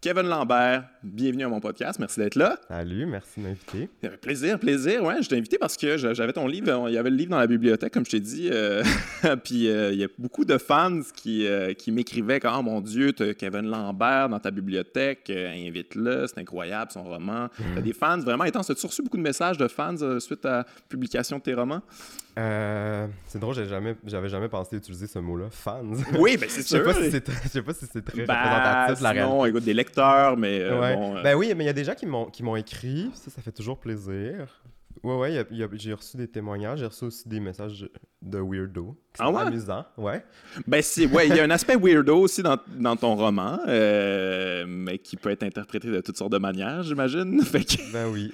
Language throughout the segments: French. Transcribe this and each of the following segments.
Kevin Lambert, bienvenue à mon podcast. Merci d'être là. Salut, merci de m'inviter. Plaisir, plaisir. Ouais, je t'ai invité parce que j'avais ton livre. Il y avait le livre dans la bibliothèque, comme je t'ai dit. Euh, puis euh, il y a beaucoup de fans qui, euh, qui m'écrivaient Oh mon Dieu, tu as Kevin Lambert dans ta bibliothèque, invite-le, c'est incroyable son roman. T'as des fans vraiment intenses. As-tu reçu beaucoup de messages de fans suite à la publication de tes romans? c'est drôle, j'avais jamais, jamais pensé utiliser ce mot-là, fans. Oui, ben c'est sûr. Je sais pas si c'est très ben, représentatif de la réalité. Non, écoute, des lecteurs, mais euh, bon, euh. Ben oui, mais il y a des gens qui m'ont, qui m'ont écrit, ça, ça fait toujours plaisir. Ouais, ouais, j'ai reçu des témoignages, j'ai reçu aussi des messages de weirdo. Qui ah ouais? amusants, ouais. Ben, c'est, ouais, il y a un aspect weirdo aussi dans, dans ton roman, euh, mais qui peut être interprété de toutes sortes de manières, j'imagine. Ben oui,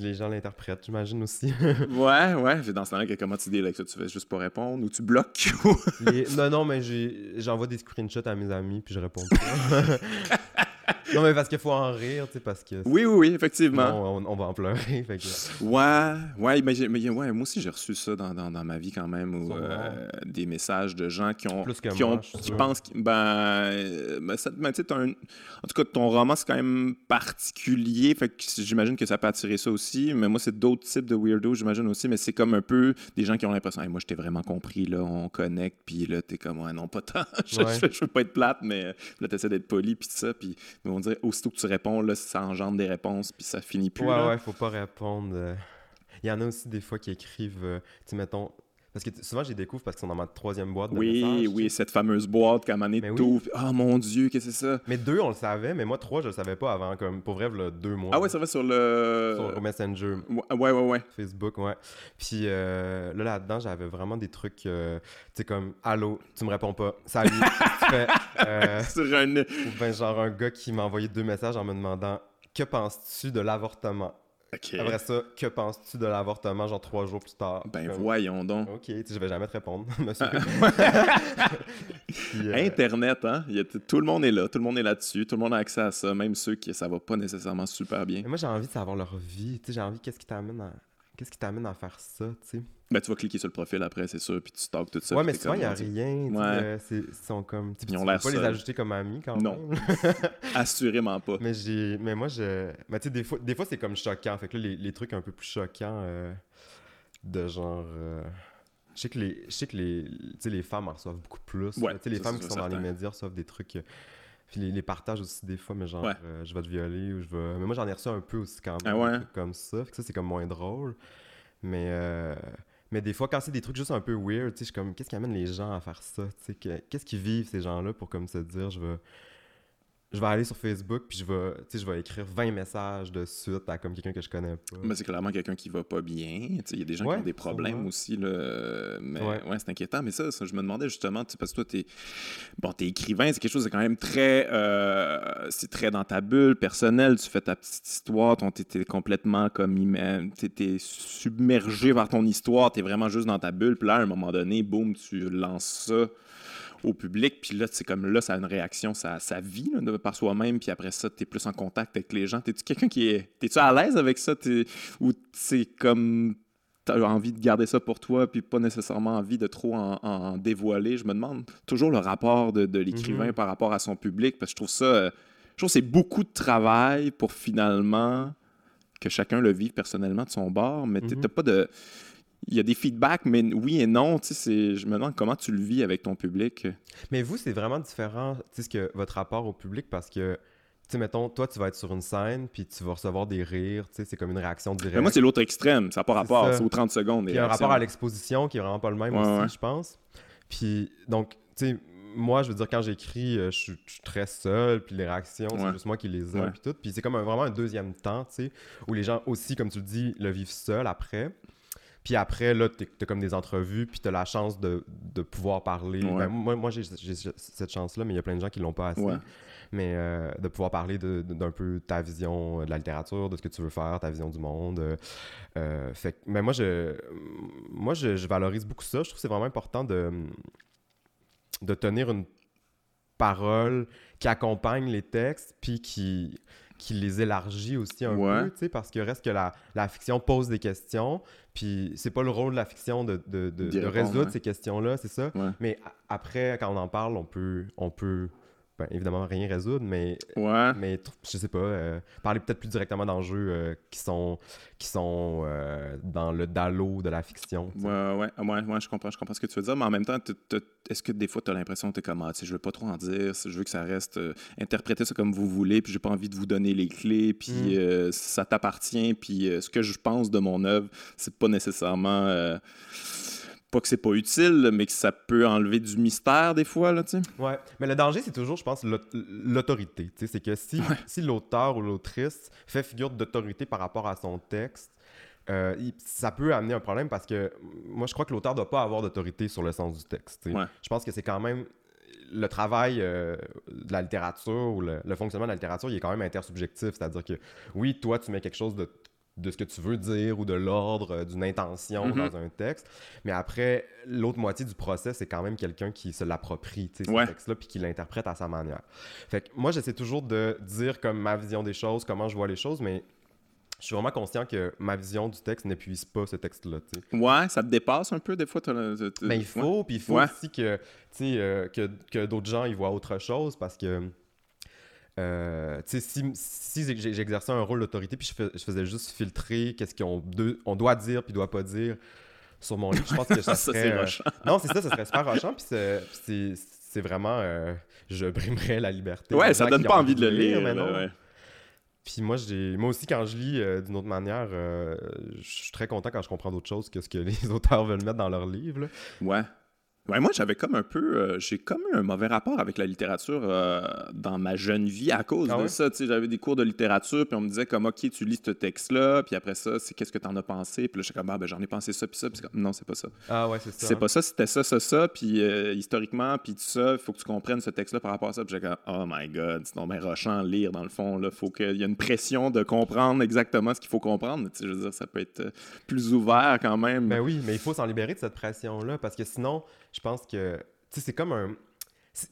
les gens l'interprètent, j'imagine aussi. ouais, ouais. Dans ce temps-là, comment tu dis là, que tu fais juste pour répondre ou tu bloques? Non, non, mais j'envoie des screenshots à mes amis puis je réponds pas. non, mais parce qu'il faut en rire, tu sais, parce que. Oui, oui, oui, effectivement. on, va en pleurer. Fait Ouais, ouais, mais, mais ouais, moi aussi, j'ai reçu ça dans, dans, dans, ma vie quand même, où, euh, des messages de gens qui ont. Plus que qui, moi, ont, qui pensent. Ben, ben, ça, ben tu sais, en tout cas, ton roman, c'est quand même particulier, fait que j'imagine que ça peut attirer ça aussi, mais moi, c'est d'autres types de weirdo, j'imagine aussi, mais c'est comme un peu des gens qui ont l'impression, hey, moi, je t'ai vraiment compris, là, on connecte, puis là, t'es comme, ouais, non, pas tant, je, je, veux pas être plate, mais là, t'essaies d'être poli, puis tout ça, puis on dirait, aussitôt que tu réponds, là, ça engendre des réponses, puis ça finit plus. Ouais, là. ouais, faut pas répondre. Euh. Il y en a aussi des fois qui écrivent, euh, tu mettons, parce que souvent, les découvre parce qu'ils sont dans ma troisième boîte de Oui, messages, oui, cette fameuse boîte qu'à un donné, oui. Oh mon Dieu, qu'est-ce que c'est ça? Mais deux, on le savait, mais moi, trois, je le savais pas avant. Comme, pour vrai, deux mois. Ah ouais, ça va sur le... Sur Messenger. Ouais, ouais, ouais. Facebook, ouais. Puis euh, là, là-dedans, j'avais vraiment des trucs, euh, tu sais, comme « Allô, tu me réponds pas. Salut, tu fais... Euh, sur un... Ou ben, genre un gars qui m'a envoyé deux messages en me demandant « Que penses-tu de l'avortement? » Après ça, que penses-tu de l'avortement, genre trois jours plus tard? Ben voyons donc. Ok, je vais jamais te répondre, monsieur. Euh, Internet, hein? tout le monde est là, tout le monde est là-dessus, tout le monde a accès à ça, même ceux qui ça va pas nécessairement super bien. moi, j'ai envie de savoir leur vie, j'ai envie, qu'est-ce qui t'amène à... Qu'est-ce qui t'amène à faire ça, tu sais? Ben, tu vas cliquer sur le profil après, c'est sûr, puis tu stalks tout ça. Ouais, mais souvent, il n'y a rien. Ouais. ils sont comme. Ils ont l'air pas les ajouter comme amis quand même. Non. Assurément pas. Mais, j'ai... mais moi, je. Mais tu sais, des fois, des fois c'est comme choquant. Fait que là, les, les trucs un peu plus choquants euh, de genre. Euh, je sais que les, je sais que les, les femmes en reçoivent beaucoup plus. Ouais, les femmes qui sont dans les médias reçoivent des trucs. Euh, puis les, les, partages aussi des fois, mais genre, je vais te violer ou je vais. Mais moi, j'en ai reçu un peu aussi quand même. Ah ouais? Comme ça. Fait que ça, c'est comme moins drôle. Mais. Euh... Mais des fois, quand c'est des trucs juste un peu weird, je suis comme, qu'est-ce qui amène les gens à faire ça? Qu'est-ce qu'ils vivent, ces gens-là, pour comme se dire, je veux je vais aller sur Facebook puis je vais, je vais écrire 20 messages de suite à comme quelqu'un que je connais pas. Mais c'est clairement quelqu'un qui va pas bien. Il y a des gens qui ont des problèmes aussi. Là. Mais ouais, c'est inquiétant. Mais ça, je me demandais justement, parce que toi, tu es, bon, es écrivain, c'est quelque chose de quand même très. Euh, c'est très dans ta bulle personnelle. Tu fais ta petite histoire, tu es, complètement comme. Tu es, submergé par ton histoire, tu es vraiment juste dans ta bulle. Puis là, à un moment donné, boum, tu lances ça au public. Puis là, c'est comme là, ça a une réaction, ça, ça vit par soi-même. Puis après ça, tu es plus en contact avec les gens. T'es-tu quelqu'un qui est. T'es-tu à l'aise avec ça? Ou c'est comme. T'as envie de garder ça pour toi, puis pas nécessairement envie de trop en, dévoiler? Je me demande toujours le rapport de, l'écrivain mm-hmm. par rapport à son public, parce que je trouve ça. Je trouve que c'est beaucoup de travail pour finalement que chacun le vive personnellement de son bord, mais tu mm-hmm. pas de il y a des feedbacks, mais oui et non. Je me demande comment tu le vis avec ton public. Mais vous, c'est vraiment différent, ce que votre rapport au public, parce que, tu sais, mettons, toi, tu vas être sur une scène, puis tu vas recevoir des rires, tu sais, c'est comme une réaction directe. Mais moi, c'est l'autre extrême, ça n'a pas rapport, c'est aux 30 secondes. Il y a un rapport à l'exposition qui est vraiment pas le même aussi, je pense. Puis, donc, tu sais, moi, je veux dire, quand j'écris, euh, je suis très seul, puis les réactions, c'est juste moi qui les ai, puis tout. Puis c'est comme vraiment un deuxième temps, tu sais, où les gens aussi, comme tu le dis, le vivent seul après. Puis après, là, tu as comme des entrevues, puis tu as la chance de, pouvoir parler. Ben, moi, moi j'ai cette chance-là, mais il y a plein de gens qui l'ont pas assez. Mais euh, de pouvoir parler d'un peu ta vision de la littérature, de ce que tu veux faire, ta vision du monde. Euh, euh, fait mais moi, je, moi je, valorise beaucoup ça. Je trouve que c'est vraiment important de, de tenir une parole qui accompagne les textes, puis qui qui les élargit aussi un peu, tu sais, parce que reste que la, la, fiction pose des questions, puis c'est pas le rôle de la fiction de, de, de, résoudre ces questions-là, c'est ça. Mais après, quand on en parle, on peut, on peut ben, évidemment rien résoudre, mais, ouais. mais je sais pas, euh, parler peut-être plus directement d'enjeux euh, qui sont, qui sont euh, dans le dallo de la fiction. Ouais, ouais, ouais, ouais, je comprends, je comprends ce que tu veux dire, mais en même temps, est-ce que des fois tu as l'impression que tu es comme, ah, je veux pas trop en dire, je veux que ça reste, interpréter ça comme vous voulez, puis j'ai pas envie de vous donner les clés, puis mm. ça t'appartient, puis ce que je pense de mon œuvre, c'est pas nécessairement pas que c'est pas utile, mais que ça peut enlever du mystère des fois, là, tu sais. Ouais, mais le danger, c'est toujours, je pense, l'autorité, tu sais, c'est que si, si l'auteur ou l'autrice fait figure d'autorité par rapport à son texte, euh, ça peut amener un problème parce que moi, je crois que l'auteur ne doit pas avoir d'autorité sur le sens du texte. Ouais. Je pense que c'est quand même le travail euh, de la littérature ou le, le, fonctionnement de la littérature, il est quand même intersubjectif. C'est-à-dire que oui, toi, tu mets quelque chose de de ce que tu veux dire ou de l'ordre euh, d'une intention mm-hmm. dans un texte. Mais après, l'autre moitié du procès, c'est quand même quelqu'un qui se l'approprie, ce texte-là, puis qui l'interprète à sa manière. Fait que moi, j'essaie toujours de dire comme ma vision des choses, comment je vois les choses, mais je suis vraiment conscient que ma vision du texte n'épuise pas ce texte-là. Ouais, ça te dépasse un peu des fois. Mais ben, il faut, puis il faut aussi que, euh, que, que d'autres gens y voient autre chose parce que euh, si, si j'exerçais un rôle d'autorité puis je, faisais juste filtrer qu'est-ce qu'on on doit dire puis doit pas dire sur mon livre, je pense que ça serait... Euh, non, c'est ça, ça serait super rochant puis c'est vraiment... Euh, je brimerais la liberté. Ouais, ça donne pas envie de le lire, mais non. Puis moi, moi aussi, quand je lis d'une autre manière, je suis très content quand je comprends d'autres choses que ce que les auteurs veulent mettre dans leur livre. Ouais moi, j'avais comme un peu. Euh, j'ai comme eu un mauvais rapport avec la littérature euh, dans ma jeune vie à cause ah de ça. J'avais des cours de littérature, puis on me disait comme, OK, tu lis ce texte-là, puis après ça, c'est qu'est-ce que tu en as pensé? Puis là, j'étais comme, ah, ben, j'en ai pensé ça, puis ça. Puis non, c'est pas ça. Ah, ouais, c'est ça. C'est pas ça, c'était ça, ça, ça. Puis euh, historiquement, puis tout ça, il faut que tu comprennes ce texte-là par rapport à ça. Puis j'étais comme, oh my God, c'est donc bien rochant à lire, dans le fond. Il faut qu'il y ait une pression de comprendre exactement ce qu'il faut comprendre. Je veux dire, ça peut être plus ouvert quand même. Ben oui, mais il faut s'en libérer de cette pression-là, parce que sinon, je pense que c'est comme un.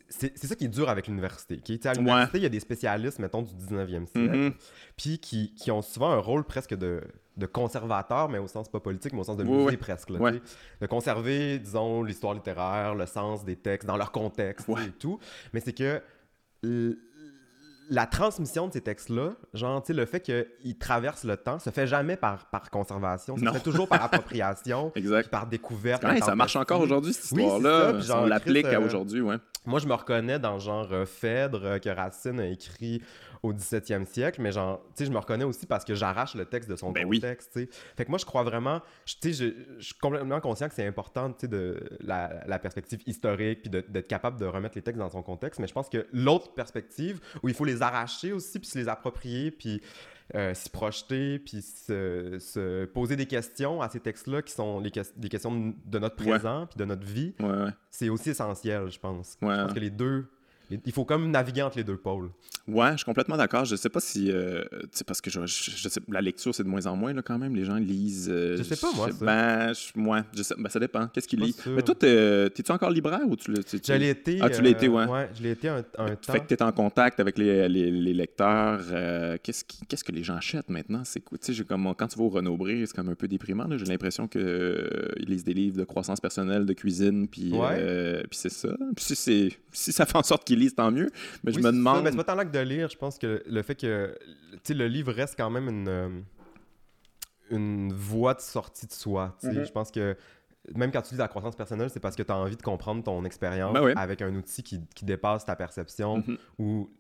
C'est ça qui est dur avec l'université. À l'université, il y a des spécialistes, mettons, du 19e siècle, mm-hmm. puis qui, qui, ont souvent un rôle presque de, de conservateur, mais au sens pas politique, mais au sens de musée presque. De conserver, disons, l'histoire littéraire, le sens des textes dans leur contexte et tout. Mais c'est que la transmission de ces textes-là, genre, tu sais, le fait qu'ils traversent le temps, se fait jamais par, par conservation, ça se fait toujours par appropriation, par découverte. ça marche encore aujourd'hui, cette histoire-là. on l'applique à euh, aujourd'hui, ouais. Moi, je me reconnais dans genre euh, Phèdre euh, que Racine a écrit au 17e siècle, mais genre, tu sais, je me reconnais aussi parce que j'arrache le texte de son ben contexte, tu sais. Fait que moi, je crois vraiment, tu sais, je, suis complètement conscient que c'est important, tu sais, de la, la, perspective historique, puis d'être capable de remettre les textes dans son contexte, mais je pense que l'autre perspective, où il faut les arracher aussi, puis se les approprier, puis euh, s'y projeter, puis se, poser des questions à ces textes-là qui sont les des questions de notre présent, puis de notre vie, c'est aussi essentiel, je pense. je pense que les deux il faut comme naviguer entre les deux pôles. Ouais, je suis complètement d'accord. Je sais pas si. Euh, parce que je, je, sais, la lecture, c'est de moins en moins là, quand même. Les gens lisent. Euh, je sais pas, moi. ça. Ben, moi, je sais, ben, ça dépend. Qu'est-ce qu'ils lisent? Mais toi, t'es-tu encore libraire ou tu l'as. L'ai été. Ah, tu l'as été, ouais. Ouais, je l'ai été un, un temps. Fait que tu es en contact avec les, les, les lecteurs. Euh, qu'est-ce, qu'est-ce que les gens achètent maintenant? C'est quoi? Tu sais, comme, quand tu vas au Renaud-Bré, c'est comme un peu déprimant. J'ai l'impression qu'ils lisent des livres de croissance personnelle, de cuisine, puis, puis c'est ça. Puis si, si ça fait en sorte qu'ils lisent, tant mieux. Mais je me demande. Mais c'est pas tant là que de lire. Je pense que le fait que le livre reste quand même une, euh, une voie de sortie de soi. Mm-hmm. Je pense que même quand tu lis la croissance personnelle, c'est parce que tu as envie de comprendre ton expérience ben avec un outil qui, qui, dépasse ta perception mm-hmm. ou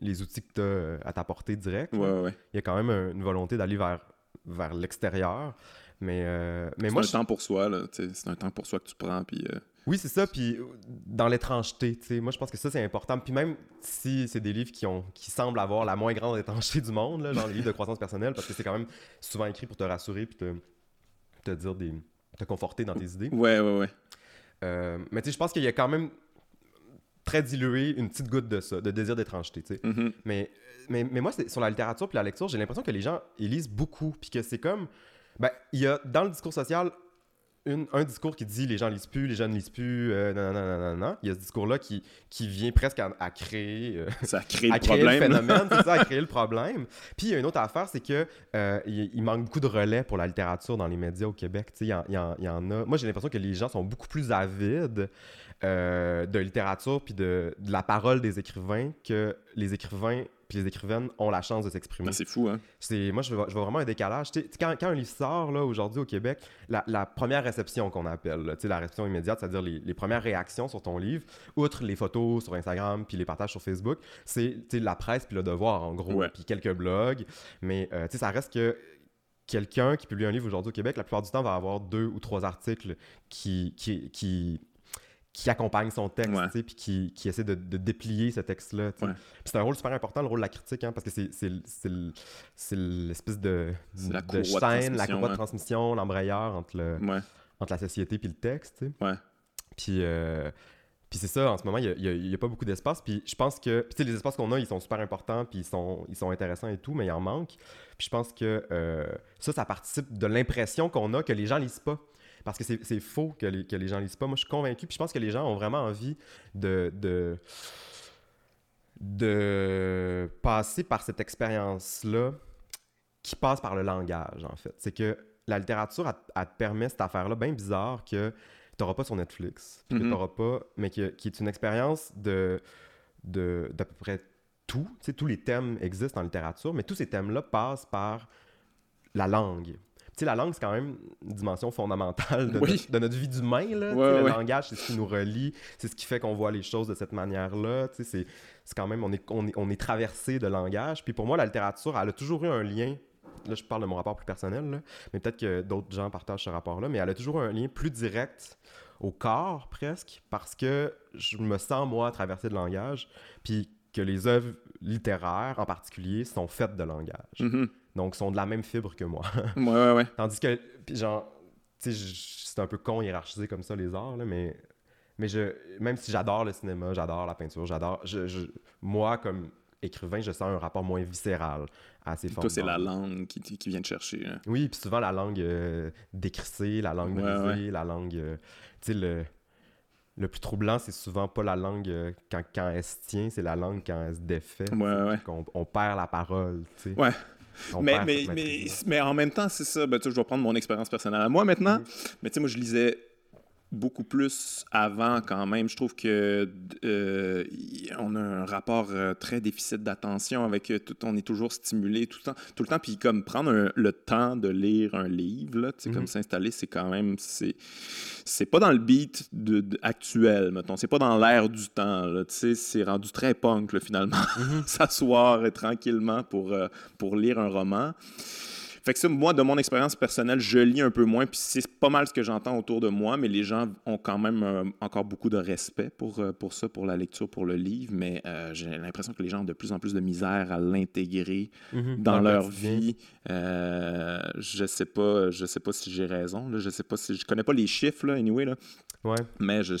les outils que tu as à ta portée directe. Il y a quand même une volonté d'aller vers, vers l'extérieur. Mais, euh, mais moi. C'est un temps pour soi, là. C'est un temps pour soi que tu prends. Puis, euh, oui, c'est ça. Puis dans l'étrangeté, tu sais, moi je pense que ça c'est important. Puis même si c'est des livres qui ont, qui semblent avoir la moins grande étrangeté du monde, là, dans les livres de croissance personnelle, parce que c'est quand même souvent écrit pour te rassurer puis te, te dire des, te conforter dans tes idées. Ouais, ouais, ouais. Euh, mais tu sais, je pense qu'il y a quand même très dilué une petite goutte de ça, de désir d'étrangeté, tu sais. Mm-hmm. mais, mais, mais moi, sur la littérature puis la lecture, j'ai l'impression que les gens, ils lisent beaucoup, puis que c'est comme... Ben, il y a dans le discours social un discours qui dit les gens lisent plus, les jeunes lisent plus, euh, non, non, non, non, Il y a ce discours-là qui, qui vient presque à, créer, euh, ça crée le problème. phénomène, c'est ça, à créer le problème. Puis il y a une autre affaire, c'est que euh, il, manque beaucoup de relais pour la littérature dans les médias au Québec. Il y, en, y, en, a. Moi, j'ai l'impression que les gens sont beaucoup plus avides euh, de littérature puis de, de, la parole des écrivains que les écrivains puis les écrivaines ont la chance de s'exprimer. Ben, c'est fou, hein? moi, je vois, je vois, vraiment un décalage. Quand, quand, un livre sort, là, aujourd'hui au Québec, la, la première réception qu'on appelle, là, la réception immédiate, c'est-à-dire les, les, premières réactions sur ton livre, outre les photos sur Instagram puis les partages sur Facebook, c'est la presse puis le devoir, en gros, puis quelques blogs. Mais, euh, ça reste que quelqu'un qui publie un livre aujourd'hui au Québec, la plupart du temps, va avoir deux ou trois articles qui, qui, qui qui accompagne son texte, puis qui, qui, essaie de, de déplier ce texte-là. C'est un rôle super important, le rôle de la critique, hein, parce que c'est l'espèce de, la de chaîne, la courroie de transmission, l'embrayeur entre, le, entre la société et le texte. Puis, euh, puis c'est ça, en ce moment, il n'y a, a, pas beaucoup d'espace. Puis je pense que les espaces qu'on a, ils sont super importants, puis ils sont, ils sont intéressants et tout, mais il en manque. Puis je pense que euh, ça, ça participe de l'impression qu'on a que les gens lisent pas parce que c'est faux que les, que les gens lisent pas. Moi, je suis convaincu, puis je pense que les gens ont vraiment envie de, de, de passer par cette expérience-là qui passe par le langage, en fait. C'est que la littérature, elle, te permet cette affaire-là bien bizarre que tu n'auras pas sur Netflix, puis que mm-hmm. pas, mais qui, qui, est une expérience de d'à peu près tout. Tu sais, tous les thèmes existent en littérature, mais tous ces thèmes-là passent par la langue sais, la langue, c'est quand même une dimension fondamentale de, notre, vie d'humain. Là. le langage, c'est ce qui nous relie, c'est ce qui fait qu'on voit les choses de cette manière-là. C'est, quand même, on est, on, est, traversé de langage. Puis pour moi, la littérature, elle a toujours eu un lien. Là, je parle de mon rapport plus personnel, mais peut-être que d'autres gens partagent ce rapport-là, mais elle a toujours un lien plus direct au corps, presque, parce que je me sens, moi, traversé de langage, puis que les œuvres littéraires, en particulier, sont faites de langage. Mm-hmm. Donc, sont de la même fibre que moi. ouais, ouais, ouais. Tandis que, genre, tu sais, c'est un peu con hiérarchiser comme ça les arts, là, mais, mais je, même si j'adore le cinéma, j'adore la peinture, j'adore. Je, moi, comme écrivain, je sens un rapport moins viscéral à ces formes. Toi, c'est la langue qui, qui vient te chercher. Hein. Oui, puis souvent la langue euh, décrissée, la langue brisée, la langue. Euh, tu sais, le, le plus troublant, c'est souvent pas la langue euh, quand, quand, elle se tient, c'est la langue quand elle se défait. Ouais, ouais. On, on, perd la parole, tu sais. Ouais mais, mais, mais, mais, en même temps, c'est ça. Ben, je vais prendre mon expérience personnelle à moi maintenant. Mm-hmm. Mais tu sais, moi, je lisais beaucoup plus avant quand même. Je trouve que euh, on a un rapport euh, très déficit d'attention avec euh, tout, on est toujours stimulé tout le temps, tout le temps. Puis comme prendre le temps de lire un livre, là, comme mm-hmm. s'installer, c'est quand même c'est c'est pas dans le beat de, actuel, mettons. C'est pas dans l'air du temps. C'est rendu très punk finalement. Mm-hmm. S'asseoir tranquillement pour pour lire un roman. Fait que ça, moi, de mon expérience personnelle, je lis un peu moins, puis c'est pas mal ce que j'entends autour de moi, mais les gens ont quand même euh, encore beaucoup de respect pour, euh, pour ça, pour la lecture, pour le livre, mais euh, j'ai l'impression que les gens ont de plus en plus de misère à l'intégrer mhm. dans, leur vie. je sais pas, je sais pas si j'ai raison, là, je sais pas si je connais pas les chiffres, là, anyway, là. Ouais. Mais, je,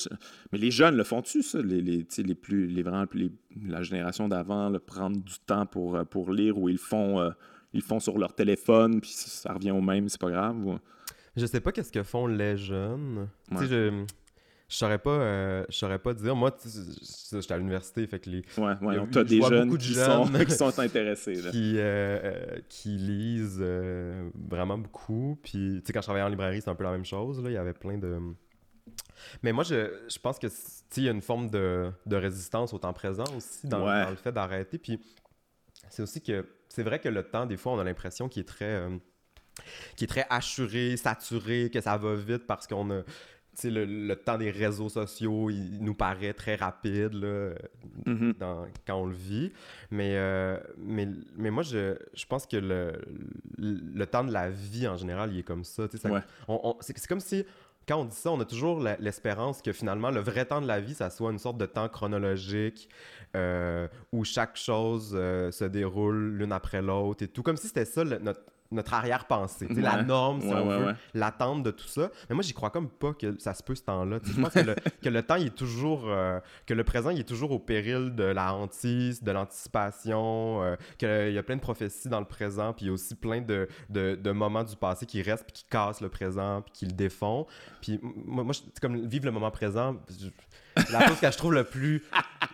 mais les jeunes le font-tu, ça? Les, les, les plus, les, vraiment, les, la génération d'avant, prendre du temps pour, pour lire, ou ils font ils font sur leur téléphone, puis ça revient au même, c'est pas grave. Je sais pas qu'est-ce que font les jeunes. Tu sais, je je saurais pas euh, je saurais pas dire. Moi j'étais à l'université fait que les ouais ouais as des jeunes, qui, Sont, qui sont intéressés qui euh, euh, qui lisent vraiment beaucoup. Puis tu sais quand je travaillais en librairie c'est un peu la même chose là. Il y avait plein de mais moi je, je pense que il y a une forme de, de, résistance au temps présent aussi dans, dans le fait d'arrêter. Puis c'est aussi que c'est vrai que le temps, des fois, on a l'impression qu'il est très. Euh, qui est très assuré, saturé, que ça va vite parce qu'on a. Le, le, temps des réseaux sociaux, il nous paraît très rapide là, mm-hmm. quand on le vit. Mais, euh, mais, mais moi, je, je pense que le, le, temps de la vie, en général, il est comme ça. ça c'est comme si quand on dit ça, on a toujours l'espérance que finalement, le vrai temps de la vie, ça soit une sorte de temps chronologique euh, où chaque chose euh, se déroule l'une après l'autre et tout. Comme si c'était ça notre, notre arrière-pensée, la norme, si on veut, l'attente de tout ça. Mais moi, j'y crois comme pas que ça se peut ce temps-là. Je pense que le, temps, il est toujours... Euh, que le présent, il est toujours au péril de la hantise, de l'anticipation, euh, qu'il y a plein de prophéties dans le présent, puis il y a aussi plein de, de, moments du passé qui restent, puis qui cassent le présent, puis qui le défont. Puis moi, moi c'est comme vivre le moment présent... la chose que je trouve le plus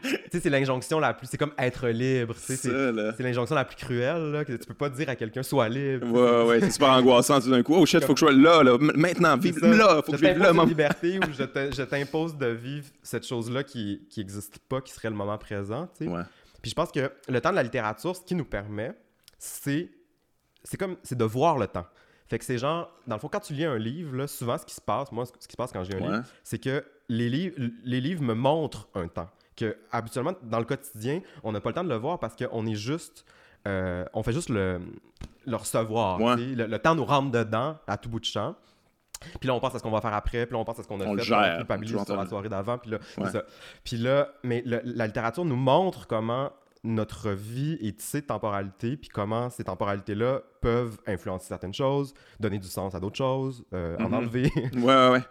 sais, c'est l'injonction la plus. C'est comme être libre. C'est l'injonction la plus cruelle, là, que tu peux pas dire à quelqu'un sois libre. Ouais, ouais, c'est super angoissant tout d'un coup. Oh shit, faut que je sois là, là. Maintenant, vive là. Faut que je vive là, liberté ou je t'impose de vivre cette chose-là qui n'existe pas, qui serait le moment présent, tu sais. Ouais. Puis je pense que le temps de la littérature, ce qui nous permet, c'est. C'est comme. C'est de voir le temps. Fait que c'est genre, dans le fond, quand tu lis un livre, là, souvent ce qui se passe, moi, ce qui se passe quand j'ai un livre, c'est que les, livres, les livres me montrent un temps. Que habituellement, dans le quotidien, on n'a pas le temps de le voir parce qu'on est juste. Euh, on fait juste le, le recevoir. Le, temps nous rentre dedans à tout bout de champ. Puis là, on pense à ce qu'on va faire après, puis là, on pense à ce qu'on a on fait, gère, puis sur la soirée d'avant, puis là, ça. Puis là, mais la littérature nous montre comment notre vie est tissée de temporalité, puis comment ces temporalités-là peuvent influencer certaines choses, donner du sens à d'autres choses, euh, en mhm. enlever. ouais, ouais, ouais.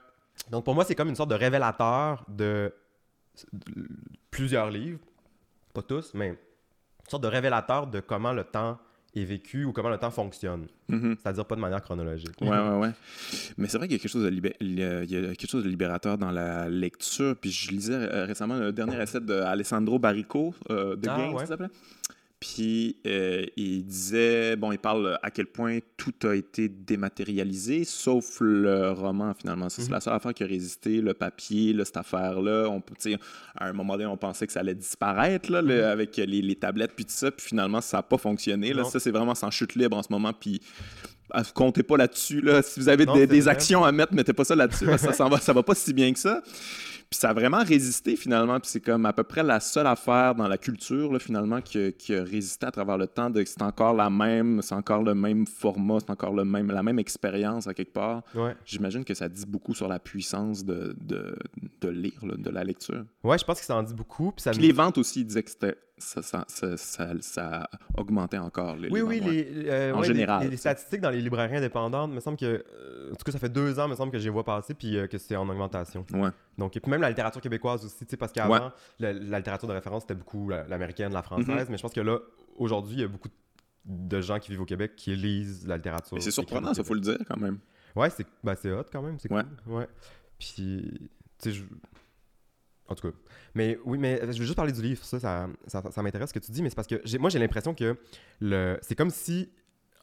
Donc pour moi, c'est comme une sorte de révélateur de, plusieurs livres, pas tous, mais une sorte de révélateur de comment le temps est vécu ou comment le temps fonctionne. Mhm. C'est-à-dire pas de manière chronologique. Ouais, ouais, ouais. Mais c'est vrai qu'il y a quelque chose de, il y a quelque chose de libérateur dans la lecture. Puis je lisais euh, récemment le dernier essai d'Alessandro Barrico, euh, de ah, ça s'appelait. Puis euh, il disait, bon, il parle à quel point tout a été dématérialisé, sauf le roman finalement. C'est la mhm. seule affaire qui a résisté, le papier, là, cette affaire-là. On, à un moment donné, on pensait que ça allait disparaître là, mhm. avec les, tablettes puis tout ça. Puis finalement, ça n'a pas fonctionné. Là. Ça, c'est vraiment sans chute libre en ce moment. Puis ah, comptez pas là-dessus. Là. Si vous avez des, actions à mettre, mettez pas ça là-dessus. ça, ça, va, ça va pas si bien que ça. Puis ça a vraiment résisté finalement. Puis c'est comme à peu près la seule affaire dans la culture là, finalement qui, qui, a résisté à travers le temps. C'est encore la même, c'est encore le même format, c'est encore le même, la même expérience à quelque part. J'imagine que ça dit beaucoup sur la puissance de, de, de lire, de la lecture. Ouais, je pense que ça en dit beaucoup. Puis, ça les ventes aussi, disaient que c'était ça, ça, ça, ça, augmentait encore. Les, oui, oui, euh, en général. Les, statistiques dans les librairies indépendantes, me semble que, euh, en tout cas, ça fait deux ans, me semble que je les vois passer, puis euh, que c'est en augmentation. Ouais. Donc, et puis même la littérature québécoise aussi, parce qu'avant, la, littérature de référence, c'était beaucoup l'américaine, la française, mm-hmm. mais je pense que là, aujourd'hui, il y a beaucoup de gens qui vivent au Québec qui lisent la littérature. C'est surprenant, ça, faut le dire quand même. Ouais, c'est ben, hot quand même, c'est cool. Ouais. Puis, tu sais, je en tout cas. Mais oui, mais je veux juste parler du livre. Ça, ça, ça, m'intéresse ce que tu dis, mais c'est parce que moi, j'ai l'impression que le c'est comme si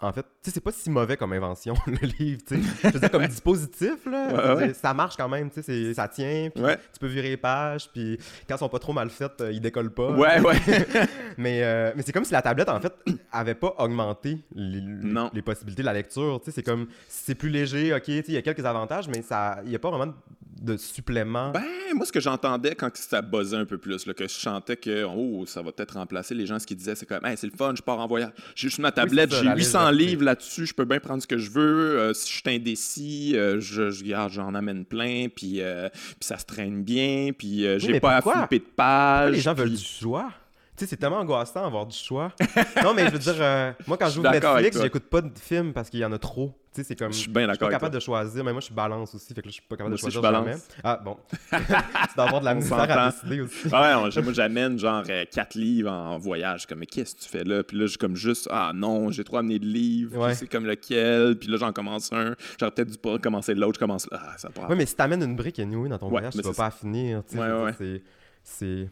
en fait, tu sais, c'est pas si mauvais comme invention, le livre, tu sais. Je veux dire, comme dispositif, là, ça marche quand même, tu sais, ça tient, puis tu peux virer les pages, puis quand elles sont pas trop mal faites, euh, ils décollent pas. Ouais, ouais. mais euh, mais c'est comme si la tablette, en fait, avait pas augmenté les, possibilités de la lecture, tu sais. C'est comme, c'est plus léger, ok, tu sais, il y a quelques avantages, mais ça, il y a pas vraiment de supplément? Ben, moi, ce que j'entendais quand ça buzzait un peu plus, là, que je chantais que oh, ça va peut-être remplacer les gens, ce qu'ils disaient, c'est comme, hey, c'est le fun, je pars en voyage. J'ai juste ma tablette, j'ai 800 livres là-dessus, je peux bien prendre ce que je veux. Euh, si je suis indécis, euh, je, je garde, j'en amène plein, puis, euh, puis ça se traîne bien, puis j'ai pas à flipper de pages. les gens veulent du choix? Tu sais, c'est tellement angoissant d'avoir du choix. non, mais je veux dire, moi, quand je joue Netflix, j'écoute pas de films parce qu'il y en a trop c'est comme. Je suis bien d'accord. pas capable de choisir, mais moi, je suis balance aussi, fait que je suis pas capable de choisir jamais. Ah, bon. c'est d'avoir de la misère à décider aussi. Ah ouais, moi, j'amène genre 4 euh, livres en voyage. Comme, mais qu'est-ce que tu fais là? Puis là, je suis comme juste, ah non, j'ai trop amené de livres. C'est comme lequel? Puis là, j'en commence un. J'aurais peut-être dû pas commencer l'autre. Je commence là. Ah, ça Oui, mais si t'amènes une brique anyway dans ton voyage, tu vas pas finir. Ouais, ouais. C'est.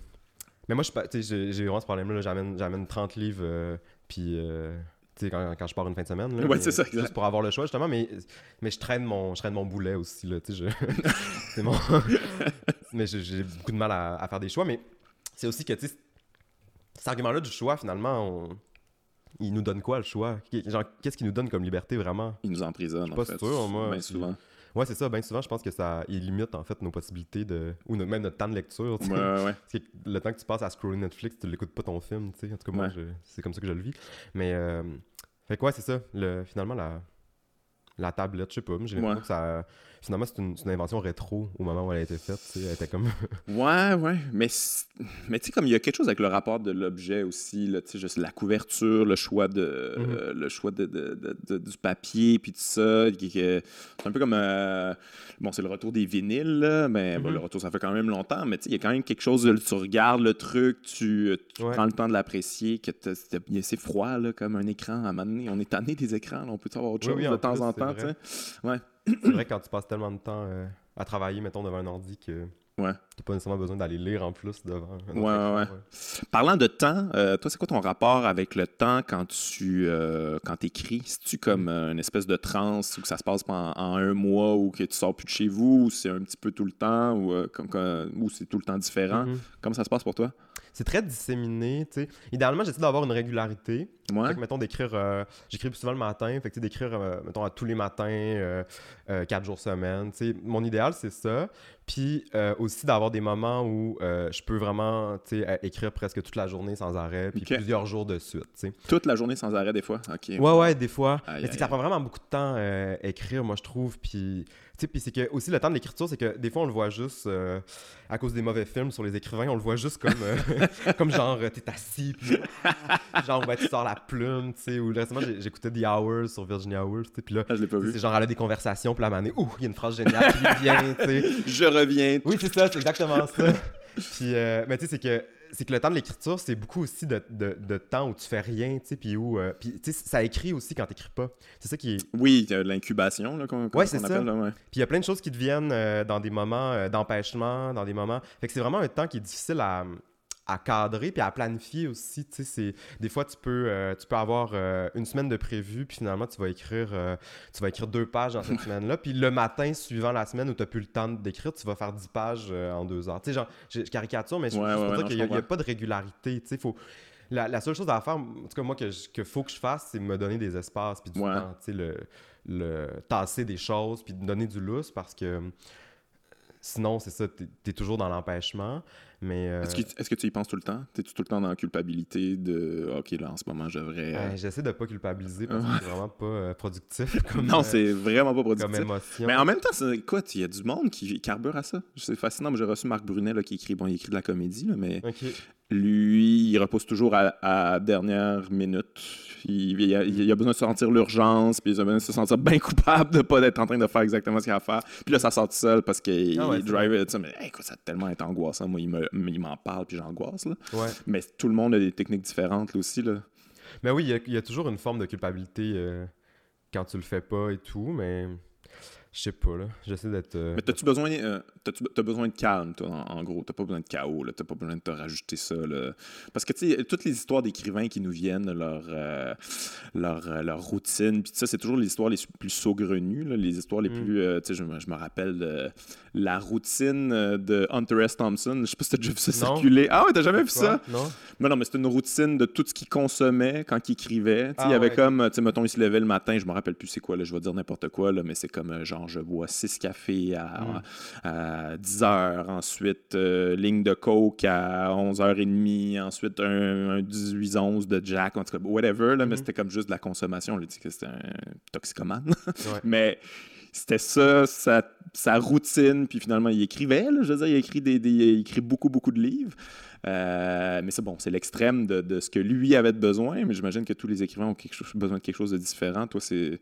Mais moi, j'ai vraiment ce problème-là. J'amène 30 livres, euh, puis. Euh, quand, quand, je pars une fin de semaine. Là, c'est ça, Juste pour avoir le choix, justement. Mais, mais je, traîne mon, je traîne mon boulet aussi. Là, je... c'est mon... mais j'ai beaucoup de mal à, faire des choix. Mais c'est aussi que cet argument-là du choix, finalement, il nous donne quoi le choix? Genre, qu'est-ce qu'il nous donne comme liberté vraiment? Il nous emprisonne, en fait. Sûr, moi. Bien souvent. Ouais, c'est ça. Bien souvent, je pense que ça il limite en fait nos possibilités de. ou même notre temps de lecture. Ouais, ouais. le temps que tu passes à scroller Netflix, tu l'écoutes pas ton film. sais En tout cas, moi, c'est comme ça que je le vis. Mais. Euh... Fait quoi, c'est ça. Le... Finalement, la la tablette, je sais pas, j'ai l'impression que ça. Finalement, c'est une, une, invention rétro au moment où elle a été faite. Elle était comme. ouais, ouais. Mais, mais tu sais, comme il y a quelque chose avec le rapport de l'objet aussi, là, juste la couverture, le choix de mm-hmm. le choix de, de, du papier, puis tout ça. C'est un peu comme. Euh, bon, c'est le retour des vinyles, là, mais le mm-hmm. retour, ça fait quand même longtemps. Mais tu sais, il y a quand même quelque chose. Tu regardes le truc, tu, prends le temps de l'apprécier, que c'est froid, là, comme un écran à un moment donné. On est tanné des écrans, on peut avoir autre chose de temps en temps. Ouais. C'est vrai quand tu passes tellement de temps euh, à travailler, mettons, devant un ordi que. Ouais. N'as pas nécessairement besoin d'aller lire en plus devant. Ouais, ouais, ouais, Parlant de temps, euh, toi, c'est quoi ton rapport avec le temps quand tu euh, quand écris? C'est-tu comme euh, une espèce de transe où ça se passe en, un mois ou que tu sors plus de chez vous ou c'est un petit peu tout le temps ou, comme, ou c'est tout le temps différent? Mm-hmm. Comment ça se passe pour toi? c'est très disséminé. sais. Idéalement, j'essaie d'avoir une régularité. Fait que, mettons, d'écrire. Euh, j'écris plus souvent le matin. Fait que, d'écrire, euh, mettons, à tous les matins, euh, quatre jours semaine. sais. Mon idéal, c'est ça. Puis aussi d'avoir des moments où je peux vraiment écrire presque toute la journée sans arrêt. Puis plusieurs jours de suite. Toute la journée sans arrêt, des fois? OK. Ouais, ouais, des fois. Mais ça prend vraiment beaucoup de temps à écrire, moi, je trouve. Puis puis c'est que aussi le temps de l'écriture, c'est que des fois on le voit juste euh, à cause des mauvais films sur les écrivains, on le voit juste comme, euh, comme genre t'es assis, puis genre tu sors la plume, tu sais. Ou récemment j'écoutais The Hours sur Virginia Woolf, puis là, ah, c'est genre elle a des conversations, puis la manée, ouh, il y a une phrase géniale qui vient, tu sais. Je reviens. Oui, c'est ça, c'est exactement ça. puis, euh, mais tu sais, c'est que c'est que le temps de l'écriture, c'est beaucoup aussi de, de, temps où tu fais rien, tu sais, puis où... Euh, puis, tu sais, ça écrit aussi quand t'écris pas. C'est ça qui est... Oui, l'incubation, là, qu'on ouais, c'est ça. Puis il y a plein de choses qui deviennent euh, dans des moments euh, d'empêchement, dans des moments... Fait que c'est vraiment un temps qui est difficile à à cadrer puis à planifier aussi. Tu sais, des fois, tu peux, euh, tu peux avoir euh, une semaine de prévu, puis finalement, tu vas écrire, euh, tu vas écrire deux pages dans cette semaine-là. Puis le matin suivant la semaine où tu n'as plus le temps d'écrire, tu vas faire dix pages en deux heures. Tu sais, genre, je caricature, mais je, ouais, qu'il n'y a, pas de régularité. Tu sais, faut... La, seule chose à faire, en tout cas, moi, que, que faut que je fasse, c'est me donner des espaces, puis du temps, tu sais, le, le tasser des choses, puis donner du lousse, parce que sinon, c'est ça, tu es, toujours dans l'empêchement. Mais euh, est-ce, que, tu y penses tout le temps? Es-tu tout le temps dans la culpabilité de OK, là, en ce moment, je devrais. Euh, j'essaie de pas culpabiliser parce que c'est vraiment pas euh, productif. non, c'est vraiment pas productif. Mais en même temps, écoute, il y a du monde qui carbure à ça. C'est fascinant. J'ai reçu Marc Brunet qui écrit, bon, il écrit de la comédie, mais lui, il repose toujours à, à dernière minute. Il, a, besoin de sentir l'urgence, puis il a besoin de se sentir bien coupable de pas être en train de faire exactement ce qu'il a à faire. Puis là, ça sort tout seul parce qu'il ah drive ça. Mais écoute, ça a tellement été angoissant. Moi, il m'en parle, puis j'angoisse. Mais tout le monde a des techniques différentes là, aussi. Là. Mais oui, il y, a, toujours une forme de culpabilité euh, quand tu le fais pas et tout, mais je sais pas, là. J'essaie d'être. Euh, mais t'as-tu besoin, euh, as besoin de calme, toi, en, gros? T'as pas besoin de chaos, là. T'as pas besoin de te rajouter ça, là. Parce que, tu sais, toutes les histoires d'écrivains qui nous viennent, leur, euh, leur, leur, routine, puis ça, c'est toujours les histoires les plus saugrenues, là, les histoires les mm. plus. tu sais, je, je, me rappelle de la routine de Hunter S. Thompson. Je sais pas si t'as déjà vu ça circuler. Ah ouais, t'as jamais vu ça? Non. Mais non, mais c'était une routine de tout ce qu'il consommait quand il écrivait. il y ah avait comme, tu sais, mettons, il se levait le matin, je me rappelle plus c'est quoi, là, je vais dire n'importe quoi, là, mais c'est comme genre je bois six cafés à, 10 mm. heures, ensuite euh, ligne de coke à 11h30, ensuite un, 18-11 de Jack, en tout cas, whatever, là, mais mm-hmm. c'était comme juste de la consommation. On lui dit que c'était un toxicomane. mais c'était ça, sa, routine, puis finalement, il écrivait, je veux dire, il a écrit, des, il écrit beaucoup, beaucoup de livres. Euh, mais c'est bon, c'est l'extrême de, ce que lui avait besoin, mais j'imagine que tous les écrivains ont quelque chose, besoin de quelque chose de différent. Toi, c'est...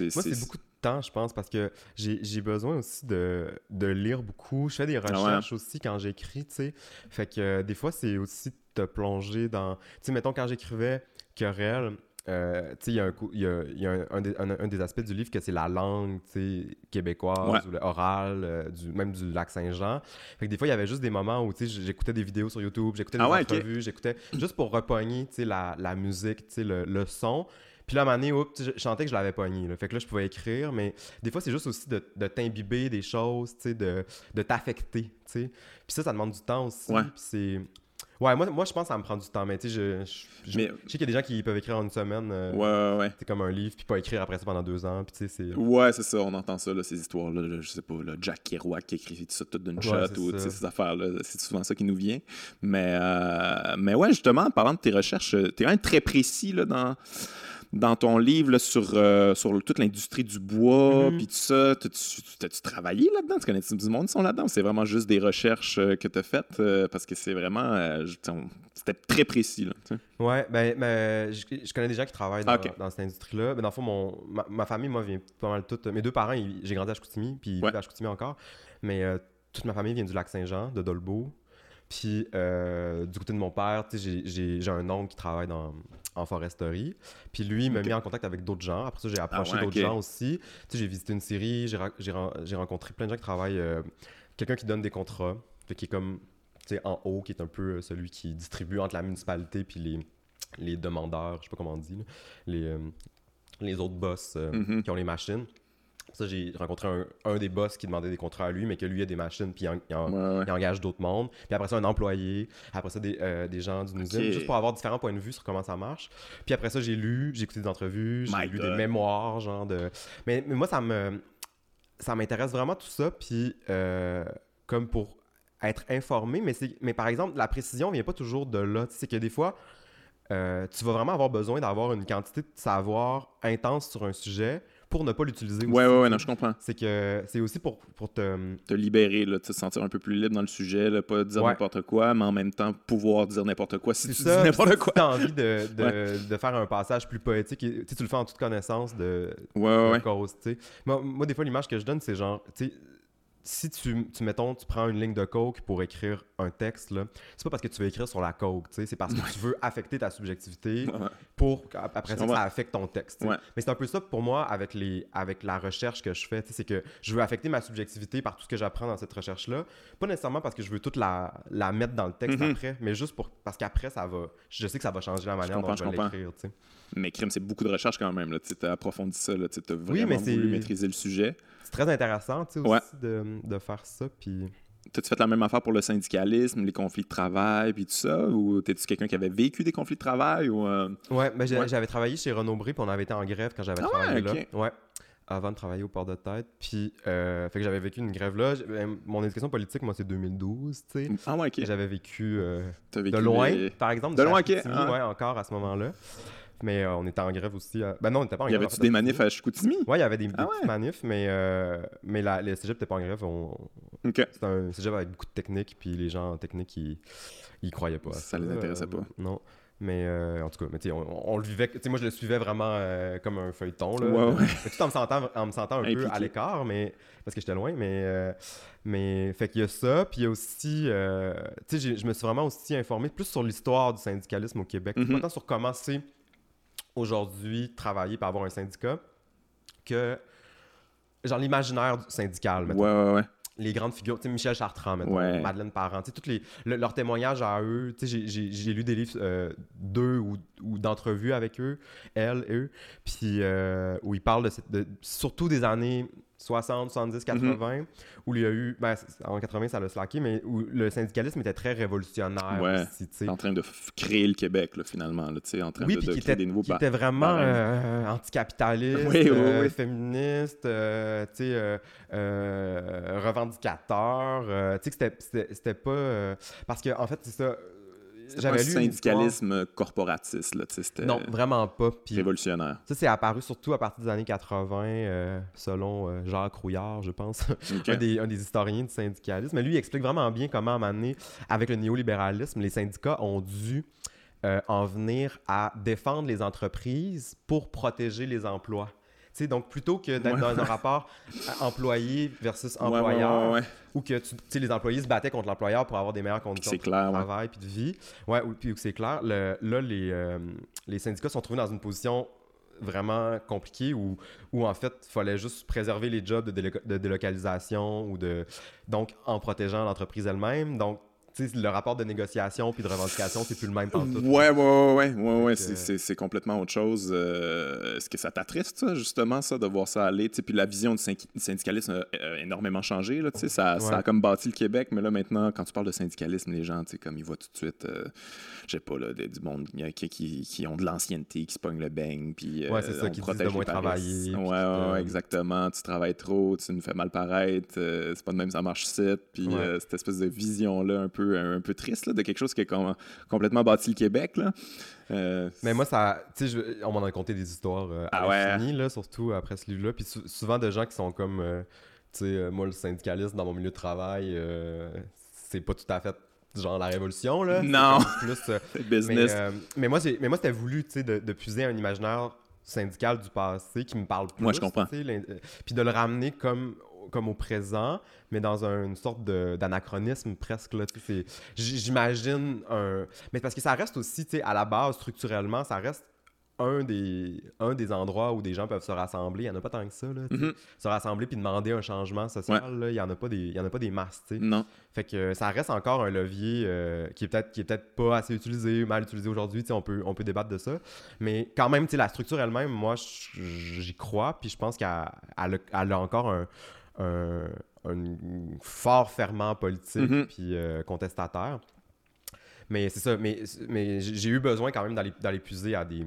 Moi, c'est beaucoup temps, je pense, parce que j'ai besoin aussi de, de, lire beaucoup. Je fais des ah recherches aussi quand j'écris, tu sais. Fait que euh, des fois, c'est aussi de te plonger dans... Tu sais, mettons, quand j'écrivais Querelle, euh, il y a, un, y a, y a un, des, un, des, aspects du livre que c'est la langue québécoise ou l'oral, euh, du, même du lac Saint-Jean. Fait que des fois, il y avait juste des moments où j'écoutais des vidéos sur YouTube, j'écoutais des ah entrevues, j'écoutais juste pour repogner la, la musique, le, le son. Puis là, à un moment donné, je chantais que je l'avais pogné. Là. Fait que là, je pouvais écrire, mais des fois, c'est juste aussi de, de t'imbiber des choses, de, de t'affecter. Puis ça, ça demande du temps aussi. Puis c'est. Ouais, moi, moi, je pense que ça me prend du temps, mais tu sais, je, je, sais qu'il y a des gens qui peuvent écrire en une semaine. Euh, ouais, ouais, C'est comme un livre, puis pas écrire après ça pendant deux ans, puis tu sais, c'est... Ouais, c'est ça, on entend ça, là, ces histoires-là, je sais pas, là, Jack Kerouac qui écrit ça tout d'une shot, ou ces affaires-là, c'est souvent ça qui nous vient. Mais, euh, mais ouais, justement, en parlant de tes recherches, t'es quand même très précis, là, dans dans ton livre sur, euh, sur toute l'industrie du bois, mhm. puis tout ça, t'as-tu travaillé là-dedans? Tu connais du monde qui sont là-dedans? C'est vraiment juste des recherches euh, que tu as faites? Euh, parce que c'est vraiment... C'était très précis, là. Ouais, ben, ben je, connais des gens qui travaillent dans, cette industrie-là. Mais dans le fond, mon, ma, famille, moi, vient pas mal toute... Mes deux parents, j'ai grandi à Chicoutimi, puis à Chicoutimi encore. Mais toute ma famille vient du lac Saint-Jean, de Dolbeau. Puis du côté de mon père, j'ai un oncle qui travaille dans, en foresterie. Puis lui, il m'a mis en contact avec d'autres gens. Après ça, j'ai approché ah d'autres gens aussi. J'ai visité une série, j'ai rencontré plein de gens qui travaillent. Euh, quelqu'un qui donne des contrats. qui est comme, en haut, qui est un peu celui qui distribue entre la municipalité puis les, les demandeurs, je sais pas comment on dit, les, les autres boss mm-hmm. qui ont les machines. Ça, j'ai rencontré un, des boss qui demandait des contrats à lui, mais que lui a des machines, puis il, engage d'autres mondes. Puis après ça, un employé. Après ça, des, euh, des gens d'une usine, juste pour avoir différents points de vue sur comment ça marche. Puis après ça, j'ai lu, j'ai écouté des entrevues, j'ai lu des mémoires, genre de. Mais, mais, moi, ça me. Ça m'intéresse vraiment tout ça, puis euh, comme pour être informé, mais, mais par exemple, la précision vient pas toujours de là. C'est que des fois, euh, tu vas vraiment avoir besoin d'avoir une quantité de savoir intense sur un sujet pour ne pas l'utiliser. Ouais, ouais, ouais, non, je comprends. C'est que c'est aussi pour, pour te... Te libérer, là, te sentir un peu plus libre dans le sujet, là, pas dire n'importe quoi, mais en même temps pouvoir dire n'importe quoi si tu dis n'importe quoi. Si as envie de, de, de, faire un passage plus poétique, et, tu le fais en toute connaissance de, ouais, ouais, cause, moi, moi, des fois, l'image que je donne, c'est genre, tu sais, si tu, tu, mettons, tu prends une ligne de coke pour écrire un texte, là, c'est pas parce que tu veux écrire sur la coke, c'est parce que tu veux affecter ta subjectivité pour après ça, ça affecte ton texte. Mais c'est un peu ça pour moi avec, les, avec la recherche que je fais, c'est que je veux affecter ma subjectivité par tout ce que j'apprends dans cette recherche-là. Pas nécessairement parce que je veux toute la, la mettre dans le texte mm-hmm. après, mais juste pour, parce qu'après, ça va, je sais que ça va changer la manière dont je, vais l'écrire. Mais crime, c'est beaucoup de recherche quand même. Tu as approfondi ça, tu as vraiment voulu maîtriser le sujet c'est très intéressant tu sais, aussi de, de, faire ça. Puis... T'as-tu fait la même affaire pour le syndicalisme, les conflits de travail, puis tout ça? Ou t'es-tu quelqu'un qui avait vécu des conflits de travail? Ou, euh? Ouais, ben j'avais travaillé chez Renaud Bré, puis on avait été en grève quand j'avais ah travaillé là. Ouais avant de travailler au port de tête. Puis, euh, fait que j'avais vécu une grève là. Ben, mon éducation politique, moi, c'est 2012, tu sais. Ah ouais, ok. J'avais vécu, euh, de loin, par exemple. De loin, ok. Ah. Ouais, encore à ce moment-là. Mais euh, on était en grève aussi. Ben non, on n'était pas en grève. Y avait-tu des manifs à Chicoutimi? Ouais, il y avait des, ah manifs, mais, euh, mais la, le cégep n'était pas en grève. On... C'était un cégep avec beaucoup de techniques, puis les gens en technique, ils, ils croyaient pas. Ça, les intéressait pas. Non. Mais en tout cas, mais on, on, le vivait. Moi, je le suivais vraiment comme un feuilleton. Là, ouais. Tout en me sentant, en me sentant un peu à l'écart, mais parce que j'étais loin. Mais, mais fait qu'il y a ça. Puis il y a aussi. tu sais, je me suis vraiment aussi informé plus sur l'histoire du syndicalisme au Québec. Pas tant sur comment c'est aujourd'hui travailler pour avoir un syndicat que genre l'imaginaire syndical mettons. Ouais, ouais, ouais. Les grandes figures, tu sais, Michel Chartrand, mettons, Madeleine Parent, tu sais, toutes les, leurs témoignages à eux, tu sais, j'ai lu des livres euh, d'eux ou, ou d'entrevues avec eux, elles, eux, puis euh, où ils parlent de, surtout des années 60, 70, 80, où il y a eu, ben, en 80 ça l'a slacké, mais où le syndicalisme était très révolutionnaire ouais, aussi, en train de créer le Québec, là, finalement, là, en train de, de créer des nouveaux qui était vraiment euh, anticapitaliste, oui, oui, euh, féministe, euh, revendicateur, tu sais, que c'était pas... parce que, en fait, c'est ça j'avais lu syndicalisme corporatiste là, Non, vraiment pas. révolutionnaire. Ça c'est apparu surtout à partir des années 80 euh, selon euh, Jacques Rouillard, je pense, un, des, historiens du syndicalisme. Mais lui il explique vraiment bien comment à un moment donné, avec le néolibéralisme, les syndicats ont dû euh, en venir à défendre les entreprises pour protéger les emplois donc, plutôt que d'être dans un rapport employé versus employeur, ou que tu, les employés se battaient contre l'employeur pour avoir des meilleures conditions de travail et de vie, ouais, ou puis c'est clair, là, les, euh, les syndicats sont trouvés dans une position vraiment compliquée où, où en fait, il fallait juste préserver les jobs de, de, délocalisation ou de... Donc, en protégeant l'entreprise elle-même. Donc, le rapport de négociation puis de revendication, c'est plus le même partout. Ouais, ouais, ouais, ouais, ouais, c'est complètement autre chose. Euh, est-ce que ça t'attriste, ça, justement, ça, de voir ça aller? Puis la vision du syndicalisme a énormément changé, là, ça, ça a comme bâti le Québec, mais là, maintenant, quand tu parles de syndicalisme, les gens, comme ils voient tout de suite, euh, je sais pas, là, du monde qui, qui, qui ont de l'ancienneté, qui se pognent le beigne, puis ouais, c'est ça, qui disent de moins travailler. Ouais, ouais, exactement. Tu travailles trop, tu nous fais mal paraître, euh, c'est pas de même ça marche site, puis cette espèce de vision-là un peu un peu triste, de quelque chose qui a complètement bâti le Québec. Là. Euh, mais moi, ça, on m'en a conté des histoires euh, à ah là, surtout après ce livre-là. Puis souvent de gens qui sont comme, euh, tu sais, moi, le syndicaliste dans mon milieu de travail, c'est pas tout à fait genre la révolution, là. Non! Plus, business. Mais, moi, mais moi, c'était voulu, tu sais, de, de, puiser un imaginaire syndical du passé qui me parle plus. Moi, je comprends. Puis de le ramener comme comme au présent, mais dans une sorte d'anachronisme presque. J'imagine un. Mais parce que ça reste aussi, à la base, structurellement, ça reste un des, un des endroits où des gens peuvent se rassembler. Il n'y en a pas tant que ça. Là, mm-hmm. Se rassembler puis demander un changement social, il n'y en, a pas des, y en a pas des masses. Non. Fait que ça reste encore un levier euh, qui est peut-être qui est peut-être pas assez utilisé, mal utilisé aujourd'hui. On peut, on peut débattre de ça. Mais quand même, la structure elle-même, moi, j'y crois. Puis je pense qu'elle a, encore un, un, fort ferment politique mm-hmm. puis euh, contestataire. Mais c'est ça. Mais, mais j'ai eu besoin quand même d'aller puiser à des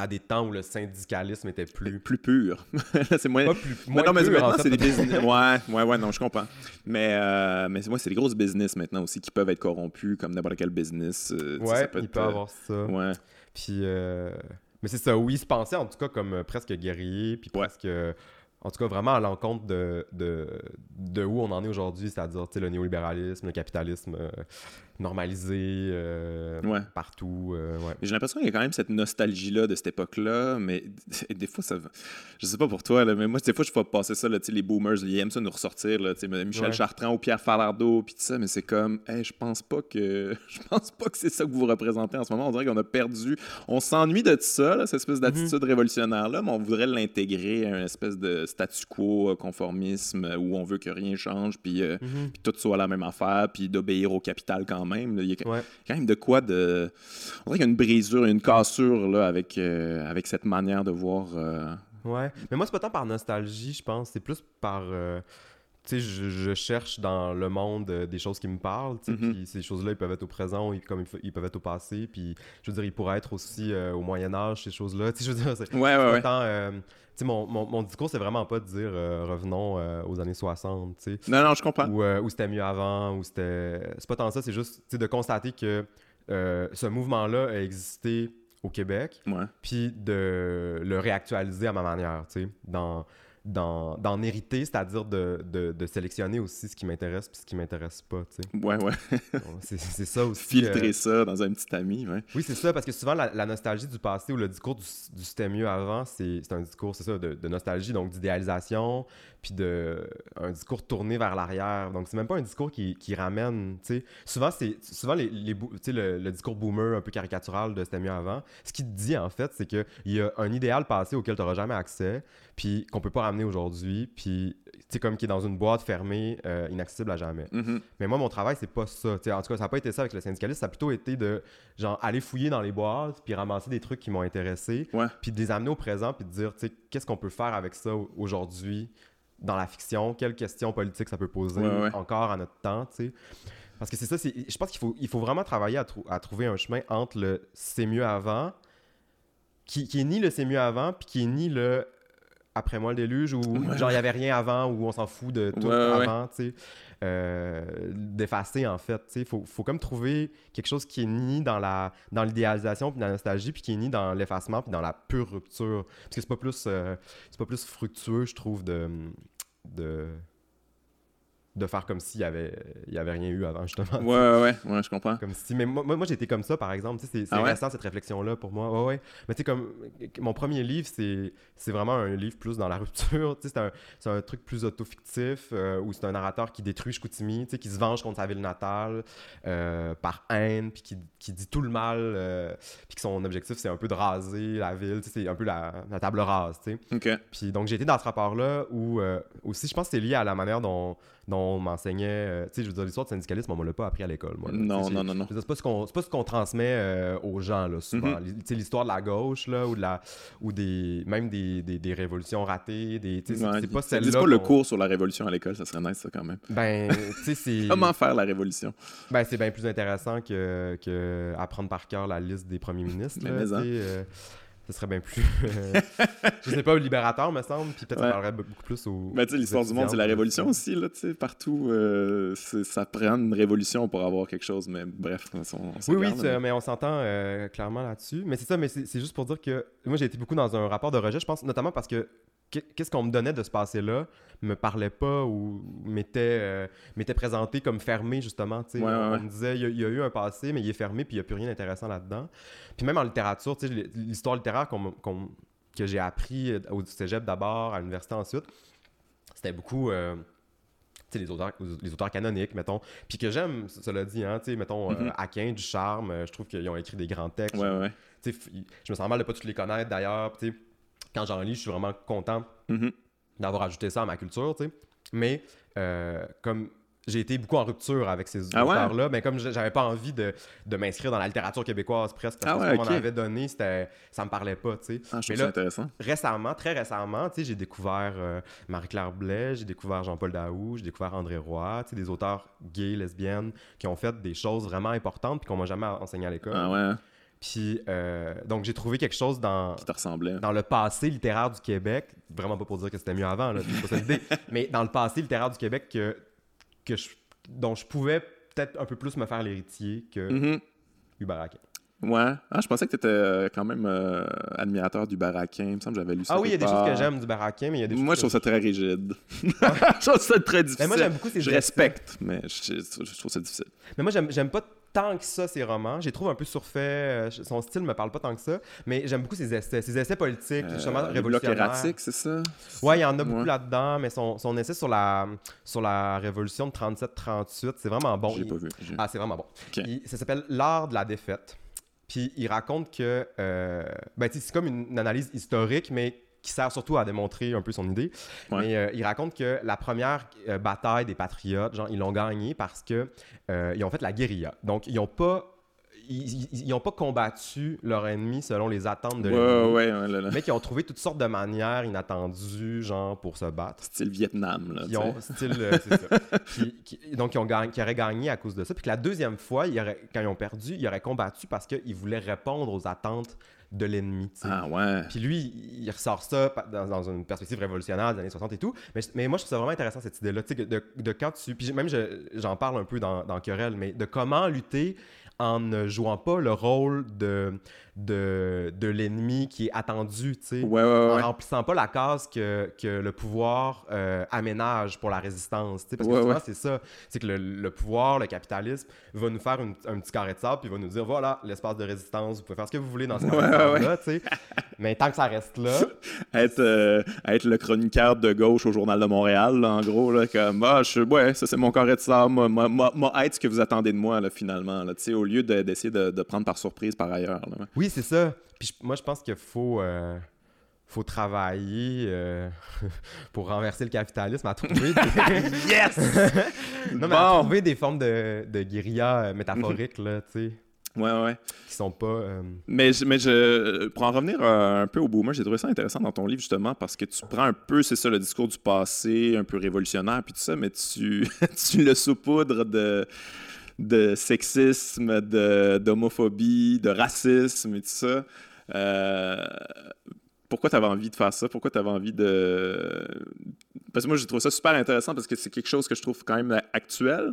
à des temps où le syndicalisme était plus plus pur. c'est moins, plus, moins non, mais maintenant c'est des business. ouais, ouais, ouais, non, je comprends. Mais euh, mais moi c'est des grosses business maintenant aussi qui peuvent être corrompus comme n'importe quel business. Euh, ouais, il peut avoir ça. Ouais. Puis euh, mais c'est ça, oui, se penser en tout cas comme presque guerrier, puis presque en tout cas, vraiment à l'encontre de, où on en est aujourd'hui, c'est-à-dire le néolibéralisme, le capitalisme euh, normalisé euh, partout. Euh, j'ai l'impression qu'il y a quand même cette nostalgie-là de cette époque-là, mais des fois, ça. Je sais pas pour toi, là, mais moi, des fois, je fais passer ça, là, les boomers, ils aiment ça nous ressortir, là, Michel Chartrand ou Pierre Falardeau, puis tout ça, mais c'est comme, hey, je pense pas que je pense pas que c'est ça que vous représentez en ce moment. On dirait qu'on a perdu. On s'ennuie de ça, cette espèce d'attitude mhm. révolutionnaire-là, mais on voudrait l'intégrer à une espèce de statu quo, euh, conformisme, où on veut que rien change, puis, euh, mhm. tout soit la même affaire, puis d'obéir au capital quand même. Il y a quand même de quoi de... On dirait qu'il y a une brisure, une cassure là, avec, avec cette manière de voir... Ouais, mais moi, c'est pas tant par nostalgie, je pense. C'est plus par tu sais, je, cherche dans le monde des choses qui me parlent, mhm. puis ces choses-là, ils peuvent être au présent, ou comme ils, peuvent être au passé, puis je veux dire, ils pourraient être aussi au Moyen Âge, ces choses-là, tu sais, je veux dire, c'est ouais, ouais, ouais mon, mon, mon, discours, c'est vraiment pas de dire euh, revenons euh, aux années 60, tu sais. Non, non, je comprends. Ou, euh, c'était mieux avant, ou c'était. C'est pas tant ça, c'est juste de constater que ce mouvement-là a existé au Québec, puis de le réactualiser à ma manière, tu sais, dans d'en hériter, c'est-à-dire de, de, de, sélectionner aussi ce qui m'intéresse puis ce qui m'intéresse pas, tu sais. Ouais, ouais. c'est ça aussi. Filtrer euh, ça dans un petit ami, ouais. Oui, c'est ça, parce que souvent, la, nostalgie du passé ou le discours du, du c'était mieux avant, c'est un discours, c'est ça, de, de, nostalgie, donc d'idéalisation, puis de un discours tourné vers l'arrière. Donc, c'est même pas un discours qui, qui ramène, tu sais. Souvent, c'est souvent les, les le, le, discours boomer un peu caricatural de c'était mieux avant. Ce qui te dit, en fait, c'est qu'il y a un idéal passé auquel tu n'auras jamais accès, puis qu'on peut pas ramener aujourd'hui, puis c'est comme qui est dans une boîte fermée, euh, inaccessible à jamais. Mm-hmm. Mais moi, mon travail, c'est pas ça. en tout cas, ça n'a pas été ça avec le syndicaliste, ça a plutôt été de genre aller fouiller dans les boîtes, puis ramasser des trucs qui m'ont intéressé, puis de les amener au présent, puis de dire, tu sais, qu'est-ce qu'on peut faire avec ça aujourd'hui dans la fiction, quelles questions politiques ça peut poser encore à notre temps, tu sais. Parce que c'est ça, je pense qu'il faut, il faut vraiment travailler à, à trouver un chemin entre le c'est mieux avant, qui, qui est ni le c'est mieux avant, puis qui est ni le après moi le déluge ou genre il y avait rien avant ou on s'en fout de tout avant, tu sais. Euh, d'effacer en fait, sais. Faut, faut comme trouver quelque chose qui est ni dans la dans l'idéalisation puis dans la nostalgie puis qui est ni dans l'effacement puis dans la pure rupture. Parce que c'est pas plus euh, pas plus fructueux, je trouve, de de de faire comme s'il y avait, il y avait rien eu avant, justement. Ouais, ouais, ouais, je comprends. Comme si, mais moi, moi j'ai été comme ça, par exemple. C'est ah récent, cette réflexion-là, pour moi. Ouais, ouais. Mais tu sais, comme, mon premier livre, c'est vraiment un livre plus dans la rupture. Tu sais, c'est un, un, truc plus autofictif, euh, où c'est un narrateur qui détruit Chicoutimi, tu sais, qui se venge contre sa ville natale euh, par haine, puis qui, qui, dit tout le mal, euh, puis que son objectif, c'est un peu de raser la ville. Tu sais, c'est un peu la, la, table rase, tu sais. OK. Puis donc, j'ai été dans ce rapport-là où, aussi, je pense que c'est lié à la manière dont dont on m'enseignait. Euh, tu sais, je veux dire, l'histoire du syndicalisme, on ne l'a pas appris à l'école, moi. Non, non, non, non. C'est pas ce qu'on qu'on transmet euh, aux gens, là, souvent. Mm-hmm. Tu sais, l'histoire de la gauche, là, ou, de la, ou des, même des, des, des révolutions ratées. Des, c'est pas celle-là. pas le cours sur la révolution à l'école, ça serait nice, ça, quand même. Ben, tu sais, c'est. Comment faire la révolution? Ben, c'est bien plus intéressant que, que apprendre par cœur la liste des premiers ministres. Mais, mais ce serait bien plus. Euh, je sais pas, libérateur, me semble. Puis peut-être ça parlerait beaucoup plus aux. Mais tu sais, l'histoire du monde, c'est la révolution aussi, là, tu sais. Partout, euh, ça prend une révolution pour avoir quelque chose. Mais bref, on, Oui, oui, mais... on s'entend euh, clairement là-dessus. Mais c'est ça, mais c'est juste pour dire que moi, j'ai été beaucoup dans un rapport de rejet, je pense, notamment parce que qu'est-ce qu'on me donnait de ce passé-là me parlait pas ou m'était euh, présenté comme fermé justement on, me disait il y, a, eu un passé mais il est fermé puis il n'y a plus rien d'intéressant là-dedans puis même en littérature l'histoire littéraire que j'ai appris au cégep d'abord à l'université ensuite c'était beaucoup euh, les auteurs, les auteurs canoniques, mettons. Puis que j'aime, cela dit, hein, mettons, mm Aquin, du charme, je trouve qu'ils ont écrit des grands textes. Ouais, ouais. Je me sens mal de pas tous les connaître d'ailleurs. Quand j'en lis, je suis vraiment content mm-hmm. d'avoir ajouté ça à ma culture. Mais euh, comme j'ai été beaucoup en rupture avec ces ah auteurs-là, mais ben, comme j'avais pas envie de, de m'inscrire dans la littérature québécoise presque, parce ah que ce qu'on avait donné, ça me parlait pas, tu sais. Ah, je mais là, intéressant. Récemment, très récemment, tu sais, j'ai découvert euh, Marie-Claire Blais, j'ai découvert Jean-Paul Daou, j'ai découvert André Roy, tu sais, des auteurs gays, lesbiennes, qui ont fait des choses vraiment importantes puis qu'on m'a jamais enseigné à l'école. Ah ouais. Puis, euh, donc, j'ai trouvé quelque chose dans, Qui te ressemblait. dans le passé littéraire du Québec. Vraiment pas pour dire que c'était mieux avant, là, pas ça l'idée. mais dans le passé littéraire du Québec que, que je dont je pouvais peut-être un peu plus me faire l'héritier que mm Ouais. Ah, je pensais que tu étais euh, quand même euh, admirateur du baraquin. Il me semble que j'avais lu ça. Ah oui, il y a des choses que j'aime du baraquin, mais il y a des Moi, je trouve ça très rigide. je trouve ça très difficile. Mais moi, j'aime beaucoup ces Je respecte, mais je, je, trouve ça difficile. Mais moi, j'aime pas tant que ça ses romans. J'ai trouvé un peu surfait. Euh, son style me parle pas tant que ça. Mais j'aime beaucoup ses essais. Ses essais politiques, euh, justement, révolutionnaires. c'est ça? Ouais, il y en a beaucoup là-dedans. Mais son, son, essai sur la, sur la révolution de 37-38, c'est vraiment bon. J'ai pas vu. Ah, c'est vraiment bon. ça s'appelle L'art de la défaite. Puis il raconte que. Euh, ben, c'est comme une analyse historique, mais qui sert surtout à démontrer un peu son idée. Mais euh, il raconte que la première euh, bataille des patriotes, genre, ils l'ont gagnée parce que euh, ils ont fait la guérilla. Donc, ils n'ont pas ils n'ont pas combattu leur ennemi selon les attentes de l'ennemi, ouais, ouais, mais qui ont trouvé toutes sortes de manières inattendues, genre, pour se battre. Style Vietnam, là. Ils ont, style, c'est ça. donc, ils, ont auraient gagné à cause de ça. Puis que la deuxième fois, quand ils ont perdu, ils auraient combattu parce qu'ils voulaient répondre aux attentes de l'ennemi. Ah ouais. Puis lui, il ressort ça dans, une perspective révolutionnaire des années 60 et tout. Mais, mais moi, je trouve ça vraiment intéressant cette idée-là. De, de, quand tu. Puis même, j'en parle un peu dans, dans Querelle, mais de comment lutter en ne jouant pas le rôle de, de, de l'ennemi qui est attendu, tu sais. Ouais, ouais, ouais. En remplissant pas la case que, que le pouvoir euh, aménage pour la résistance, tu sais. Parce que souvent, c'est ça. C'est que le, le, pouvoir, le capitalisme, va nous faire un petit carré de sable, puis va nous dire, voilà, l'espace de résistance, vous pouvez faire ce que vous voulez dans ce carré là tu sais. Mais tant que ça reste là... être, euh, être le chroniqueur de gauche au Journal de Montréal, en gros, là, comme, ah, je, ouais, ça c'est mon carré de sable, moi, moi, moi, être ce que vous attendez de moi, là, finalement, là, tu sais, au lieu d'essayer de, de, prendre par surprise par ailleurs. Oui, c'est ça. Puis moi, je pense qu'il faut, euh, faut travailler euh, pour renverser le capitalisme, à trouver des... yes! non, mais à trouver des formes de, de guérilla euh, métaphoriques, là, tu sais. Ouais, ouais. Qui sont pas. Mais, mais je, pour en revenir un peu au boomer, j'ai trouvé ça intéressant dans ton livre, justement, parce que tu prends un peu, c'est ça, le discours du passé, un peu révolutionnaire, puis tout ça, mais tu, tu le saupoudres de de sexisme, d'homophobie, de, racisme et tout ça. Euh, pourquoi tu avais envie de faire ça? Pourquoi tu avais envie de. Parce que moi, je trouve ça super intéressant parce que c'est quelque chose que je trouve quand même actuel.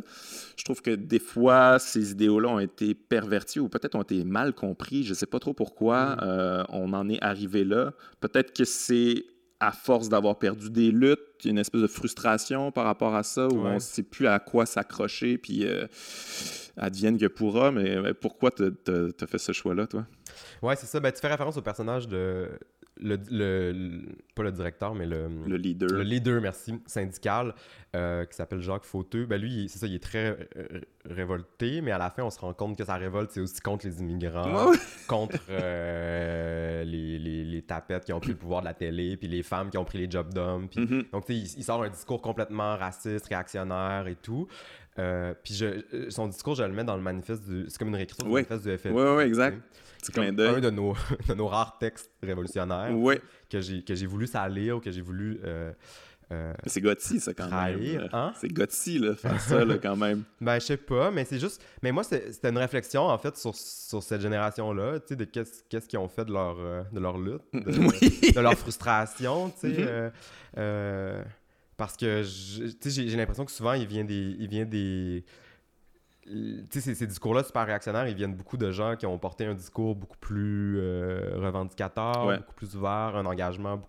Je trouve que des fois, ces idéaux-là ont été pervertis ou peut-être ont été mal compris. Je ne sais pas trop pourquoi mm. euh, on en est arrivé là. Peut-être que c'est à force d'avoir perdu des luttes, il y a une espèce de frustration par rapport à ça, où on ne sait plus à quoi s'accrocher, puis euh, advienne que pourra. Mais, pourquoi tu as fait ce choix-là, toi? Ouais, c'est ça. Ben, tu fais référence au personnage de, le, le, pas le directeur, mais le, le leader. Le leader, merci, syndical, euh, qui s'appelle Jacques Fauteux. Ben lui, c'est ça, il est très euh, révolté, mais à la fin, on se rend compte que sa révolte, c'est aussi contre les immigrants, contre euh, les, les, les, tapettes qui ont pris le pouvoir de la télé, puis les femmes qui ont pris les jobs d'hommes. Mm-hmm. Donc, tu sais, il, il, sort un discours complètement raciste, réactionnaire et tout. puis son discours, je le mets dans le manifeste du... C'est comme une réécriture du manifeste du FLP. Oui, oui, exact. C'est un de nos, de nos rares textes révolutionnaires que j'ai voulu salir ou que j'ai voulu. Euh, euh, c'est Gotti, ça, quand même. Hein? C'est Gotti, là, faire ça, là, quand même. ben, je sais pas, mais c'est juste. Mais moi, c'était une réflexion, en fait, sur, sur cette génération-là, tu sais, de qu'est-ce qu'ils ont fait de leur, euh, de leur lutte, de, leur frustration, tu sais. Mm-hmm. parce que, j'ai l'impression que souvent, il vient des. Il vient des sais, ces, discours-là super réactionnaires, ils viennent beaucoup de gens qui ont porté un discours beaucoup plus euh, revendicateur, beaucoup plus ouvert, un engagement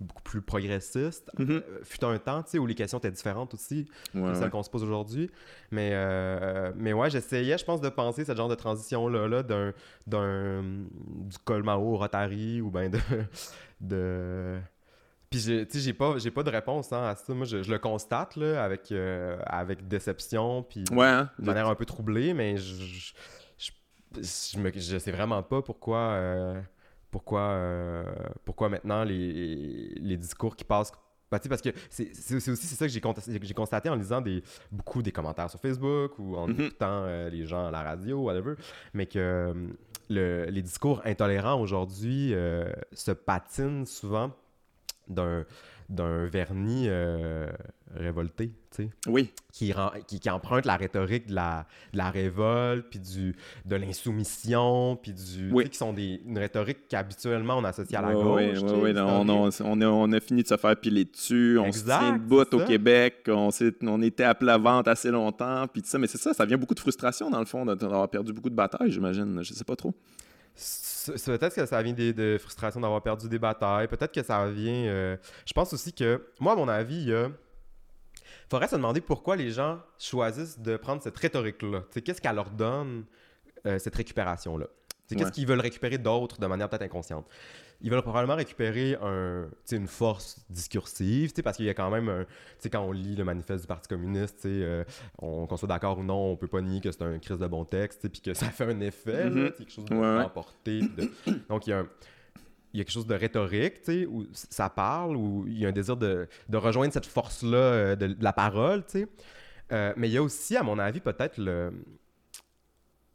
beaucoup, plus progressiste. Mm-hmm. Euh, fut un temps, tu sais, où les questions étaient différentes aussi ouais, celles qu'on se pose aujourd'hui. Mais, euh, mais ouais, j'essayais, je pense, de penser ce genre de transition-là, là, d'un, d'un, du Colmao au Rotary ou bien de, de puis, tu sais, j'ai pas, j'ai pas de réponse hein, à ça. Moi, je, le constate, là, avec, euh, avec déception, puis hein, de manière un peu troublée, mais je, je, je, sais vraiment pas pourquoi, euh, pourquoi, euh, pourquoi maintenant les, les discours qui passent bah, parce que c'est aussi c'est ça que j'ai constaté en lisant des, beaucoup des commentaires sur Facebook ou en mm-hmm. écoutant les gens à la radio, whatever, mais que le, les discours intolérants aujourd'hui se patinent souvent d'un d'un vernis euh, révolté, tu sais. Oui. Qui, qui, emprunte la rhétorique de la, de la révolte, puis du, de l'insoumission, puis du... Oui. qui sont des, une rhétorique qu'habituellement on associe à la gauche. Oui, oui, on, on, on, a, on, a, fini de se faire piler dessus, on se tient bout au Québec, on, on était à plat vente assez longtemps, puis tout ça, mais c'est ça, ça vient beaucoup de frustration dans le fond, d'avoir perdu beaucoup de batailles, j'imagine, je sais pas trop peut-être que ça vient de, frustration d'avoir perdu des batailles. Peut-être que ça vient. Euh, je pense aussi que, moi, à mon avis, il faudrait se demander pourquoi les gens choisissent de prendre cette rhétorique-là. Qu'est-ce qu'elle leur donne, euh, cette récupération-là? Qu'est-ce qu'ils veulent récupérer d'autre de manière peut-être inconsciente? Ils veulent probablement récupérer un, une force discursive, parce qu'il y a quand même un, quand on lit le manifeste du Parti communiste, euh, on, qu'on soit d'accord ou non, on peut pas nier que c'est un crise de bon texte, puis que ça fait un effet, mm-hmm. quelque chose de ouais. Donc, il y a il y a quelque chose de rhétorique, tu sais, où ça parle, où il y a un désir de, de rejoindre cette force-là euh, de, la parole, tu sais. Euh, mais il y a aussi, à mon avis, peut-être le,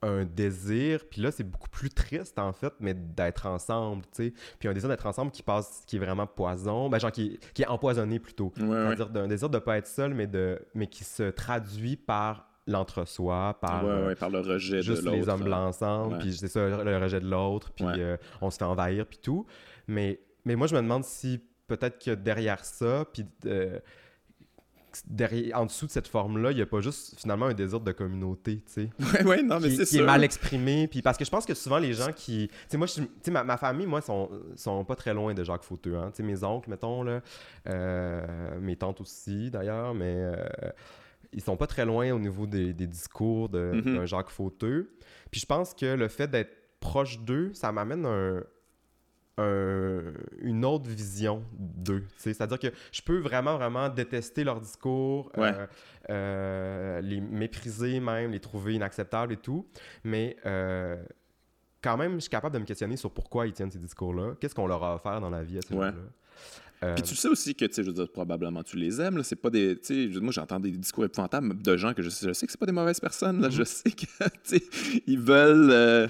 un désir, puis là, c'est beaucoup plus triste, en fait, mais d'être ensemble, tu sais. Puis un désir d'être ensemble qui passe, qui est vraiment poison, ben, genre qui, qui est empoisonné plutôt. C'est-à-dire d'un désir de pas être seul, mais, de, mais qui se traduit par l'entre-soi, par, euh, par le rejet de l'autre. les hommes blancs ensemble, puis c'est ça, le rejet de l'autre, puis euh, on se fait envahir, puis tout. Mais, mais moi, je me demande si peut-être que derrière ça, puis... Euh, derrière, en dessous de cette forme-là, il n'y a pas juste finalement un désir de communauté, tu sais. Ouais, ouais, non, mais c'est Qui est mal exprimé. Puis parce que je pense que souvent les gens qui. Tu sais, moi, ma, ma, famille, moi, sont, sont pas très loin de Jacques Fauteux. Hein. Tu sais, mes oncles, mettons, là, euh, mes tantes aussi, d'ailleurs, mais euh, ils sont pas très loin au niveau des, des discours de, mm-hmm. Jacques Fauteux. Puis je pense que le fait d'être proche d'eux, ça m'amène un, une autre vision d'eux. C'est-à-dire que je peux vraiment, vraiment détester leur discours, euh, euh, les mépriser même, les trouver inacceptables et tout, mais euh, quand même, je suis capable de me questionner sur pourquoi ils tiennent ces discours-là, qu'est-ce qu'on leur a offert dans la vie à ce moment là Puis tu sais aussi que, tu sais, je veux dire, probablement tu les aimes, là, c'est pas des, tu sais, moi j'entends des discours épouvantables de gens que je sais, je sais que c'est pas des mauvaises personnes, là, mm-hmm. je sais que, tu sais, ils veulent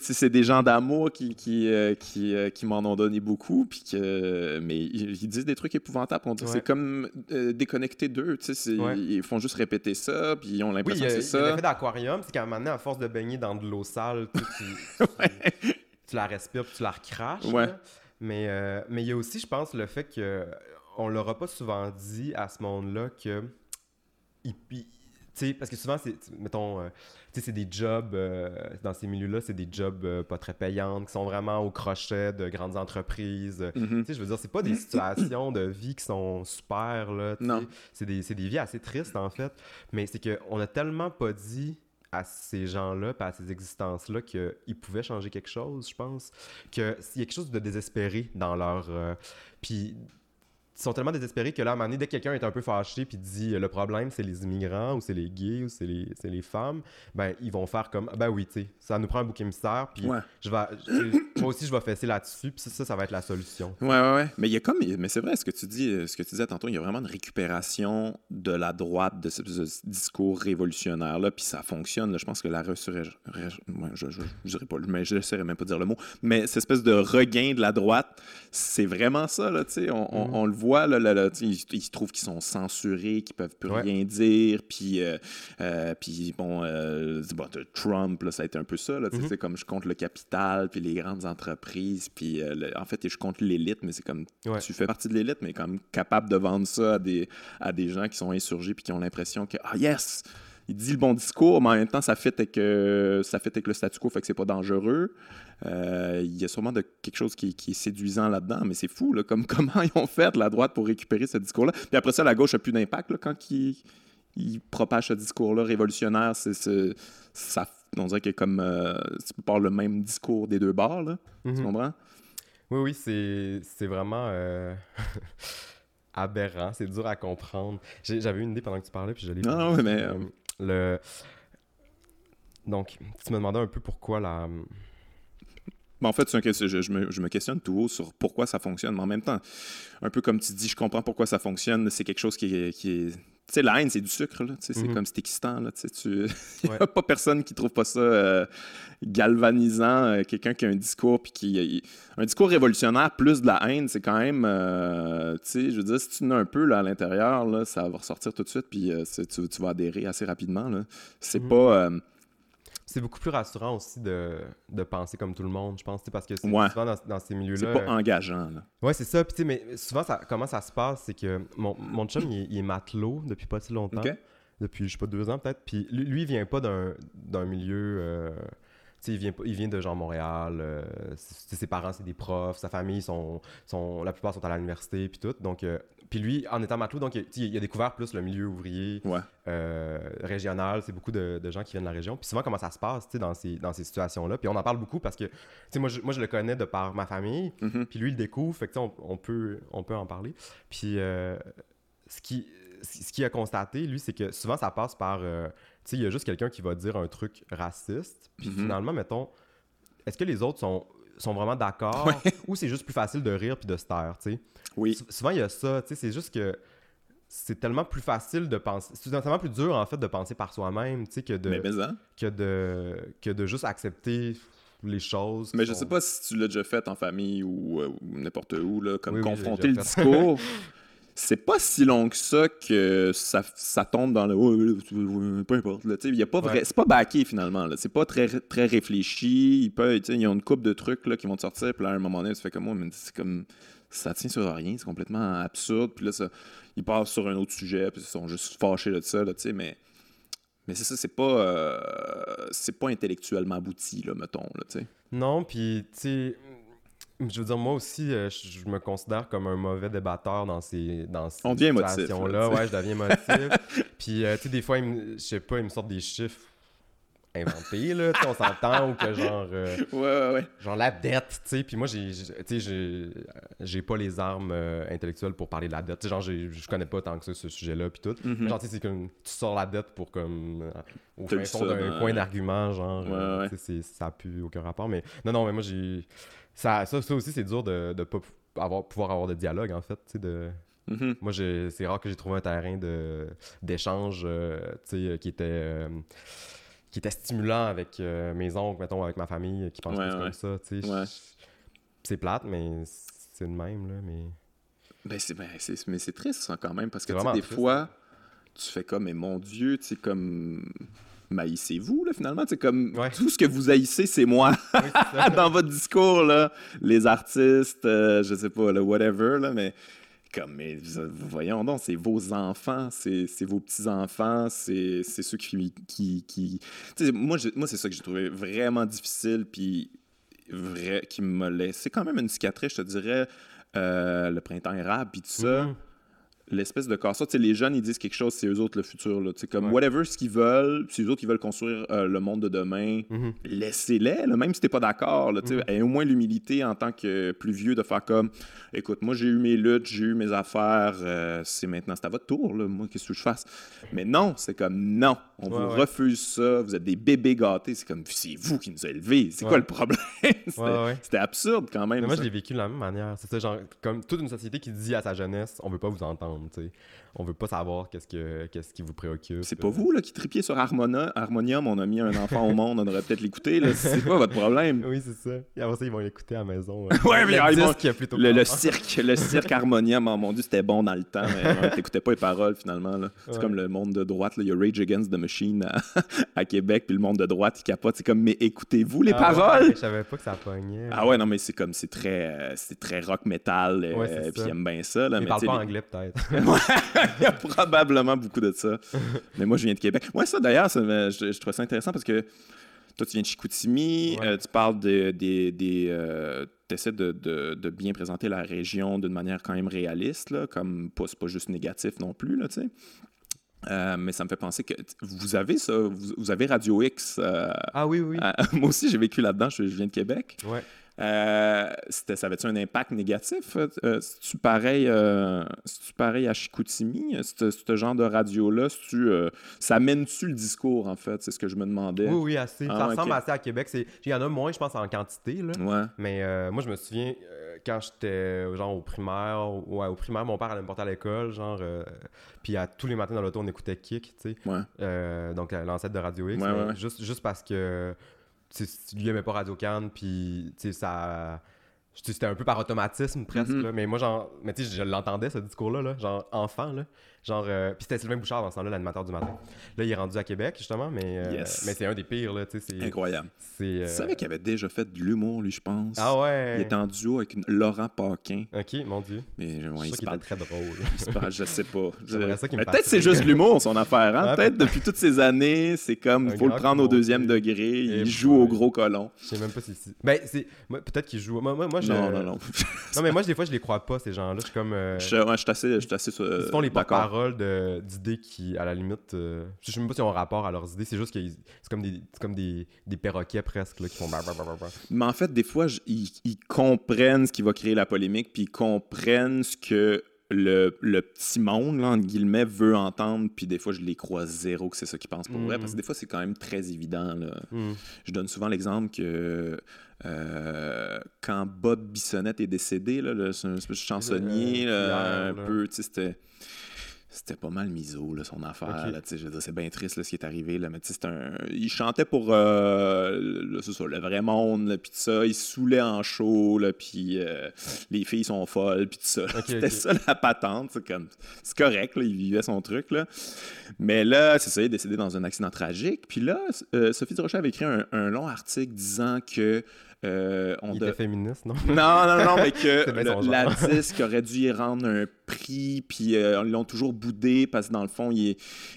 c'est des gens d'amour qui, qui, euh, qui, euh, qui m'en ont donné beaucoup, puis que, mais ils, disent des trucs épouvantables. C'est comme euh, déconnecté d'eux. Ils font juste répéter ça, puis ils ont l'impression que c'est ça. L'effet d'aquarium, c'est qu'à un moment donné, à force de baigner dans de l'eau sale, tu, tu, la respires, puis tu la recraches. Mais mais il y a aussi, je pense, le fait que on leur a pas souvent dit à ce monde-là que parce que souvent, c'est, mettons, euh, c'est des jobs, euh, dans ces milieux-là, c'est des jobs euh, pas très payants, qui sont vraiment au crochet de grandes entreprises. Mm-hmm. Je veux dire, c'est pas des situations de vie qui sont super, là. Non. C'est des, des, vies assez tristes, en fait. Mais c'est qu'on a tellement pas dit à ces gens-là, à ces existences-là, qu'ils pouvaient changer quelque chose, je pense. Qu'il y a quelque chose de désespéré dans leur... puis ils sont tellement désespérés que là, à un moment donné, dès que quelqu'un est un peu fâché puis dit le problème, c'est les immigrants ou c'est les gays ou c'est les, les, femmes, ben ils vont faire comme ben oui, tu sais, ça nous prend un bouc émissaire puis je vais, moi aussi, je vais fesser là-dessus puis ça, ça va être la solution. Ouais, ouais, ouais. Mais il y a comme, mais c'est vrai ce que tu dis, ce que tu disais tantôt, il y a vraiment une récupération de la droite de ce, discours révolutionnaire là, puis ça fonctionne. je pense que la résurrection, je, je, je, dirais pas, mais je ne saurais même pas dire le mot, mais cette espèce de regain de la droite, c'est vraiment ça là, tu sais, on, on, on le voit ils, se trouvent qu'ils sont censurés, qu'ils peuvent plus rien dire. Puis, euh, euh, puis bon, euh, Trump, ça a été un peu ça. Mm-hmm. C'est comme je compte le capital, puis les grandes entreprises. Puis en fait, je compte l'élite, mais c'est comme tu fais partie de l'élite, mais comme capable de vendre ça à des, à des gens qui sont insurgés, puis qui ont l'impression que, ah yes! Il dit le bon discours, mais en même temps, ça fait avec, ça fait avec le statu quo, fait que c'est pas dangereux. Euh, il y a sûrement de, quelque chose qui, est séduisant là-dedans, mais c'est fou, là, comme, comment ils ont fait, la droite, pour récupérer ce discours-là. Puis après ça, la gauche a plus d'impact quand ils, ils propagent ce discours-là révolutionnaire. C'est, ça, on dirait que comme euh, tu parles le même discours des deux bords, là, tu mhm. comprends? Oui, oui, c'est vraiment euh, aberrant. C'est dur à comprendre. J'avais une idée pendant que tu parlais, puis je l'ai Non, non, mais. Donc, tu me demandais un peu pourquoi la. en fait, je, me, je, me, questionne tout haut sur pourquoi ça fonctionne, mais en même temps, un peu comme tu dis, je comprends pourquoi ça fonctionne. C'est quelque chose qui est, qui est sais, la haine, c'est du sucre, là. C'est mhm. comme c'est excitant, là. Tu... Il n'y a pas personne qui trouve pas ça euh, galvanisant. Euh, quelqu'un qui a un discours, puis qui... Un discours révolutionnaire plus de la haine, c'est quand même... Euh, tu sais, je veux dire, si tu n'as un peu, là, à l'intérieur, là, ça va ressortir tout de suite, puis tu, tu, vas adhérer assez rapidement, là. C'est mhm. pas c'est beaucoup plus rassurant aussi de, de, penser comme tout le monde, je pense, parce que souvent dans, ces milieux-là. C'est pas engageant. Là. Ouais, c'est ça. Puis, mais souvent, ça, comment ça se passe, c'est que mon, mon chum, il, est matelot depuis pas si longtemps. Depuis, je sais pas, deux ans peut-être. Puis lui, il vient pas d'un milieu. Euh, il vient, il vient de genre Montréal, euh, ses parents c'est des profs, sa famille sont, sont la plupart sont à l'université puis tout. Donc euh, puis lui, en étant matelot, donc il, a découvert plus le milieu ouvrier euh, régional. C'est beaucoup de, gens qui viennent de la région. Puis souvent, comment ça se passe dans ces, dans ces situations-là. Puis on en parle beaucoup parce que moi je, moi, je le connais de par ma famille. Mm-hmm. Puis lui, il le découvre. Fait que on, on, peut, on peut en parler. Puis euh, ce qui ce qu'il a constaté, lui, c'est que souvent, ça passe par... Euh, sais, il y a juste quelqu'un qui va dire un truc raciste. Puis mm-hmm. finalement, mettons, est-ce que les autres sont sont vraiment d'accord? Ou c'est juste plus facile de rire puis de se taire, tu sais? Oui. souvent, il y a ça, tu sais, c'est juste que c'est tellement plus facile de penser, c'est tellement plus dur, en fait, de penser par soi-même, tu sais, que de, que, de, que de juste accepter les choses. Mais je sais pas si tu l'as déjà fait en famille ou, euh, n'importe où, là, comme confronter le discours. c'est pas si long que ça que ça, ça tombe dans le peu importe là, y a pas vrai, c'est pas baqué finalement là, c'est pas très très réfléchi, il peut il y a une coupe de trucs là qui vont te sortir puis là à un moment donné tu fais comme moi mais c'est comme ça tient sur rien, c'est complètement absurde. Puis là ça ils passent sur un autre sujet puis ils sont juste fâchés de ça là, tu sais. Mais mais c'est ça, c'est pas, euh, c'est pas intellectuellement abouti, là, mettons, là, tu sais. Non, puis, tu je veux dire, moi aussi, euh, je, me considère comme un mauvais débatteur dans ces, dans ces situations-là. Ouais, je deviens motif. Puis, euh, tu sais, des fois, je sais pas, ils me sortent des chiffres inventés, là, on s'entend, ou que genre... Euh, ouais, ouais, ouais. Genre la dette, tu sais, puis moi, j'ai, j'ai pas les armes intellectuelles pour parler de la dette. Tu sais, genre, je connais pas tant que ça ce sujet-là, puis tout. Mm-hmm. Genre, tu sais, c'est comme, tu sors la dette pour comme... au fin fond d'un point d'argument, genre, tu sais, ça a plus aucun rapport, mais... Non, non, mais moi, j'ai ça, ça, aussi, c'est dur de ne pas avoir, pouvoir avoir de dialogue, en fait. De... Mm-hmm. Moi, c'est rare que j'ai trouvé un terrain d'échange euh, qui était. Euh, qui était stimulant avec euh, mes oncles, mettons, avec ma famille qui pensent comme ça. C'est plate, mais c'est le même. Là, mais... Ben, c'est ben, mais c'est triste ça, quand même, parce que des fois, tu fais comme, mais mon Dieu, tu sais, comme maïssez-vous, là, finalement? C'est comme tout ce que vous haïssez, c'est moi. Dans votre discours, là, les artistes, euh, je sais pas, le whatever, là, mais comme, mais voyons donc, c'est vos enfants, c'est vos petits-enfants, c'est ceux qui. qui, qui... moi, moi c'est ça que j'ai trouvé vraiment difficile, puis vrai, qui m'a laissé quand même une cicatrice, je te dirais, euh, le printemps érable, puis tout ça. Mm-hmm l'espèce de casse sais les jeunes, ils disent quelque chose, c'est eux autres le futur. Là. Comme whatever ce qu'ils veulent, c'est eux autres qui veulent construire euh, le monde de demain, mm-hmm. laissez-les, même si t'es pas d'accord. Mm-hmm. au moins l'humilité en tant que plus vieux de faire comme écoute, moi j'ai eu mes luttes, j'ai eu mes affaires, euh, c'est maintenant, c'est à votre tour, là. moi qu'est-ce que je fasse? Mais non, c'est comme non, on vous refuse ça, vous êtes des bébés gâtés, c'est comme c'est vous qui nous avez élevés, c'est quoi le problème? C'était absurde quand même. moi je l'ai vécu de la même manière. C'est genre comme toute une société qui dit à sa jeunesse, on veut pas vous entendre on veut pas savoir qu'est-ce, que, qu'est-ce qui vous préoccupe. C'est pas vous là, qui tripiez sur Harmonia, Harmonium, on a mis un enfant au monde, on aurait peut-être l'écouter. C'est pas votre problème. Oui, c'est ça. Et après ça, ils vont l'écouter à la maison. ouais, mais le, cirque, le cirque Harmonium, oh mon dieu, c'était bon dans le temps, mais t'écoutais pas les paroles finalement. C'est comme le monde de droite. Il y a Rage Against the Machine à, Québec, puis le monde de droite, il capote. C'est comme, mais écoutez-vous les ah paroles? je savais pas que ça pognait. Ah ouais, non, mais c'est comme, c'est très, c'est très rock metal, euh, puis ils bien ça. Là, mais parle pas anglais peut-être. Il y a probablement beaucoup de ça. Mais moi, je viens de Québec. Moi, ça, d'ailleurs, je, trouve ça intéressant parce que toi, tu viens de Chicoutimi, euh, tu parles des... des, euh, tu essaies de, bien présenter la région d'une manière quand même réaliste, là, comme pas, pas juste négatif non plus, là, tu sais. Euh, mais ça me fait penser que vous avez ça, vous, avez Radio X. ah oui, oui. moi aussi, j'ai vécu là-dedans, je, viens de Québec. Ouais. Euh, ça avait-tu un impact négatif? Euh, tu pareil, euh, tu pareil à Chicoutimi, ce genre de radio-là? ça mène-tu le discours, en fait? C'est ce que je me demandais. Oui, oui, assez. ça ah, ressemble assez à Québec. Il y en a moins, je pense, en quantité. Là. Mais moi, je me souviens, quand j'étais genre au primaire, ouais, au primaire, mon père allait me porter à l'école, genre, puis à tous les matins dans l'auto, on écoutait Kick, tu sais. donc l'ancêtre de Radio X. Juste, juste parce que lui aimait pas Radio Cannes, puis ça c'était un peu par automatisme presque mm-hmm. mais moi genre mais tu sais je l'entendais ce discours là, là genre enfant là Genre, euh, puis c'était Sylvain Bouchard dans ce temps-là, l'animateur du matin. Là, il est rendu à Québec, justement, mais, euh, mais c'est un des pires, là, tu sais. Incroyable. C'est, euh... Tu savais qu'il avait déjà fait de l'humour, lui, je pense. Ah ouais? Il était en duo avec Laurent Paquin. Ok, mon Dieu. Mais ouais, il se parle très drôle. je sais pas. Peut-être c'est juste l'humour, son affaire, hein? Peut-être depuis toutes ces années, c'est comme, il faut le prendre au deuxième degré, il joue au gros colon. Je sais même pas si... Ben, c'est... Peut-être qu'il joue... Moi, moi, je... Non, non, non. non, mais moi, des fois, je les crois pas, ces gens-là. Je suis comme... Je suis assez... Je suis assez... Ils d'idées qui, à la limite, euh, je sais même pas si ont rapport à leurs idées, c'est juste que c'est comme des, comme des, des perroquets presque là, qui font. Mais en fait, des fois, ils, comprennent ce qui va créer la polémique, puis ils comprennent ce que le, le, petit monde, là, entre guillemets, veut entendre, puis des fois, je les crois zéro que c'est ça qu'ils pensent pour vrai, parce que mm. des fois, c'est quand même très évident. Là. Mm. Je donne souvent l'exemple que euh, quand Bob Bissonnette est décédé, là, le, un chansonnier, un peu, tu sais, c'était c'était pas mal miso, là, son affaire. c'est bien triste ce qui est arrivé. Là, mais un... Il chantait pour euh, le, vrai monde, puis tout ça. Il saoulait en show, puis euh, les filles sont folles, puis tout ça. C'était ça la patente. C'est correct, il vivait son truc. Là. Mais là, c'est ça, il est décédé dans un accident tragique. Puis là, euh, Sophie Durocher avait écrit un long article disant que euh, on il était féministe, non? Non, non, non, mais que la disque aurait dû y rendre un prix, puis euh, ils l'ont toujours boudé parce que dans le fond, il,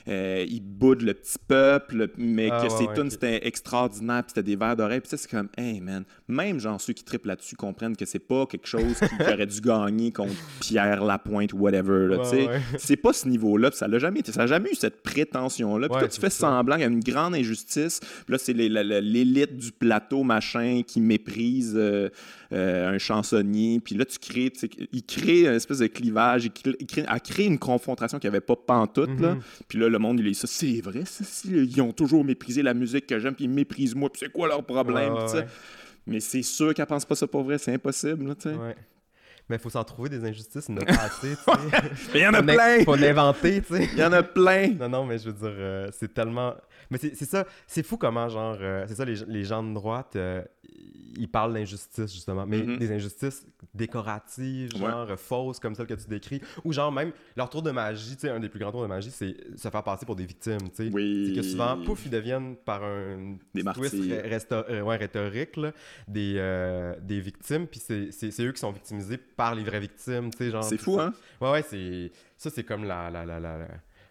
euh, il boude le petit peuple, mais ah, que ses tunes c'était extraordinaire, puis c'était des verres d'oreille. Puis ça, c'est comme, hey man, même genre ceux qui triplent là-dessus comprennent que c'est pas quelque chose qui, aurait dû gagner contre Pierre Lapointe ou whatever. Là, sais c'est pas ce niveau-là, ça n'a jamais, ça jamais eu cette prétention-là. Puis toi, tu fais semblant qu'il y a une grande injustice, puis là, c'est l'élite du plateau, machin, qui méprise euh, euh, un chansonnier. Puis là, tu crées, il crée une espèce de clivage, il crée, a créé une confrontation qu'il n'y avait pas pantoute. là. Mm-hmm. Puis là, le monde, il est ça, c'est vrai, ça, ils ont toujours méprisé la musique que j'aime, puis ils méprisent moi, puis c'est quoi leur problème? Mais c'est sûr qu'elle pense pas ça pour vrai, c'est impossible. tu sais. Mais il faut s'en trouver des injustices, il y en a pas assez, Il y en a plein! Faut l'inventer, tu sais. Il y en a plein! non, non, mais je veux dire, euh, c'est tellement... Mais c'est ça, c'est fou comment, genre, c'est ça, les, les, gens de droite, il parle d'injustice, justement, mais mm-hmm. des injustices décoratives, genre fausses, comme celles que tu décris, ou genre même leur tour de magie, tu sais, un des plus grands tours de magie, c'est se faire passer pour des victimes, tu sais. Oui. C'est que souvent, pouf, ils deviennent par un des twist euh, ouais, rhétorique, là, des, euh, des victimes, puis c'est eux qui sont victimisés par les vraies victimes, tu sais, genre. C'est fou, hein? Ouais, ouais, c'est... Ça, c'est comme la... la, la, la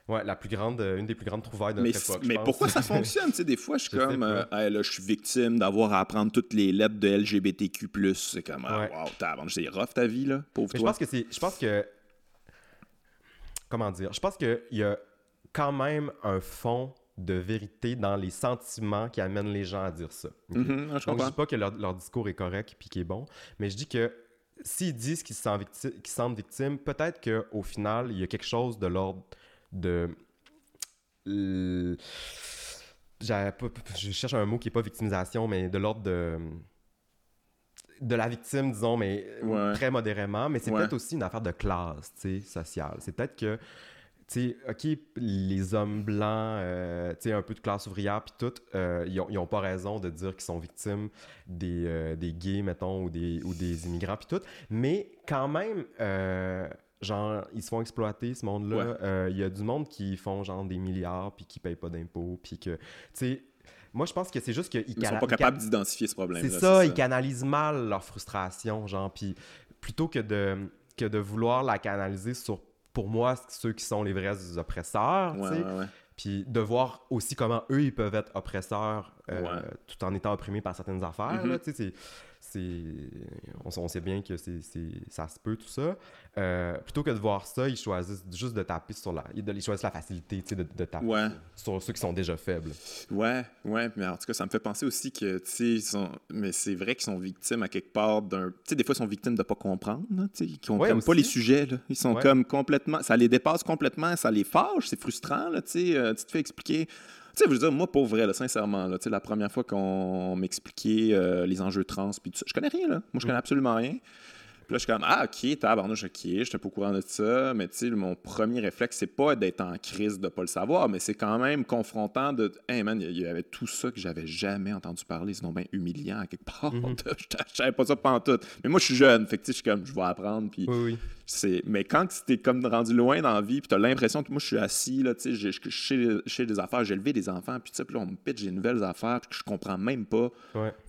Ouais, la plus grande, euh, une des plus grandes trouvailles de notre mais, époque. Mais pourquoi ça fonctionne? tu sais, des fois, je suis comme, euh, là, je suis victime d'avoir à apprendre toutes les lettres de LGBTQ. C'est comme, ah, wow, t'as c'est rough ta vie, là, pauvre mais Je pense que c'est. Je pense que. Comment dire? Je pense qu'il y a quand même un fond de vérité dans les sentiments qui amènent les gens à dire ça. Mm-hmm, je Donc, je dis pas que leur, discours est correct et qu'il est bon, mais je dis que s'ils disent qu'ils se sentent, sentent victimes, peut-être qu'au final, il y a quelque chose de l'ordre de. je cherche un mot qui n'est pas victimisation, mais de l'ordre de de la victime, disons, mais très modérément, mais c'est peut-être aussi une affaire de classe, tu sais, sociale. C'est peut-être que, tu sais, OK, les hommes blancs, euh, tu sais, un peu de classe ouvrière, puis tout, euh, ils n'ont pas raison de dire qu'ils sont victimes des, euh, des gays, mettons, ou des, ou des immigrants, puis tout, mais quand même genre, ils se font exploiter, ce monde-là. Euh, il y a du monde qui font, genre, des milliards, puis qui payent pas d'impôts, puis que, tu sais, moi, je pense que c'est juste qu'ils... Ils sont pas capables d'identifier ce problème C'est ça, ils canalisent mal leur frustration, genre, puis plutôt que de, que de vouloir la canaliser sur, pour moi, ceux qui sont les vrais oppresseurs, tu sais, puis de voir aussi comment eux, ils peuvent être oppresseurs tout en étant opprimé par certaines affaires. Mm-hmm on, sait bien que c'est, ça se peut, tout ça. Euh, plutôt que de voir ça, ils choisissent juste de taper sur la. Ils choisissent la facilité, de, de taper sur ceux qui sont déjà faibles. Ouais, ouais, mais en tout cas, ça me fait penser aussi que, tu sais, mais c'est vrai qu'ils sont victimes à quelque part d'un. Tu sais, des fois, ils sont victimes de pas comprendre, tu sais, comprennent pas les sujets, là. Ils sont comme complètement. Ça les dépasse complètement, ça les fâche, c'est frustrant, là, tu sais. Euh, tu te fais expliquer tu sais, je veux dire, moi, pour vrai, là, sincèrement, là, la première fois qu'on m'expliquait euh, les enjeux trans, puis tout ça, je connais rien, là. Moi, je connais mm. absolument rien. Puis là, je suis comme, ah, ok, tabarnouche, ok, je suis pas au courant de ça. Mais tu sais, mon premier réflexe, c'est pas d'être en crise de pas le savoir, mais c'est quand même confrontant de, hey man, il y avait tout ça que j'avais jamais entendu parler. C'est donc bien humiliant à quelque part. Mm-hmm. je savais pas ça pendant tout. Mais moi, je suis jeune, fait que tu sais, je suis comme, je vais apprendre. Puis oui, oui mais quand tu es comme rendu loin dans la vie puis tu as l'impression que moi je suis assis là tu sais je des affaires j'ai élevé des enfants puis là on me pitch des nouvelles affaires puis que je comprends même pas.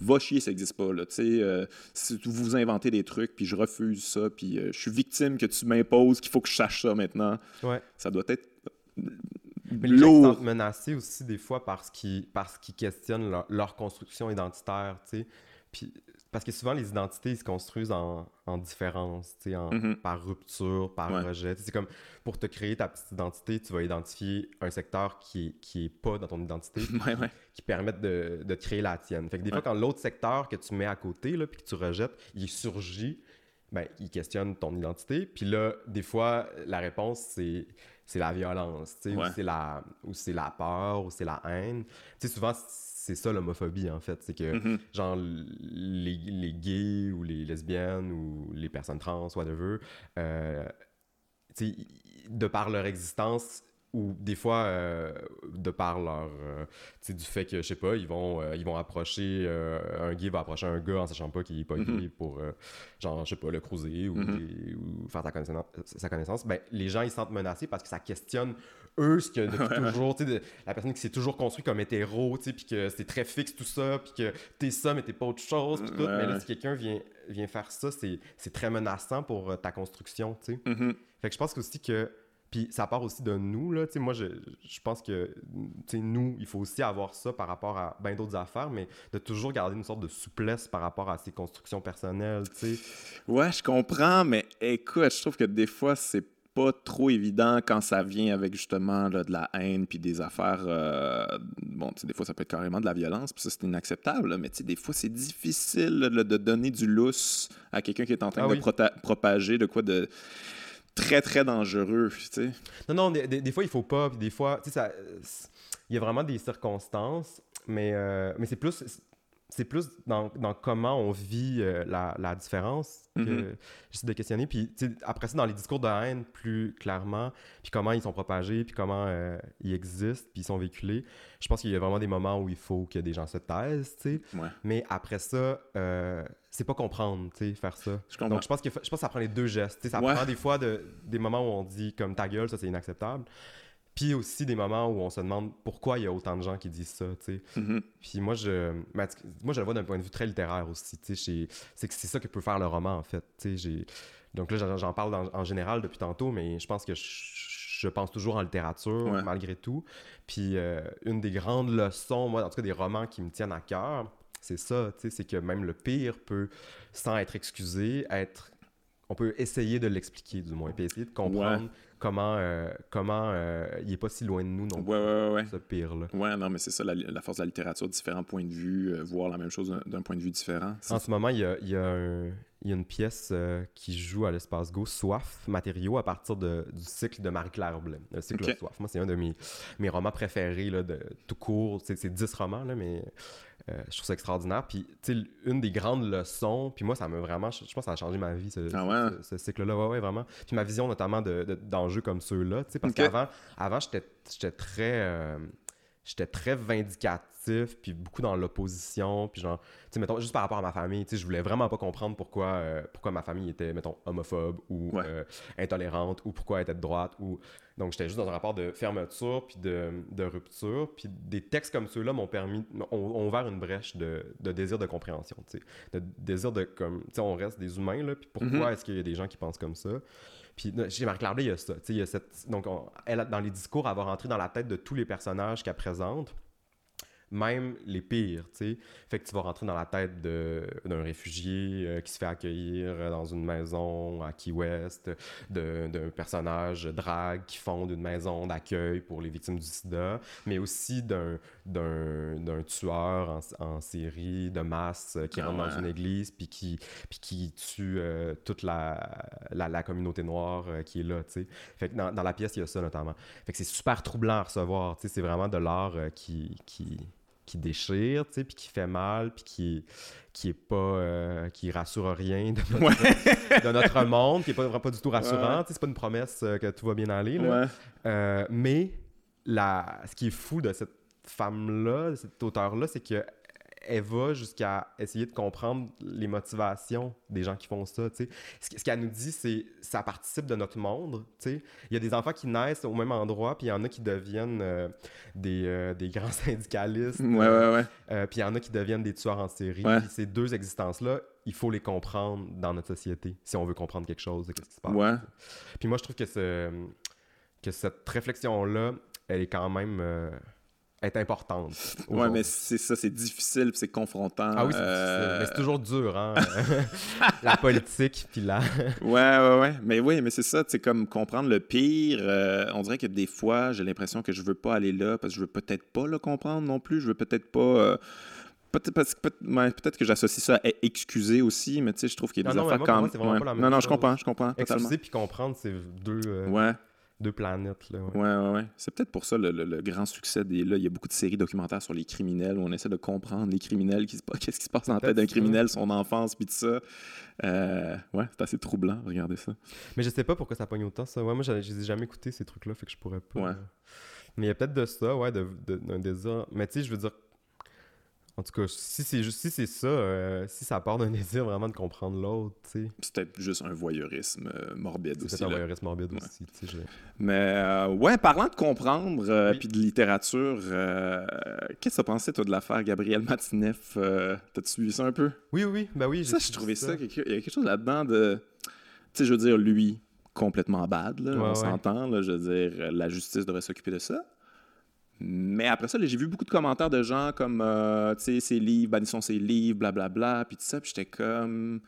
Va chier ça n'existe pas là tu sais euh, si vous inventez des trucs puis je refuse ça puis euh, je suis victime que tu m'imposes qu'il faut que je sache ça maintenant. Ça doit être mais les gens sont menacés aussi des fois parce qu'ils parce qu'ils questionnent leur, leur construction identitaire tu sais. Puis parce que souvent, les identités se construisent en, en différence, en, mm-hmm. par rupture, par rejet. C'est comme pour te créer ta petite identité, tu vas identifier un secteur qui n'est qui est pas dans ton identité, qui permet de, de, créer la tienne. Fait que des fois, quand l'autre secteur que tu mets à côté, là, puis que tu rejettes, il surgit, ben, il questionne ton identité. Puis là, des fois, la réponse, c'est c'est la violence, ou c'est la, ou la peur, ou c'est la haine. sais souvent, c'est ça l'homophobie en fait. C'est que, mm-hmm. genre, les, les, gays ou les lesbiennes ou les personnes trans, whatever, euh, de par leur existence, ou des fois, euh, de par leur. Euh, du fait que, je sais pas, ils vont, euh, ils vont approcher. un gay va approcher un gars en sachant pas qu'il est pas gay pour, genre, je sais pas, le cruiser ou, mm-hmm. ou faire sa connaissance, sa connaissance. Ben, les gens, ils se sentent menacés parce que ça questionne eux, ce que depuis toujours, tu sais, la personne qui s'est toujours construite comme hétéro, tu sais, puis que c'est très fixe tout ça, puis que t'es ça, mais t'es pas autre chose, puis tout. Mais là, si quelqu'un vient, vient faire ça, c'est très menaçant pour ta construction, tu sais. Mm-hmm. Fait que je pense aussi que puis ça part aussi de nous, là. Tu sais, moi, je, je pense que, nous, il faut aussi avoir ça par rapport à bien d'autres affaires, mais de toujours garder une sorte de souplesse par rapport à ses constructions personnelles, tu. Ouais, je comprends, mais écoute, je trouve que des fois, c'est pas trop évident quand ça vient avec justement là, de la haine puis des affaires. Euh, bon, des fois, ça peut être carrément de la violence, puis ça, c'est inacceptable, mais des fois, c'est difficile de donner du lousse à quelqu'un qui est en train ah de propager de quoi de très, très dangereux, tu sais. Non, non, des, des, fois, il faut pas, des fois, tu sais, ça... Il y a vraiment des circonstances, mais, euh, mais c'est plus c'est plus dans, dans, comment on vit euh, la, la, différence que mm-hmm. j'essaie de questionner. Puis après ça, dans les discours de haine, plus clairement, puis comment ils sont propagés, puis comment euh, ils existent, puis ils sont véhiculés, je pense qu'il y a vraiment des moments où il faut que des gens se taisent, tu sais. Mais après ça, euh, c'est pas comprendre, tu sais, faire ça. Donc je pense, que, je pense que ça prend les deux gestes. Ça prend des fois de, des moments où on dit comme ta gueule, ça c'est inacceptable. Puis aussi des moments où on se demande pourquoi il y a autant de gens qui disent ça, tu sais. Mm-hmm. Puis moi, je, moi, je le vois d'un point de vue très littéraire aussi, tu sais. C'est que c'est ça que peut faire le roman, en fait, tu sais. Donc là, j'en parle en général depuis tantôt, mais je pense que je, pense toujours en littérature, malgré tout. Puis euh, une des grandes leçons, moi, en tout cas des romans qui me tiennent à cœur, c'est ça, tu sais, c'est que même le pire peut, sans être excusé, être... On peut essayer de l'expliquer, du moins, puis essayer de comprendre comment, euh, comment euh, il est pas si loin de nous, donc ouais, ouais, ouais. ce pire-là. Ouais, non, mais c'est ça, la, force de la littérature, différents points de vue, euh, voir la même chose d'un point de vue différent. En ce moment, il y a, il y a, il y a une pièce qui joue à l'espace Go, Soif, matériaux, à partir de, du cycle de Marie-Claire Blais, le cycle Soif. Moi, c'est un de mes, mes romans préférés, là, de, tout court. C'est 10 romans, là, mais euh, je trouve ça extraordinaire. Puis, tu sais, une des grandes leçons, puis moi, ça m'a vraiment, je, pense que ça a changé ma vie, ce, ah ce, cycle-là. Ouais, ouais, vraiment. Puis ma vision, notamment, d'enjeux de, comme ceux-là, tu sais, parce qu'avant, avant, j'étais très. Euh, j'étais très vindicatif, puis beaucoup dans l'opposition, puis genre, tu sais, mettons, juste par rapport à ma famille, tu sais, je voulais vraiment pas comprendre pourquoi, euh, pourquoi ma famille était, mettons, homophobe ou intolérante, ou pourquoi elle était de droite, ou donc, j'étais juste dans un rapport de fermeture puis de, de rupture. Puis des textes comme ceux-là m'ont permis, ont, ouvert une brèche de, de, désir de compréhension, tu sais. De désir de, comme, tu sais, on reste des humains, là. Puis pourquoi mm-hmm. est-ce qu'il y a des gens qui pensent comme ça? Puis chez Marie-Claire il y a ça, tu sais, il y a cette... Donc, elle, dans les discours, elle va rentrer dans la tête de tous les personnages qu'elle présente même les pires, tu sais. Fait que tu vas rentrer dans la tête d'un réfugié euh, qui se fait accueillir dans une maison à Key West, d'un personnage drague qui fonde une maison d'accueil pour les victimes du sida, mais aussi d'un tueur en, série de masse qui rentre dans une église puis qui, puis qui tue euh, toute la, la, communauté noire euh, qui est là, tu sais. Fait que dans, dans, la pièce, il y a ça notamment. Fait que c'est super troublant à recevoir, tu sais. C'est vraiment de l'art qui, qui qui déchire, tu sais, puis qui fait mal, puis qui, qui est pas... Euh, qui rassure rien de notre, de notre monde, qui est pas, pas du tout rassurant, tu sais, c'est pas une promesse euh, que tout va bien aller, là. Euh, mais la, ce qui est fou de cette femme-là, de cet auteur-là, c'est que elle va jusqu'à essayer de comprendre les motivations des gens qui font ça. Ce, ce qu'elle nous dit, c'est ça participe de notre monde. Il y a des enfants qui naissent au même endroit, puis il y en a qui deviennent euh, des, euh, des, grands syndicalistes. Ouais, ouais, euh, puis il y en a qui deviennent des tueurs en série. ces deux existences-là, il faut les comprendre dans notre société si on veut comprendre quelque chose de ce qui se passe. Puis moi, je trouve que, ce, que cette réflexion-là, elle est quand même est importante. Ouais, mais c'est ça, c'est difficile, c'est confrontant. Ah oui, c'est difficile. Mais c'est toujours dur, hein? la politique, puis là. ouais, ouais, ouais. Mais oui, mais c'est ça, c'est comme comprendre le pire. Euh, on dirait que des fois, j'ai l'impression que je veux pas aller là parce que je veux peut-être pas le comprendre non plus. Je veux peut-être pas. Euh, peut-être peut, que j'associe ça à excuser aussi, mais tu sais, je trouve qu'il y a des affaires quand même. Non, non, je comprends, je comprends. Excuser puis comprendre, c'est deux. Euh, ouais deux planètes. Là, ouais, ouais, ouais. C'est peut-être pour ça le, grand succès des. Là, il y a beaucoup de séries documentaires sur les criminels où on essaie de comprendre les criminels, qu'est-ce qui se passe dans la tête d'un criminel, son enfance, puis tout ça. Euh, ouais, c'est assez troublant, regardez ça. Mais je sais pas pourquoi ça pogne autant, ça. Ouais, moi, je les ai jamais écouté ces trucs-là, fait que je pourrais pas. Ouais. Mais il y a peut-être de ça, ouais, d'un de, désir. Mais tu sais, je veux dire, en tout cas, si c'est si c'est ça, euh, si ça part d'un désir vraiment de comprendre l'autre, tu sais. C'est peut-être juste un voyeurisme euh, morbide aussi. C'est un voyeurisme morbide aussi, tu sais. Mais euh, ouais, parlant de comprendre puis de littérature, qu'est-ce que tu pensé toi de l'affaire Gabriel Matineff T'as-tu suivi ça un peu? Oui, oui, ben oui. Ça, j'ai trouvé ça. il y a quelque chose là-dedans de, tu sais, je veux dire, lui complètement bad, là, on s'entend, je veux dire, la justice devrait s'occuper de ça. Mais après ça, j'ai vu beaucoup de commentaires de gens comme, euh, tu sais, ses livres, bannissons ses livres, blablabla, puis tout ça. Puis j'étais comme.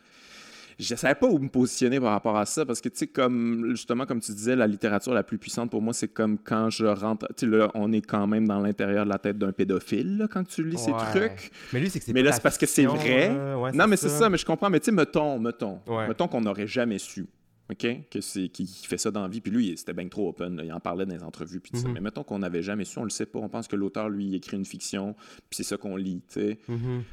Je savais pas où me positionner par rapport à ça parce que, tu sais, comme, justement, comme tu disais, la littérature la plus puissante pour moi, c'est comme quand je rentre. Tu sais, là, on est quand même dans l'intérieur de la tête d'un pédophile, là, quand tu lis ces trucs. Mais lui, c'est que c'est Mais là, c'est parce que c'est vrai. non, mais c'est ça. mais je comprends. Mais tu sais, mettons, mettons, mettons qu'on n'aurait jamais su. OK? Que c'est, qui, fait ça dans la vie. Puis lui, c'était bien trop open. Il en parlait dans les entrevues. Puis ça. Mhm. Mais mettons qu'on n'avait jamais su, on le sait pas. On pense que l'auteur, lui, écrit une fiction. Puis c'est ça qu'on lit. tu sais. Mhm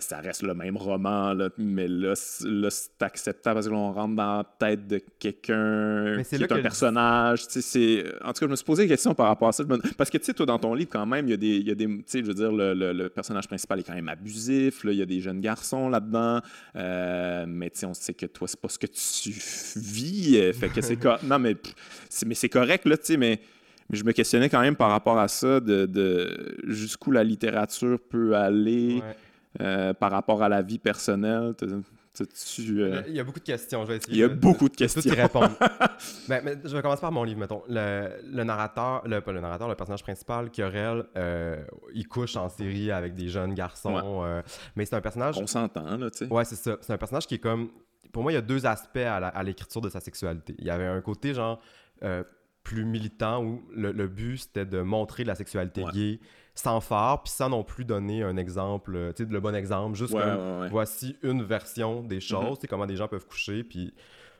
ça reste le même roman, là, mais là, là c'est acceptable parce que l'on rentre dans la tête de quelqu'un qui est un personnage. C'est... En tout cas, je me suis posé des questions par rapport à ça. Parce que, tu sais, toi, dans ton livre, quand même, il y a des... Il y a des tu sais, je veux dire, le, le, personnage principal est quand même abusif. Là, il y a des jeunes garçons là-dedans. Euh, mais, tu sais, on sait que toi, c'est pas ce que tu vis. Euh, fait que c'est... non, mais, c'est, mais c'est correct, là, tu sais, mais... Je me questionnais quand même par rapport à ça, de, de jusqu'où la littérature peut aller. Euh, par rapport à la vie personnelle? Euh, il y a beaucoup de questions. Je vais essayer Il y a beaucoup de questions. y répondre. Ben, je vais commencer par mon livre, mettons. Le, narrateur, le, pas le narrateur, le personnage principal, Querelle, euh, il couche en série avec des jeunes garçons. mais c'est un personnage. On s'entend, là, tu sais. Ouais, c'est ça. C'est un personnage qui est comme. Pour moi, il y a deux aspects à l'écriture de sa sexualité. Il y avait un côté, genre, plus militant où le, but, c'était de montrer la sexualité gay sans phare, puis sans non plus donner un exemple, euh, tu sais, le bon exemple, juste comme voici une version des mhm. choses, tu sais, comment des gens peuvent coucher, puis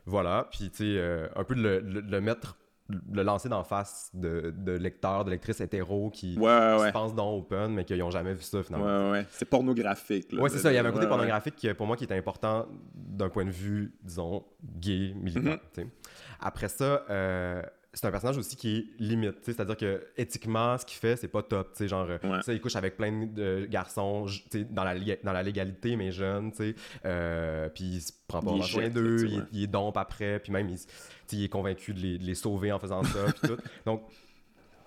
voilà, puis tu sais, euh, un peu de le, mettre le lancer d'en face de, de lecteurs, de lectrices hétéros qui, se pensent dans Open, mais qui n'ont jamais vu ça finalement. Ouais, ouais. C'est pornographique. ouais, c'est ça. Il y avait un côté pornographique qui, pour moi qui était important d'un point de vue, disons, gay, militant. Mhm. Après ça, euh, c'est un personnage aussi qui est limite, c'est-à-dire que éthiquement, ce qu'il fait, c'est pas top, tu genre, il couche avec plein de garçons, dans la, dans la légalité, mais jeunes, tu euh, puis il se prend pas soin d'eux, il, est dompe après, puis même, il, est convaincu de les, sauver en faisant ça, puis tout. Donc,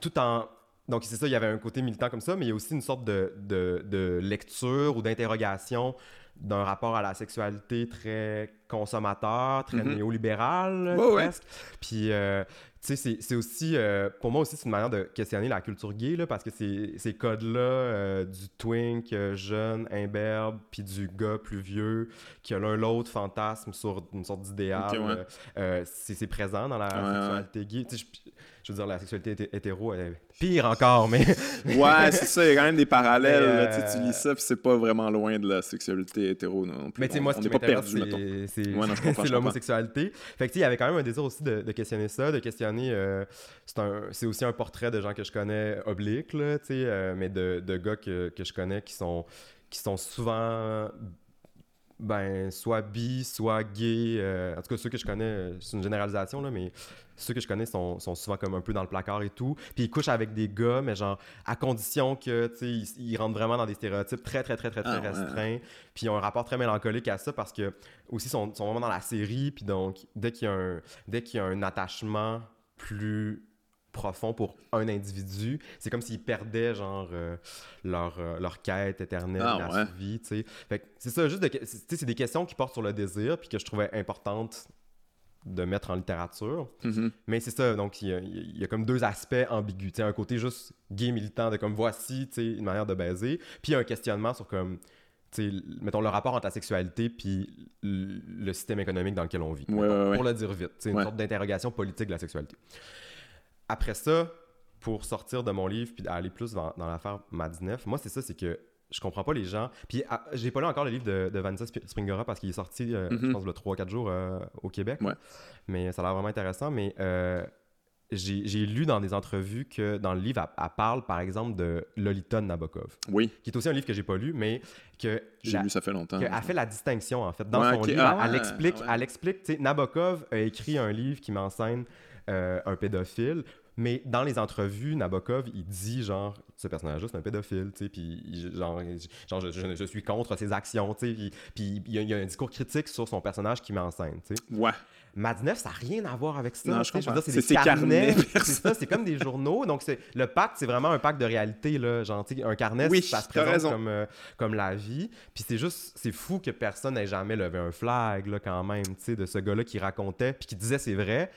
tout en... Donc, c'est ça, il y avait un côté militant comme ça, mais il y a aussi une sorte de, de, de lecture ou d'interrogation d'un rapport à la sexualité très consommateur, très mm-hmm. néolibéral, presque. Puis, euh, tu sais, c'est aussi, euh, pour moi aussi, c'est une manière de questionner la culture gay, là, parce que ces codes-là, euh, du twink jeune, imberbe, puis du gars plus vieux, qui a l'un l'autre fantasme sur une sorte d'idéal, c'est présent dans la sexualité gay je veux dire, la sexualité hétéro, elle est pire encore, mais. ouais, c'est ça, il y a quand même des parallèles. Tu lis ça, puis c'est pas vraiment loin de la sexualité hétéro non plus. Mais tu sais, moi, ce qui m'intéresse, c'est l'homosexualité. Fait que tu il y avait quand même un désir aussi de, questionner ça, de questionner. Euh, c'est aussi un portrait de gens que je connais oblique, là, tu sais, euh, mais de, de gars que, que je connais qui sont, qui sont souvent ben, soit bi, soit gay. Euh, en tout cas, ceux que je connais, c'est une généralisation, là, mais ceux que je connais sont, sont, souvent comme un peu dans le placard et tout. Puis ils couchent avec des gars, mais genre à condition que, tu sais, ils, rentrent vraiment dans des stéréotypes très, très, très, très, très ah, restreints. Puis ils ont un rapport très mélancolique à ça parce que, aussi, sont, sont vraiment dans la série. Puis donc, dès qu'il y a un, dès qu'il y a un attachement plus profond pour un individu. C'est comme s'ils perdaient, genre, euh, leur, euh, leur quête éternelle, ah, la vie, tu sais. Fait c'est ça, juste, c'est des questions qui portent sur le désir, puis que je trouvais importantes de mettre en littérature. Mm-hmm. Mais c'est ça, donc il y, a, comme deux aspects ambigus. un côté juste gay militant de comme voici une manière de baiser, puis un questionnement sur comme, mettons le rapport entre la sexualité puis le système économique dans lequel on vit. pour le dire vite, c'est une sorte d'interrogation politique de la sexualité. Après ça, pour sortir de mon livre puis aller plus dans, l'affaire Madinef, moi c'est ça, c'est que je comprends pas les gens. Puis ah, j'ai pas lu encore le livre de, de Vanessa Springora parce qu'il est sorti, euh, je mhm. pense, le 3-4 jours euh, au Québec. Mais ça a l'air vraiment intéressant. Mais euh, j'ai lu dans des entrevues que dans le livre, elle, parle par exemple de Lolita Nabokov. Oui. Qui est aussi un livre que j'ai pas lu, mais que. J'ai lu ça fait longtemps. Elle fait la distinction en fait. Dans son livre, ah, elle, explique, elle explique, Nabokov a écrit un livre qui m'enseigne un pédophile mais dans les entrevues, Nabokov, il dit genre, ce personnage-là, c'est un pédophile, tu sais, puis genre, genre je, suis contre ses actions, tu sais, puis il y, a un discours critique sur son personnage qui m'enseigne, tu sais. Ouais. Madnef, ça n'a rien à voir avec ça. Non, je comprends. C'est des carnets. c'est ça, c'est comme des journaux. Donc, c'est le pacte, c'est vraiment un pacte de réalité, là. Genre, un carnet, ça se présente comme, euh, comme la vie. Puis c'est juste, c'est fou que personne n'ait jamais levé un flag, là, quand même, tu sais, de ce gars-là qui racontait, puis qui disait c'est vrai.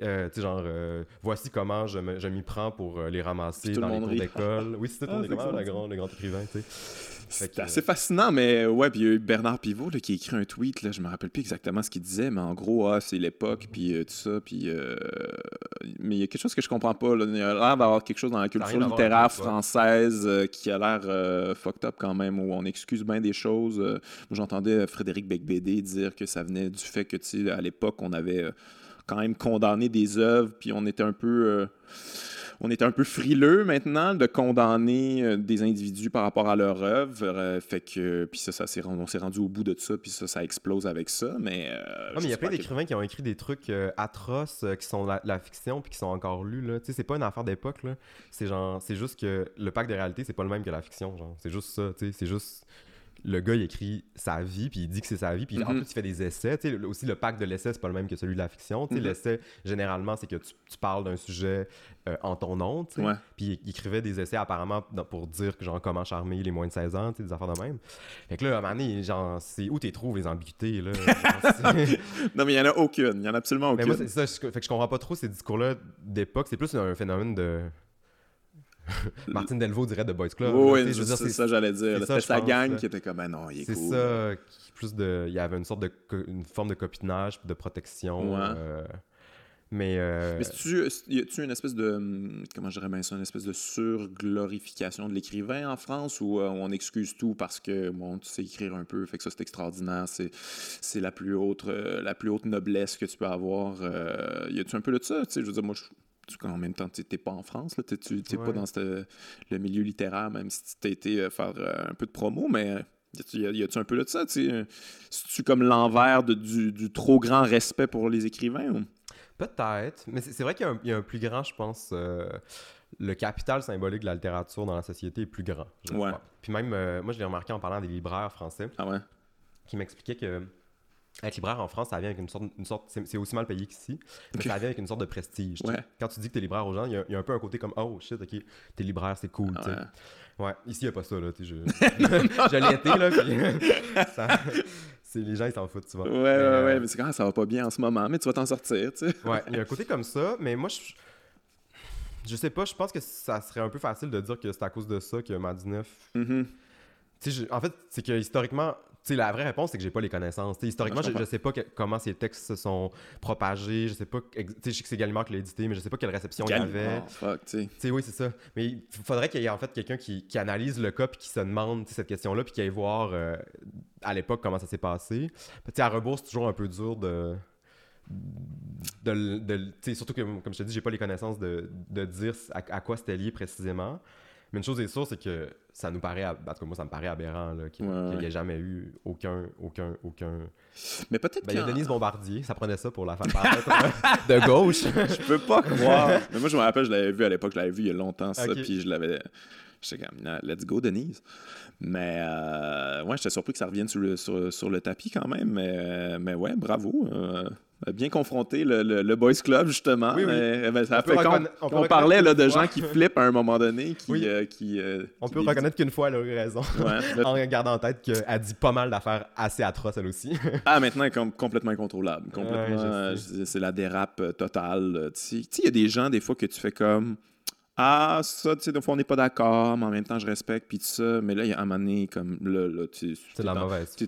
Euh, tu sais, genre, euh, voici comment je, m'y prends pour euh, les ramasser dans les cours d'école. Oui, c'était ton ah, le, grand, le grand écrivain, tu sais. C'est assez fascinant, mais ouais, puis il y a eu Bernard Pivot là, qui a écrit un tweet, là, je me rappelle plus exactement ce qu'il disait, mais en gros, ah, c'est l'époque, puis tout ça, puis... mais il y a quelque chose que je comprends pas, là. il y a l'air d'avoir quelque chose dans la culture littéraire française qui a l'air fucked up quand même, où on excuse bien des choses. moi, j'entendais Frédéric Becbédé dire que ça venait du fait que, tu sais, à l'époque, on avait quand même condamné des œuvres, puis on était un peu. Euh, on était un peu frileux maintenant de condamner euh, des individus par rapport à leur œuvre. Euh, fait que, puis ça, ça on s'est rendu au bout de ça, puis ça, ça explose avec ça. Mais, mais il y a plein d'écrivains qui ont écrit des trucs atroces qui sont la, fiction, puis qui sont encore lus. Là. Tu sais, c'est pas une affaire d'époque. C'est genre, c'est juste que le pacte de réalité, c'est pas le même que la fiction. Genre, c'est juste ça. Tu sais, c'est juste le gars, il écrit sa vie, puis il dit que c'est sa vie, puis en mhm. plus, il fait des essais. sais aussi, le pacte de l'essai, c'est pas le même que celui de la fiction. Mm L'essai, généralement, c'est que tu, parles d'un sujet euh, en ton nom, ouais. puis il, écrivait des essais apparemment pour dire que, genre, comment charmer les moins de 16 ans, des affaires de même. Fait que là, à un moment donné, genre, c'est où tu trouves les ambiguïtés, là? non, mais il y en a aucune. Il y en a absolument aucune. Mais moi, ça, je, fait que je comprends pas trop ces discours-là d'époque. C'est plus un phénomène de Martin Delvaux dirait de Boys Club. Oui, c'est ça, j'allais dire. C'était sa gang qui était comme, ah non, il est, C'est ça, plus de, il y avait une sorte de, une forme de copinage, de protection. Euh, mais. Euh... Mais tu, y a-tu une espèce de. Hum, comment je dirais bien ça Une espèce de surglorification de l'écrivain en France où euh, on excuse tout parce que, bon, tu sais écrire un peu, fait que ça, c'est extraordinaire. C'est la, plus haute, la plus haute noblesse que tu peux avoir. y a-tu un peu de ça? Tu sais, je veux dire, moi, je en même temps, tu n'es pas en France, tu n'es pas dans le milieu littéraire, même si tu as été euh, faire euh, un peu de promo, mais y a-tu un peu de ça? C'est-tu comme l'envers du, du, trop grand respect pour les écrivains? Peut-être, mais c'est vrai qu'il y, a un plus grand, je pense. Euh, le capital symbolique de la littérature dans la société est plus grand. ouais. Puis même, moi, je l'ai remarqué en parlant des libraires français. Ah ouais? Qui m'expliquaient que être libraire en France, ça vient avec une sorte, une sorte c'est aussi mal payé qu'ici, mais ça vient avec une sorte de prestige. Quand tu dis que t'es libraire aux gens, il y, a un peu un côté comme oh shit, ok, t'es libraire, c'est cool. Ouais. ici il n'y a pas ça là. Je, je l'ai été là, puis les gens ils s'en foutent, tu vois. Ouais, ouais, ouais, euh, mais c'est quand même ça va pas bien en ce moment, mais tu vas t'en sortir, tu sais. ouais, il y a un côté comme ça, mais moi je. Je sais pas, je pense que ça serait un peu facile de dire que c'est à cause de ça que Madinef. Mm en fait, c'est que historiquement, la vraie réponse, c'est que j'ai pas les connaissances. historiquement, je, ne sais pas comment ces textes se sont propagés. Je sais pas. Je sais que c'est Gallimard qui l'a édité, mais je sais pas quelle réception il y avait. Fuck, oui, c'est ça. Mais il faudrait qu'il y ait en fait quelqu'un qui, analyse le cas puis qui se demande cette question-là puis qui aille voir euh, à l'époque comment ça s'est passé. sais, à rebours, c'est toujours un peu dur de. de, surtout que, comme je te dis, j'ai pas les connaissances de, dire à quoi c'était lié précisément. Mais une chose est sûre, c'est que ça nous paraît, en tout cas moi ça me paraît aberrant qu'il n'y ait jamais eu aucun, aucun, aucun. Mais peut-être ben, Il y a Denise Bombardier, ça prenait ça pour la faire de gauche. je peux pas croire. Mais moi je me rappelle, je l'avais vu à l'époque, je l'avais vu il y a longtemps ça, puis je l'avais. J'étais comme, let's go Denise. Mais euh, ouais, j'étais surpris que ça revienne sur le, sur, le tapis quand même. Mais, mais ouais, bravo. Euh, bien confronté le, le, Boys Club, justement. Oui, oui. Ben, ça fait on, parlait là, de gens qui flippent à un moment donné. Qui, euh, qui euh, on peut reconnaître qu'une fois, elle a eu raison. en gardant en tête qu'elle dit pas mal d'affaires assez atroces, elle aussi. ah, maintenant, elle est complètement incontrôlable. Complètement. c'est la dérape totale. Tu sais, il y a des gens, des fois, que tu fais comme ah, ça, tu sais, des fois, on n'est pas d'accord, mais en même temps, je respecte, puis tout ça. Mais là, il y a un moment donné, comme là, là tu C'est la mauvaise. Tu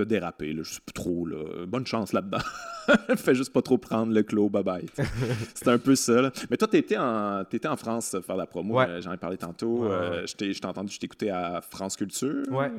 as dérapé, là, je trop, là. Bonne chance là-dedans. Fais juste pas trop prendre le clos, bye bye. C'est un peu ça, là. Mais toi, t'étais en, étais en France faire la promo, euh, j'en ai parlé tantôt. Euh, je t'ai entendu, je t'ai écouté à France Culture. Ouais.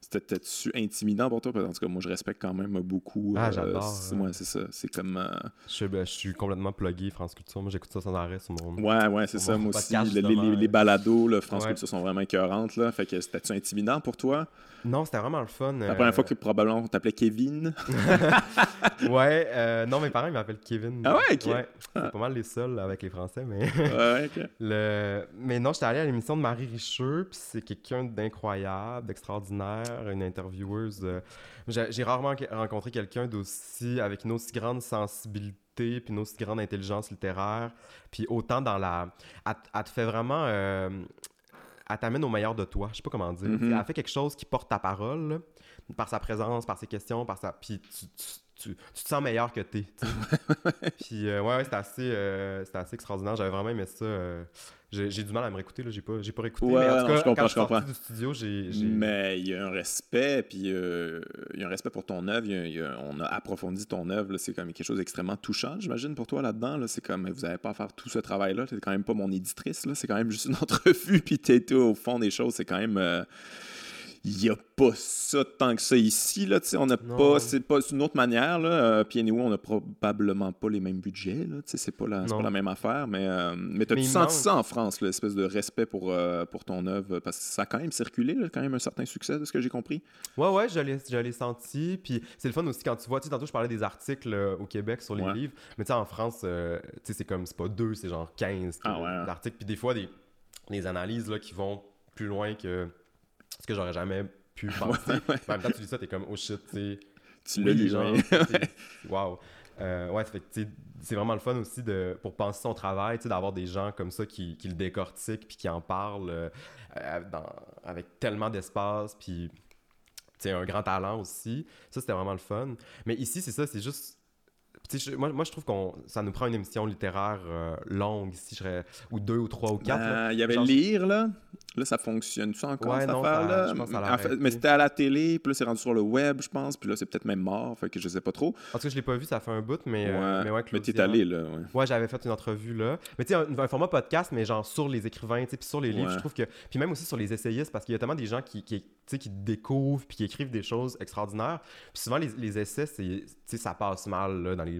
C'était-tu intimidant pour toi? En tout cas, moi, je respecte quand même beaucoup. Ah, euh, j'adore. moi, c'est ça. C'est comme. Euh, je, ben, je, suis complètement plugué France Culture. Moi, j'écoute ça sans arrêt sur mon. Ouais, ouais, c'est ça. Moi aussi. Les, les, les, balados, là, France Culture sont vraiment écœurantes. Là. Fait que c'était-tu intimidant pour toi? Non, c'était vraiment le fun. La première fois que probablement on t'appelait Kevin. ouais, euh, non, mes parents ils m'appellent Kevin. Ah ouais, ok. Ouais, ah. pas mal les seuls avec les Français, mais. ouais, ok. Le... Mais non, j'étais allé à l'émission de Marie Richeux, puis c'est quelqu'un d'incroyable, d'extraordinaire, une intervieweuse. Euh, j'ai rarement rencontré quelqu'un d'aussi, avec une aussi grande sensibilité, puis une aussi grande intelligence littéraire, puis autant dans la. Elle, te fait vraiment. Euh, elle t'amène au meilleur de toi. Je sais pas comment dire. Mm-hmm. Elle fait quelque chose qui porte ta parole, par sa présence, par ses questions, par sa. Puis tu, tu, te sens meilleur que t'es. Puis euh, ouais, ouais c'était assez, euh, assez extraordinaire. J'avais vraiment aimé ça. Euh, j'ai du mal à me réécouter, là. J'ai pas, pas réécouté. Ouais, mais en tout cas, je comprends, quand je, comprends. du studio, j'ai. Mais il y a un respect, puis il y a un respect pour ton œuvre. on a approfondi ton œuvre. C'est comme quelque chose d'extrêmement touchant, j'imagine, pour toi là-dedans. Là. C'est comme, vous n'avez pas à faire tout ce travail-là. T'es quand même pas mon éditrice, là. C'est quand même juste une entrevue, puis t'es au fond des choses. C'est quand même il n'y a pas ça tant que ça ici. Là, on n'a pas. C'est pas une autre manière. Là. Euh, puis on n'a probablement pas les mêmes budgets. Là, c'est pas, la, pas la même affaire. Mais, euh, mais as-tu senti ça en France, l'espèce de respect pour, euh, pour ton œuvre? Parce que ça a quand même circulé, là, quand même un certain succès, de ce que j'ai compris. Ouais, ouais, je l'ai senti. Puis c'est le fun aussi quand tu vois, tantôt je parlais des articles au Québec sur les livres. Mais tu sais, en France, c'est comme, c'est pas deux, c'est genre 15 ah, articles. Puis des fois, des, des analyses là, qui vont plus loin que ce que j'aurais jamais pu penser. En même temps, tu dis ça, t'es comme, oh shit, tu Tu l'as déjà. Waouh. Euh, ouais, c'est vraiment le fun aussi de, pour penser son travail, d'avoir des gens comme ça qui, qui le décortiquent puis qui en parlent euh, dans, avec tellement d'espace puis un grand talent aussi. Ça, c'était vraiment le fun. Mais ici, c'est ça, c'est juste moi, moi, je trouve qu'on ça nous prend une émission littéraire euh, longue, si je ou deux, ou trois, ou quatre. Ben, il y avait Lire, là. Là, ça fonctionne ça encore, cette affaire-là? Je pense en fait, mais c'était à la télé, puis là, c'est rendu sur le web, je pense, puis là, c'est peut-être même mort, fait que je sais pas trop. En tout cas, je l'ai pas vu, ça fait un bout, mais euh, ouais, mais, ouais, mais t'es allé, là. Ouais, ouais j'avais fait une entrevue, là. Mais tu sais, un, format podcast, mais genre sur les écrivains, tu sais, puis sur les livres, je trouve que... Puis même aussi sur les essayistes, parce qu'il y a tellement des gens qui, qui, qui découvrent, puis qui écrivent des choses extraordinaires. Puis souvent, les, les essais, ça passe mal, là, dans les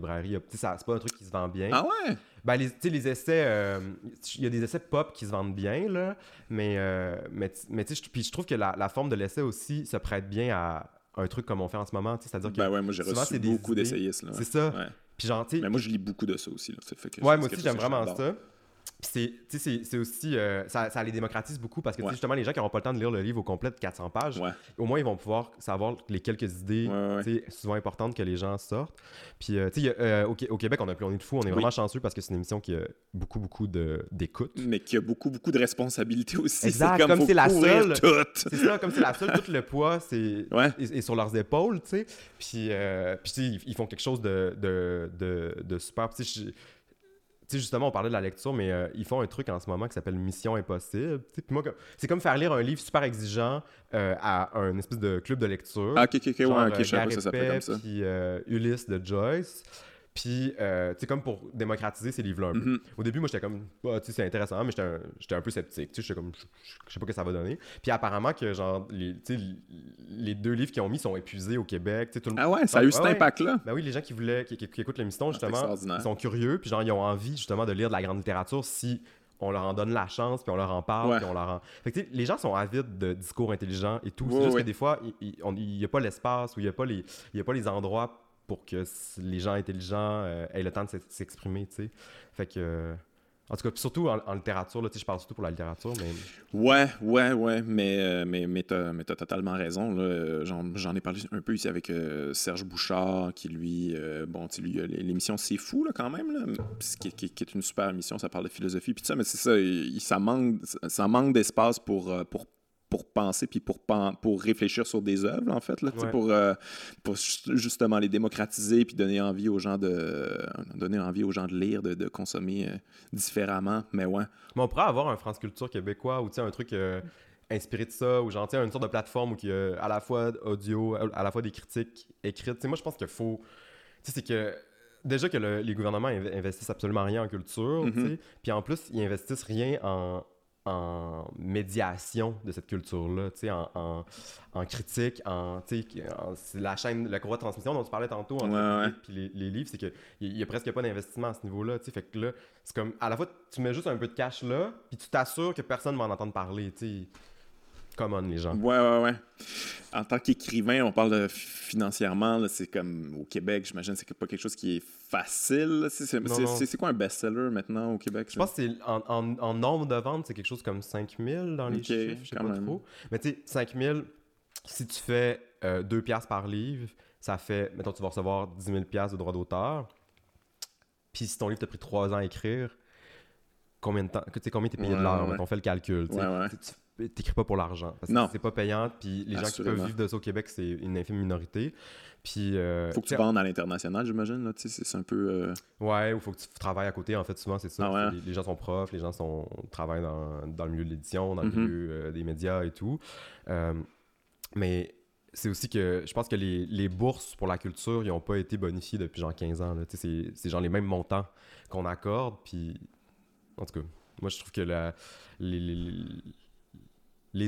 Ça, c'est pas un truc qui se vend bien. Ah ouais? Ben, les, les essais, euh, il y a des essais pop qui se vendent bien, là, mais, euh, mais, mais puis je trouve que la, la forme de l'essai aussi se prête bien à un truc comme on fait en ce moment, c'est-à-dire que... Ben ouais, moi j'ai reçu beaucoup d'essayistes, C'est ça. Ouais. Puis genre, Mais moi je lis beaucoup de ça aussi, là. Fait que ouais, moi aussi j'aime vraiment ça. C'est aussi. Euh, ça, ça, les démocratise beaucoup parce que justement, les gens qui n'auront pas le temps de lire le livre au complet de 400 pages, au moins ils vont pouvoir savoir les quelques idées souvent importantes que les gens sortent. Puis, euh, tu sais, euh, au, Québec, on a plus On est de fou. On est vraiment chanceux parce que c'est une émission qui a beaucoup, beaucoup d'écoute. Mais qui a beaucoup, beaucoup de responsabilités aussi. Exact, comme c'est la seule. C'est ça, comme c'est la seule, tout le poids c'est est, sur leurs épaules, tu sais. Puis, puis ils font quelque chose de, de, de, de super sais, justement, on parlait de la lecture, mais euh, ils font un truc en ce moment qui s'appelle Mission Impossible. Puis moi, c'est comme faire lire un livre super exigeant euh, à un espèce de club de lecture. Ah, ok, ok, ok, ouais, ok, je sais pas ça s'appelle comme ça. Puis euh, Ulysse de Joyce. Puis, euh, tu sais, comme pour démocratiser ces livres-là un peu. Mm-hmm. Au début, moi, j'étais comme, bah, tu sais, c'est intéressant, mais j'étais un, un, peu sceptique. Tu sais, j'étais comme, je sais pas ce que ça va donner. Puis, apparemment, que, genre, les, les deux livres qu'ils ont mis sont épuisés au Québec. Tout le... Ah ouais, ça a eu cet impact-là? Ben oui, les gens qui voulaient, qui, écoutent l'émission, ah, justement, ils sont curieux. Puis, genre, ils ont envie, justement, de lire de la grande littérature si on leur en donne la chance, puis on leur en parle, puis on leur en... Fait que, les gens sont avides de discours intelligents et tout. c'est juste que des fois, il n'y a pas l'espace ou il n'y a, pas les, a pas les endroits pour que les gens intelligents euh, aient le temps de s'exprimer, tu sais. Fait que... En tout cas, surtout en, littérature, là, je parle surtout pour la littérature, mais... Ouais, ouais, ouais, mais, euh, mais, mais t'as as totalement raison. J'en ai parlé un peu ici avec euh, Serge Bouchard, qui lui... bon, l'émission C'est fou, là, quand même, qui, est une super émission, ça parle de philosophie, puis ça, mais c'est ça, ça manque, ça manque d'espace pour, pour pour penser puis pour, pour réfléchir sur des œuvres, en fait, là, pour, euh, pour justement les démocratiser puis donner envie aux gens de, donner envie aux gens de lire, de, de consommer euh, différemment. Mais ouais. Mais on pourrait avoir un France Culture québécois ou un truc euh, inspiré de ça, ou genre une sorte de plateforme où il y a à la fois audio, à la fois des critiques écrites. moi, je pense qu'il faut. c'est que déjà que les gouvernements investissent absolument rien en culture, mm-hmm. puis en plus, ils investissent rien en, en médiation de cette culture-là, en, en, en, critique, en, la chaîne, la courroie de transmission dont tu parlais tantôt, entre puis les, livres, c'est qu'il n'y a presque pas d'investissement à ce niveau-là, fait que là, c'est comme, à la fois, tu mets juste un peu de cash là, puis tu t'assures que personne ne va en entendre parler, tu les gens. Ouais, ouais, ouais. En tant qu'écrivain, on parle de financièrement, c'est comme au Québec, j'imagine, c'est pas quelque chose qui est facile. C'est quoi un best-seller maintenant au Québec? Je pense que c'est en, nombre de ventes, c'est quelque chose comme 5000 dans les chiffres, je sais pas trop. Mais tu sais, 5000, si tu fais 2 euh, piastres par livre, ça fait, mettons, tu vas recevoir 10 000 piastres de droits d'auteur. Puis si ton livre t'a pris 3 ans à écrire, combien de temps, tu sais, combien t'es payé de l'heure, on fait le calcul. Ouais, ouais t'écris pas pour l'argent. Parce que c'est pas payant. Puis les gens qui peuvent vivre de ça au Québec, c'est une infime minorité. Puis. Euh, faut que tu vendes à l'international, j'imagine. C'est un peu. Euh, ouais, ou faut que tu travailles à côté. En fait, souvent, c'est ça. Ah les, gens sont profs, les gens sont, travaillent dans, dans le milieu de l'édition, dans le mm-hmm. milieu euh, des médias et tout. mais c'est aussi que je pense que les, les, bourses pour la culture, ils n'ont pas été bonifiées depuis genre 15 ans. C'est genre les mêmes montants qu'on accorde. Puis. En tout cas, moi, je trouve que la, les, les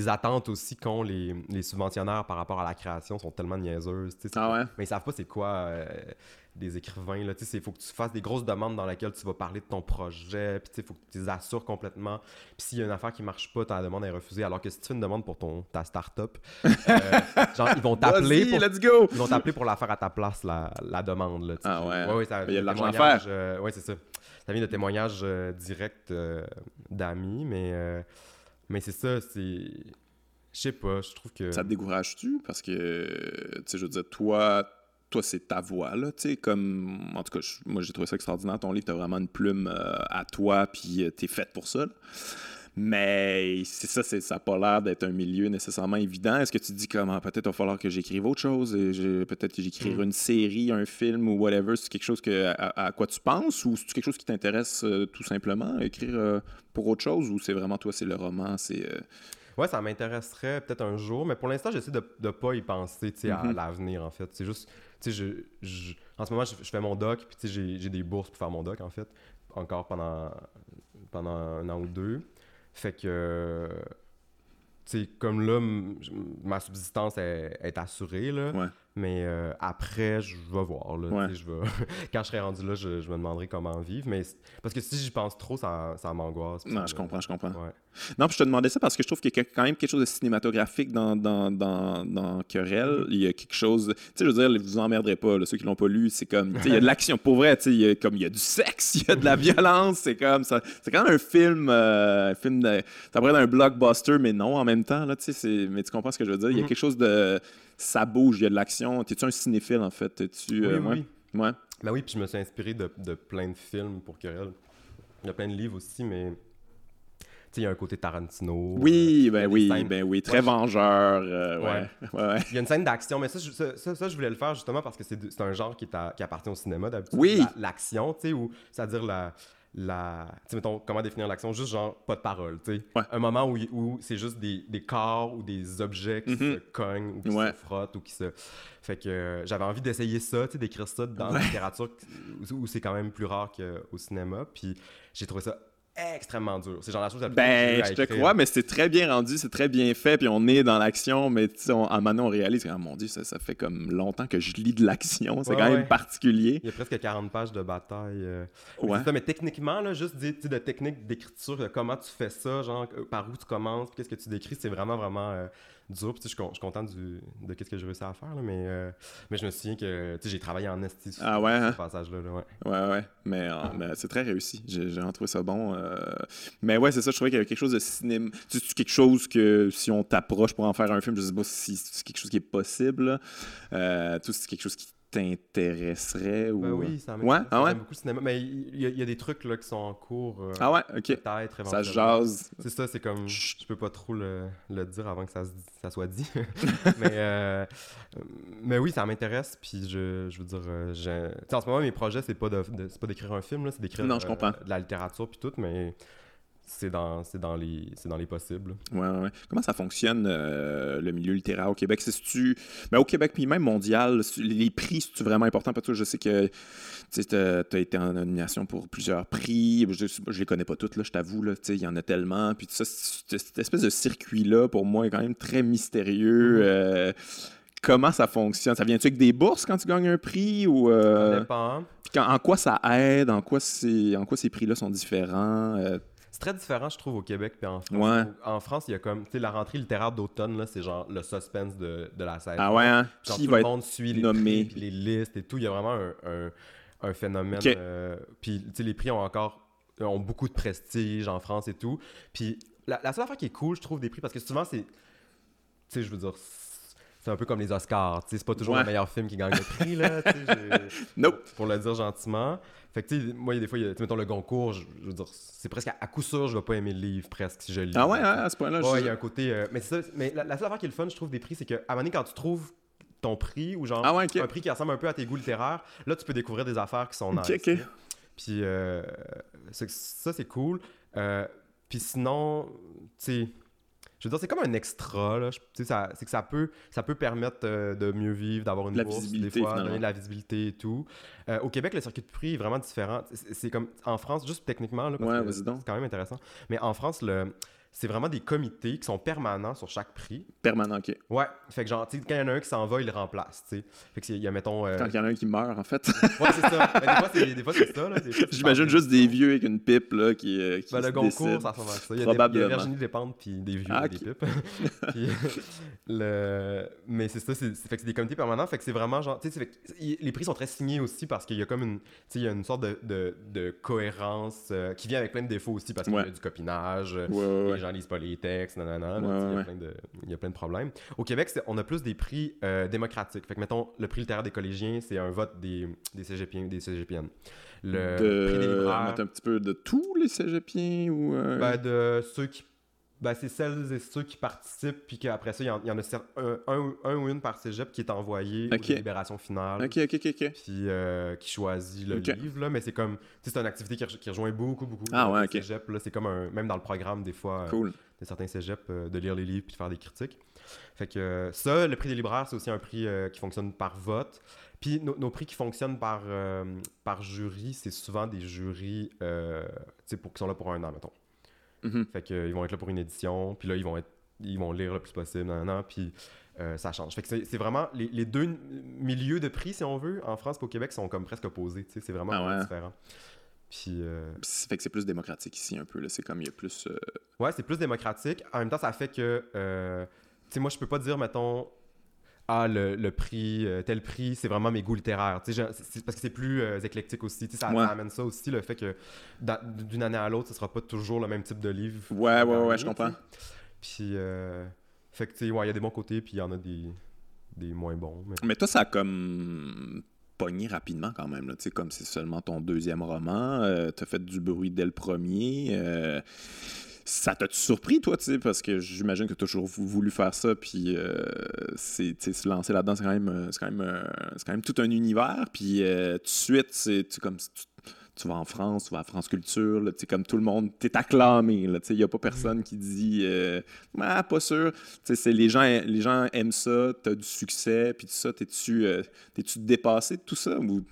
attentes aussi qu'ont les, les, subventionnaires par rapport à la création sont tellement niaiseuses. Ah ouais? Mais ils savent pas c'est quoi euh, des écrivains. Il faut que tu fasses des grosses demandes dans lesquelles tu vas parler de ton projet. Puis il faut que tu les assures complètement. Puis s'il y a une affaire qui marche pas, ta demande est refusée. Alors que si tu fais une demande pour ton, ta start-up, euh, genre, ils vont t'appeler. Pour, let's go! Ils vont t'appeler pour la faire à ta place, la, la demande. Là, ah ouais? ouais, ça, il y a de l'argent à faire. Euh, oui, c'est ça. Ça vient de témoignages directs d'amis, mais mais c'est ça, c'est. Je sais pas, je trouve que. Ça te décourage-tu? Parce que, tu sais, je veux dire, toi, toi, c'est ta voix, là, tu sais, comme... En tout cas, moi, j'ai trouvé ça extraordinaire, ton livre, t'as vraiment une plume euh, à toi, puis euh, t'es faite pour ça, Mais c'est ça, ça n'a pas l'air d'être un milieu nécessairement évident. Est-ce que tu te dis comment peut-être il va falloir que j'écrive autre chose, peut-être que j'écrive mm. une série, un film ou whatever, c'est quelque chose que, à, quoi tu penses ou c'est quelque chose qui t'intéresse euh, tout simplement, écrire pour autre chose ou c'est vraiment toi, c'est le roman, c'est Ouais, ça m'intéresserait peut-être un jour, mais pour l'instant, j'essaie de ne pas y penser à mhm. l'avenir, en fait. C'est juste, tu sais, je, en ce moment, je, fais mon doc, puis tu sais, j'ai des bourses pour faire mon doc, en fait, encore pendant, pendant un an ou deux. Fait que, tu sais, comme là, ma subsistance est, assurée, là. Mais euh, après, je vais voir. Là, je vais... Quand je serai rendu là, je, me demanderai comment vivre. Mais parce que si j'y pense trop, ça, ça m'angoisse. Non, je comprends, je comprends. Non, puis je te demandais ça parce que je trouve qu'il y a quand même quelque chose de cinématographique dans, dans, dans, dans Querelle. Mm-hmm. Il y a quelque chose. Tu sais, je veux dire, vous emmerderez pas, ceux qui l'ont pas lu. C'est comme. Il y a de l'action. Pour vrai, tu sais, il y a, comme, il y a du sexe, il y a de la violence. C'est comme ça. C'est quand même un film. Euh, un film de. Ça pourrait être un blockbuster, mais non en même temps. Là, mais tu comprends ce que je veux dire? Il y a mm-hmm. quelque chose de. Ça bouge, il y a de l'action. T'es-tu un cinéphile, en fait? -tu, euh, oui, oui. Ouais? Ben oui, puis je me suis inspiré de, de plein de films pour Querelle. Il y a plein de livres aussi, mais il y a un côté Tarantino. Oui, euh, ben oui, ben oui, très vengeur. Euh, ouais. Ouais. Il y a une scène d'action, mais ça, ça, ça, je voulais le faire justement parce que c'est un genre qui, est qui appartient au cinéma d'habitude. Oui. L'action, tu sais, ou c'est-à-dire la. La, tu mettons, comment définir l'action? Juste genre, pas de parole, tu sais. Un moment où, où c'est juste des, des, corps ou des objets qui mm-hmm. se cognent ou qui se frottent ou qui se... Fait que euh, j'avais envie d'essayer ça, tu sais, d'écrire ça dans la littérature où, où c'est quand même plus rare qu'au cinéma. Puis j'ai trouvé ça extrêmement dur. C'est genre la chose la plus Ben, je te crois, mais c'est très bien rendu, c'est très bien fait, puis on est dans l'action, mais on, à maintenant on réalise, oh mon dieu, ça, ça, fait comme longtemps que je lis de l'action, c'est quand même particulier. Il y a presque 40 pages de bataille. Euh. Ouais. Mais, techniquement, là, juste de technique d'écriture, de comment tu fais ça, genre euh, par où tu commences, qu'est-ce que tu décris, c'est vraiment, vraiment euh, dur. Puis, je, suis content du, de ce que j'ai réussi à faire, là, mais, euh, mais je me souviens que j'ai travaillé en esti ah ouais, ce hein? passage-là. ouais. ouais, ouais. Mais, euh, mais c'est très réussi. J'ai vraiment trouvé ça bon. Euh. Mais ouais, c'est ça. Je trouvais qu'il y avait quelque chose de cinéma. Tu sais, quelque chose que si on t'approche pour en faire un film, je sais pas si c'est quelque chose qui est possible. tout c'est quelque chose qui t'intéresserait ou... Ben oui, ça ouais? Ah ouais? beaucoup le cinéma. Mais il y, a des trucs là, qui sont en cours. Euh, ah ouais? OK. Ça jase. C'est ça, c'est comme... Je peux pas trop le, le, dire avant que ça, ça soit dit. mais, euh, mais oui, ça m'intéresse. Puis je, je veux dire... Euh, en ce moment, mes projets, c'est pas d'écrire de, un film, c'est d'écrire de la littérature puis tout, mais c'est dans, dans, les, dans les possibles. Ouais, ouais. Comment ça fonctionne, euh, le milieu littéraire au Québec? C'est-tu... Ben, au Québec, puis même mondial, les prix, c'est-tu vraiment important? Parce que je sais que tu as, été en nomination pour plusieurs prix. Je, je les connais pas toutes, là, je t'avoue. Il y en a tellement. Puis ça, cette espèce de circuit-là, pour moi, est quand même très mystérieux. Mm-hmm. Euh, comment ça fonctionne? Ça vient-tu avec des bourses quand tu gagnes un prix? Ou, euh... Ça dépend. en quoi ça aide? En quoi, en quoi ces prix-là sont différents? Très différent, je trouve, au Québec et en France. En France, il y a comme, tu sais, la rentrée littéraire d'automne, c'est genre le suspense de, de la scène. Ah ouais, hein? Genre, tout le monde suit les, prix, les listes et tout. Il y a vraiment un, un, phénomène. Euh, puis, tu sais, les prix ont encore ont beaucoup de prestige en France et tout. Puis, la, la, seule affaire qui est cool, je trouve, des prix, parce que souvent, c'est. Tu sais, je veux dire, c'est un peu comme les Oscars. C'est pas toujours le meilleur film qui gagne le prix, là. nope. Pour le dire gentiment. Fait que, tu sais, moi, il y a des fois, mettons le Goncourt, je, veux dire, c'est presque à, coup sûr, je vais pas aimer le livre, presque, si je lis. Ah ouais, à ce point-là, Ouais, il y a un côté. Euh, mais, ça, mais la, seule affaire qui est le fun, je trouve, des prix, c'est qu'à un moment donné, quand tu trouves ton prix, ou genre ah un prix qui ressemble un peu à tes goûts littéraires, là, tu peux découvrir des affaires qui sont nice. Puis, euh, ça, c'est cool. Euh, puis sinon, tu sais je veux dire, c'est comme un extra. Là. c'est que ça peut, ça peut permettre euh, de mieux vivre, d'avoir une la bourse, visibilité, des fois, donner de la visibilité et tout. Euh, au Québec, le circuit de prix est vraiment différent. C'est comme en France, juste techniquement, là, c'est quand même intéressant. Mais en France, le, c'est vraiment des comités qui sont permanents sur chaque prix. Permanent, ok. Ouais. Fait que genre, tu sais, quand il y en a un qui s'en va, il le remplace, tu sais. Fait que il y a, mettons. Euh, quand il y en a un qui meurt, en fait. ouais, c'est ça. Mais des fois, c'est ça, là. J'imagine juste des vieux avec une pipe, là, qui. Euh, qui ben, le concours, ça ressemble à ça. Il y a, Probablement. Des, il y a Virginie Despentes, puis des vieux avec des pipes. puis, le... Mais c'est ça, c'est, fait que c'est des comités permanents. Fait que c'est vraiment genre. Tu sais, les prix sont très signés aussi parce qu'il y a comme une. Tu sais, il y a une sorte de, de, de cohérence euh, qui vient avec plein de défauts aussi parce qu'il y a du copinage. les gens lisent pas les textes il, y a plein de, problèmes. Au Québec, on a plus des prix euh, démocratiques. Fait que, mettons, le prix littéraire des collégiens, c'est un vote des, des CGPN, des CGPN. Le prix des libraires... un petit peu de tous les CGPiens ou... Euh? Ben, de ceux qui ben, c'est celles et ceux qui participent, puis qu'après ça, il y, en, a un, ou une par cégep qui est envoyé okay. aux libérations finales. OK, OK, OK. Puis euh, qui choisit le livre, là. Mais c'est comme, c'est une activité qui, rejoint beaucoup, beaucoup ah, ouais, C'est comme un, même dans le programme, des fois, cool. de certains cégeps, euh, de lire les livres puis de faire des critiques. Fait que ça, le prix des libraires, c'est aussi un prix euh, qui fonctionne par vote. Puis nos, prix qui fonctionnent par, par jury, c'est souvent des jurys pour, qui sont là pour un an, mettons. Mhm. Fait qu'ils vont être là pour une édition, puis là, ils vont, être, ils vont lire le plus possible, nan, nan, puis euh, ça change. Fait que c'est vraiment... Les, les, deux milieux de prix, si on veut, en France et au Québec, sont comme presque opposés, c'est vraiment ah différent. Puis. Euh... Fait que c'est plus démocratique ici un peu. C'est comme il y a plus. Euh, ouais, c'est plus démocratique. En même temps, ça fait que. Euh, tu sais, moi, je peux pas dire, mettons. Ah, le, le prix, tel prix, c'est vraiment mes goûts littéraires. Sais, parce que c'est plus éclectique aussi. Tu sais, ça, amène ça aussi, le fait que d'une année à l'autre, ce sera pas toujours le même type de livre. Ouais, ouais, ouais, je comprends. Puis, fait que, tu sais, ouais, il y a des bons côtés, puis il y en a des, des moins bons. Mais... mais toi, ça a comme pogné rapidement quand même. Là. Comme c'est seulement ton deuxième roman, euh, tu as fait du bruit dès le premier. Euh, ça t'a surpris, toi, tu sais, parce que j'imagine que tu as toujours voulu faire ça, puis euh, c'est, se lancer là-dedans, c'est quand même, c'est quand même, c'est quand même tout un univers, puis tout de suite, c'est comme tu vas en France, tu vas à France Culture, là, comme tout le monde, tu es acclamé. Il n'y a pas personne qui dit euh, ah, pas sûr. C'est, les, gens, les gens aiment ça, tu as du succès, puis tout ça. T'es-tu, euh, tu dépassé de tout ça? Ou...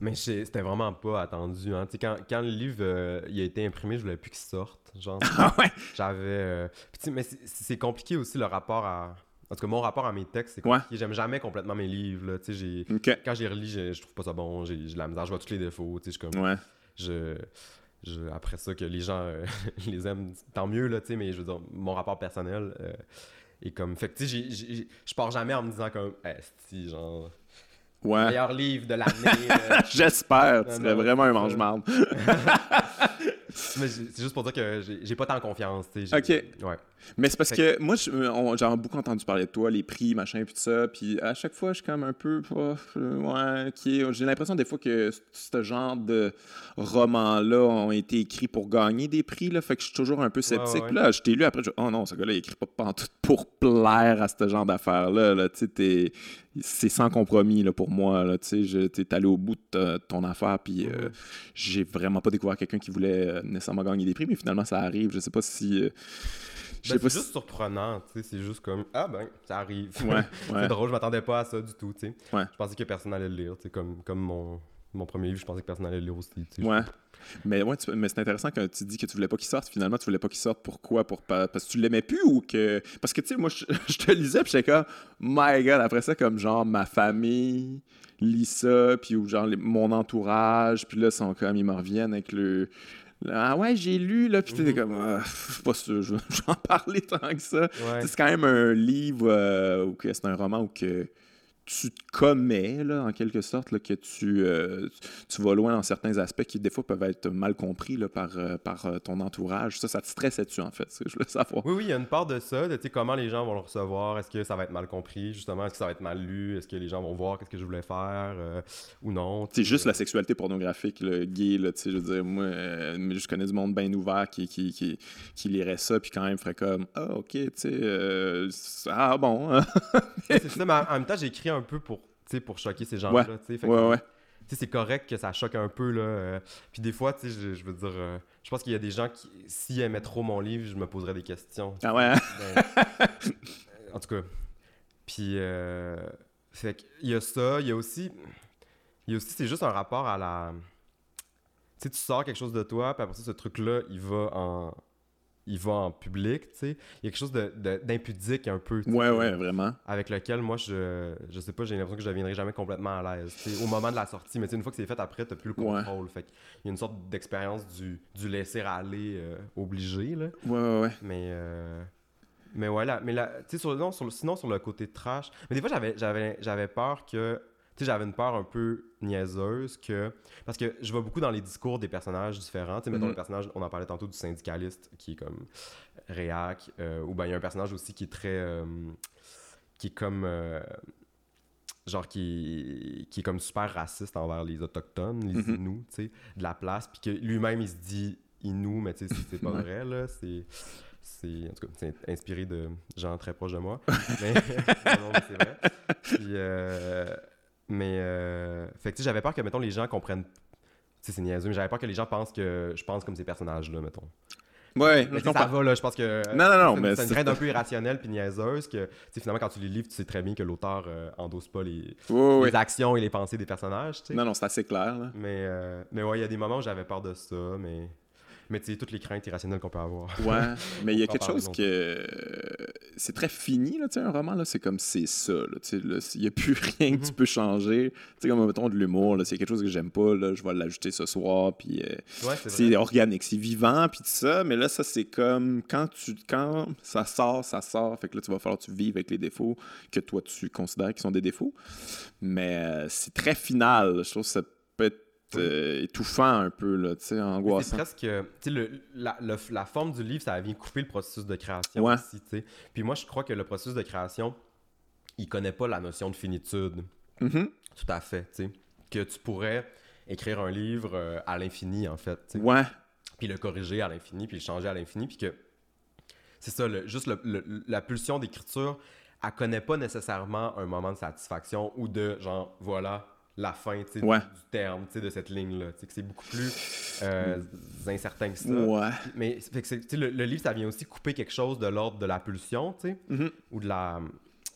Mais c'était vraiment pas attendu. Hein. Quand, quand, le livre euh, il a été imprimé, je voulais plus qu'il sorte. Genre, ah ouais? J'avais. mais c'est compliqué aussi le rapport à en tout cas, mon rapport à mes textes, c'est compliqué. J'aime jamais complètement mes livres. Là. J'ai... Quand je les relis, je, trouve pas ça bon. J'ai, la misère, je vois tous les défauts. Je, comme, ouais. je, je, après ça, que les gens euh, les aiment, tant mieux. Là, mais je veux dire, mon rapport personnel euh, est comme. Fait que, je pars jamais en me disant comme, si, genre. Ouais. Meilleur livre de l'année. Euh. J'espère. Tu serais vraiment un mange-marde. c'est juste pour dire que j'ai pas tant confiance. Ok. Ouais. Mais c'est parce que, moi, j'ai beaucoup entendu parler de toi, les prix, machin, puis tout ça. Puis à chaque fois, je suis comme un peu. ouais, J'ai l'impression des fois que ce genre de romans-là ont été écrits pour gagner des prix. Là, fait que je suis toujours un peu sceptique. Là, je t'ai lu après, je oh non, ce gars-là, il écrit pas pour plaire à ce genre d'affaires-là. Là, c'est sans compromis là, pour moi. Là, t'es allé au bout de ton affaire, puis euh, j'ai vraiment pas découvert quelqu'un qui voulait euh, nécessairement gagner des prix, mais finalement, ça arrive. Je sais pas si. Euh, ben, c'est juste surprenant, tu sais, c'est juste comme ah ben ça arrive. Ouais, c'est drôle, je m'attendais pas à ça du tout, tu sais. Je pensais que personne allait le lire, tu sais, comme, comme mon, mon premier livre, je pensais que personne allait le lire aussi. Ouais. Mais ouais, mais c'est intéressant quand tu dis que tu voulais pas qu'il sorte. Finalement, tu voulais pas qu'il sorte. Pourquoi? Pour Parce que tu l'aimais plus ou que. Parce que tu sais, moi, je, te lisais, puis j'étais comme, my god, après ça, comme genre ma famille lit ça, puis ou genre mon entourage, puis là, ils sont comme, ils me reviennent avec le ah ouais, j'ai lu, là, puis t'étais mhm. comme, ah, pas sûr, je vais en parler tant que ça. C'est quand même un livre, euh, ou que c'est un roman où que tu te commets, là, en quelque sorte, là, que tu, euh, tu vas loin dans certains aspects qui, des fois, peuvent être mal compris là, par, euh, par euh, ton entourage. Ça, ça te stressait-tu, en fait? Je veux savoir. Oui, oui, il y a une part de ça, de comment les gens vont le recevoir. Est-ce que ça va être mal compris, justement? Est-ce que ça va être mal lu? Est-ce que les gens vont voir qu'est-ce que je voulais faire ou non? C'est juste la sexualité pornographique, le gay, là, je veux dire, moi, je connais du monde bien ouvert qui, qui, qui, qui, lirait ça, puis quand même ferait comme, ah, ok, tu sais, ah, bon. c'est ça, mais en même temps, j'ai écrit un un peu pour, pour choquer ces gens-là. Ouais. ouais, ouais. C'est correct que ça choque un peu. Là, euh. puis des fois, je, je veux dire, euh, je pense qu'il y a des gens qui, s'ils aimaient trop mon livre, je me poserais des questions. Ah ouais? Hein? Ben, en tout cas. Puis, euh, fait il y a ça. Il y a aussi, il y a aussi, c'est juste un rapport à la. Tu sais, tu sors quelque chose de toi, puis après ça, ce truc-là, il va en il va en public, tu sais. Il y a quelque chose d'impudique un peu. Ouais, ouais, vraiment. Avec lequel, moi, je, je sais pas, j'ai l'impression que je deviendrai jamais complètement à l'aise. Au moment de la sortie, mais une fois que c'est fait après, t'as plus le contrôle. Fait il y a une sorte d'expérience du, du laisser aller euh, obligé, là. Ouais, ouais, ouais. Mais. Euh... Mais voilà, mais là, tu sais, sur, sinon sur le côté trash. Mais des fois, j'avais peur que sais, j'avais une peur un peu niaiseuse que. Parce que je vois beaucoup dans les discours des personnages différents. Tu sais, mettons mhm. le personnage, on en parlait tantôt du syndicaliste qui est comme réac, euh, ou bien il y a un personnage aussi qui est très. Euh, qui est comme. Euh, genre qui, qui est comme super raciste envers les autochtones, les mhm. Inuits, tu sais, de la place, puis que lui-même il se dit Inou, mais tu sais, c'est pas vrai, là. C'est c'est en tout cas c'est inspiré de gens très proches de moi mais, non, c'est vrai puis euh, mais, euh, fait que j'avais peur que, mettons, les gens comprennent. Tu sais, c'est niaiseux, mais j'avais peur que les gens pensent que je pense comme ces personnages-là, mettons. Ouais, mais je ça va, là, je pense que. Non, non, non, mais. C'est une crainte un peu irrationnelle puis niaiseuse que, finalement, quand tu les livres, tu sais très bien que l'auteur euh, endosse pas les, les actions et les pensées des personnages, tu sais. Non, non, c'est assez clair, là. Mais, euh, mais ouais, il y a des moments où j'avais peur de ça, mais. Mais tu sais, toutes les craintes irrationnelles qu'on peut avoir. Ouais, mais il y a quelque chose que. C'est très fini, là, tu sais, un roman, là. C'est comme c'est ça, là. Tu sais, il n'y a plus rien que tu mhm. peux changer. Tu sais, comme, mettons, de l'humour, là. C'est quelque chose que j'aime pas, là. Je vais l'ajouter ce soir, puis. Euh, c'est organique, c'est vivant, puis tout ça. Mais là, ça, c'est comme. Quand, tu... quand ça sort, ça sort. Fait que là, tu vas falloir que tu vives avec les défauts que toi, tu considères qui sont des défauts. Mais euh, c'est très final. Je trouve que ça peut être euh, étouffant un peu, là, tu sais, angoissant. C'est presque, tu sais, la, la, forme du livre, ça vient couper le processus de création aussi, tu sais. Puis moi, je crois que le processus de création, il connaît pas la notion de finitude. Mm-hmm. Tout à fait, tu sais. Que tu pourrais écrire un livre euh, à l'infini, en fait, sais. Ouais. Puis le corriger à l'infini, puis le changer à l'infini, puis que c'est ça, juste la pulsion d'écriture, elle connaît pas nécessairement un moment de satisfaction ou de genre, voilà, la fin du terme de cette ligne-là. C'est beaucoup plus euh, incertain que ça. Ouais. Mais fait le, le, livre, ça vient aussi couper quelque chose de l'ordre de la pulsion, mm-hmm. ou de la.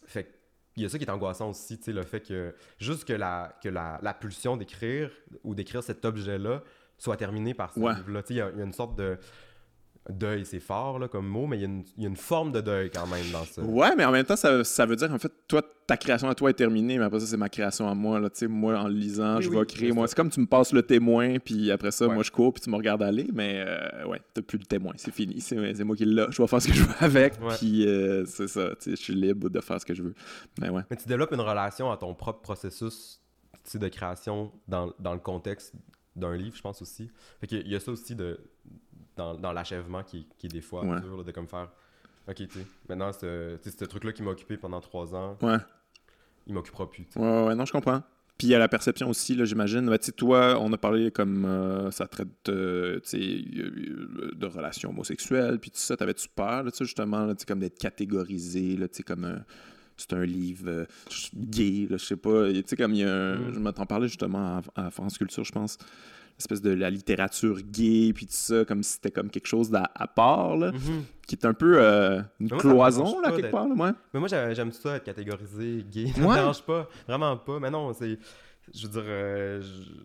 Fait il y a ça qui est angoissant aussi, le fait que juste que la, que la, la pulsion d'écrire ou d'écrire cet objet-là soit terminée par ce livre-là. Il y, a une sorte de deuil, c'est fort là, comme mot, mais il y, a une forme de deuil quand même dans ça. Ouais, mais en même temps, ça, ça, veut dire, en fait, toi, ta création à toi est terminée, mais après ça, c'est ma création à moi. Là, moi, en lisant, je vais créer. Moi, c'est comme tu me passes le témoin, puis après ça, moi, je cours, puis tu me regardes aller, mais euh, ouais, t'as plus le témoin, c'est fini. C'est moi qui l'ai. Je vais faire ce que je veux avec, puis euh, c'est ça. Je suis libre de faire ce que je veux. Mais ouais. Mais tu développes une relation à ton propre processus de création dans, dans le contexte d'un livre, je pense aussi. Fait il y a ça aussi de dans, dans l'achèvement qui, qui, est des fois dur, de comme faire Ok, tu maintenant, ce, ce truc-là qui m'a occupé pendant trois ans, ouais. il m'occupera plus. Ouais, ouais, non, je comprends. Puis il y a la perception aussi, là, j'imagine. Tu sais, toi, on a parlé comme euh, ça traite euh, de relations homosexuelles, puis tout ça. T'avais-tu peur, là, justement, là, comme d'être catégorisé, là, comme un c'est un livre euh, gay, là, je sais pas. Tu sais, comme il y a un, mm. Je m'entends parler justement à, à, France Culture, je pense espèce de la littérature gay, puis tout ça, comme si c'était comme quelque chose à, part, là, mhm. qui est un peu euh, une cloison, là, quelque part. Là, ouais. Mais moi, j'aime ça, être catégorisé gay. Ça me dérange pas, vraiment pas. Mais non, c'est... Je veux dire, euh,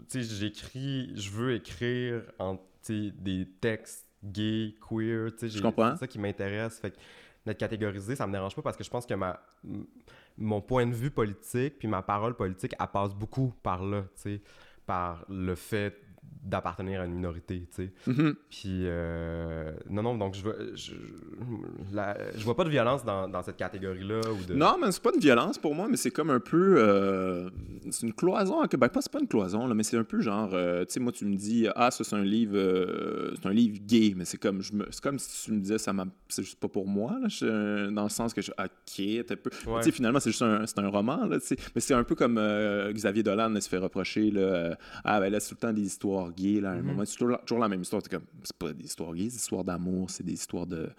tu sais, j'écris... Je veux écrire en, des textes gays, queer, tu sais. C'est ça qui m'intéresse. Fait d'être catégorisé, ça me dérange pas parce que je pense que ma mon point de vue politique puis ma parole politique, elle passe beaucoup par là, tu sais, par le fait d'appartenir à une minorité, tu sais. Mm-hmm. Puis, euh, non, non, donc je vois, je, je vois pas de violence dans, dans cette catégorie-là. de... Non, mais c'est pas une violence pour moi, mais c'est comme un peu... Euh, c'est une cloison. Ben, pas, c'est pas une cloison, là, mais c'est un peu genre... Euh, tu sais, moi, tu me dis, ah, ça, c'est un livre... c'est un livre gay, mais c'est comme, je me, c'est comme si tu me disais, ça c'est juste pas pour moi, là, dans le sens que je... OK, peu... Tu sais, finalement, c'est juste un, un roman, là, tu sais. Mais c'est un peu comme Xavier Dolan se fait reprocher, là, ah, ben là, c'est tout le temps des histoires là, à un mhm. moment. C'est toujours, la même histoire. C'est comme, c'est pas des histoires gays, des histoires d'amour, c'est des histoires de,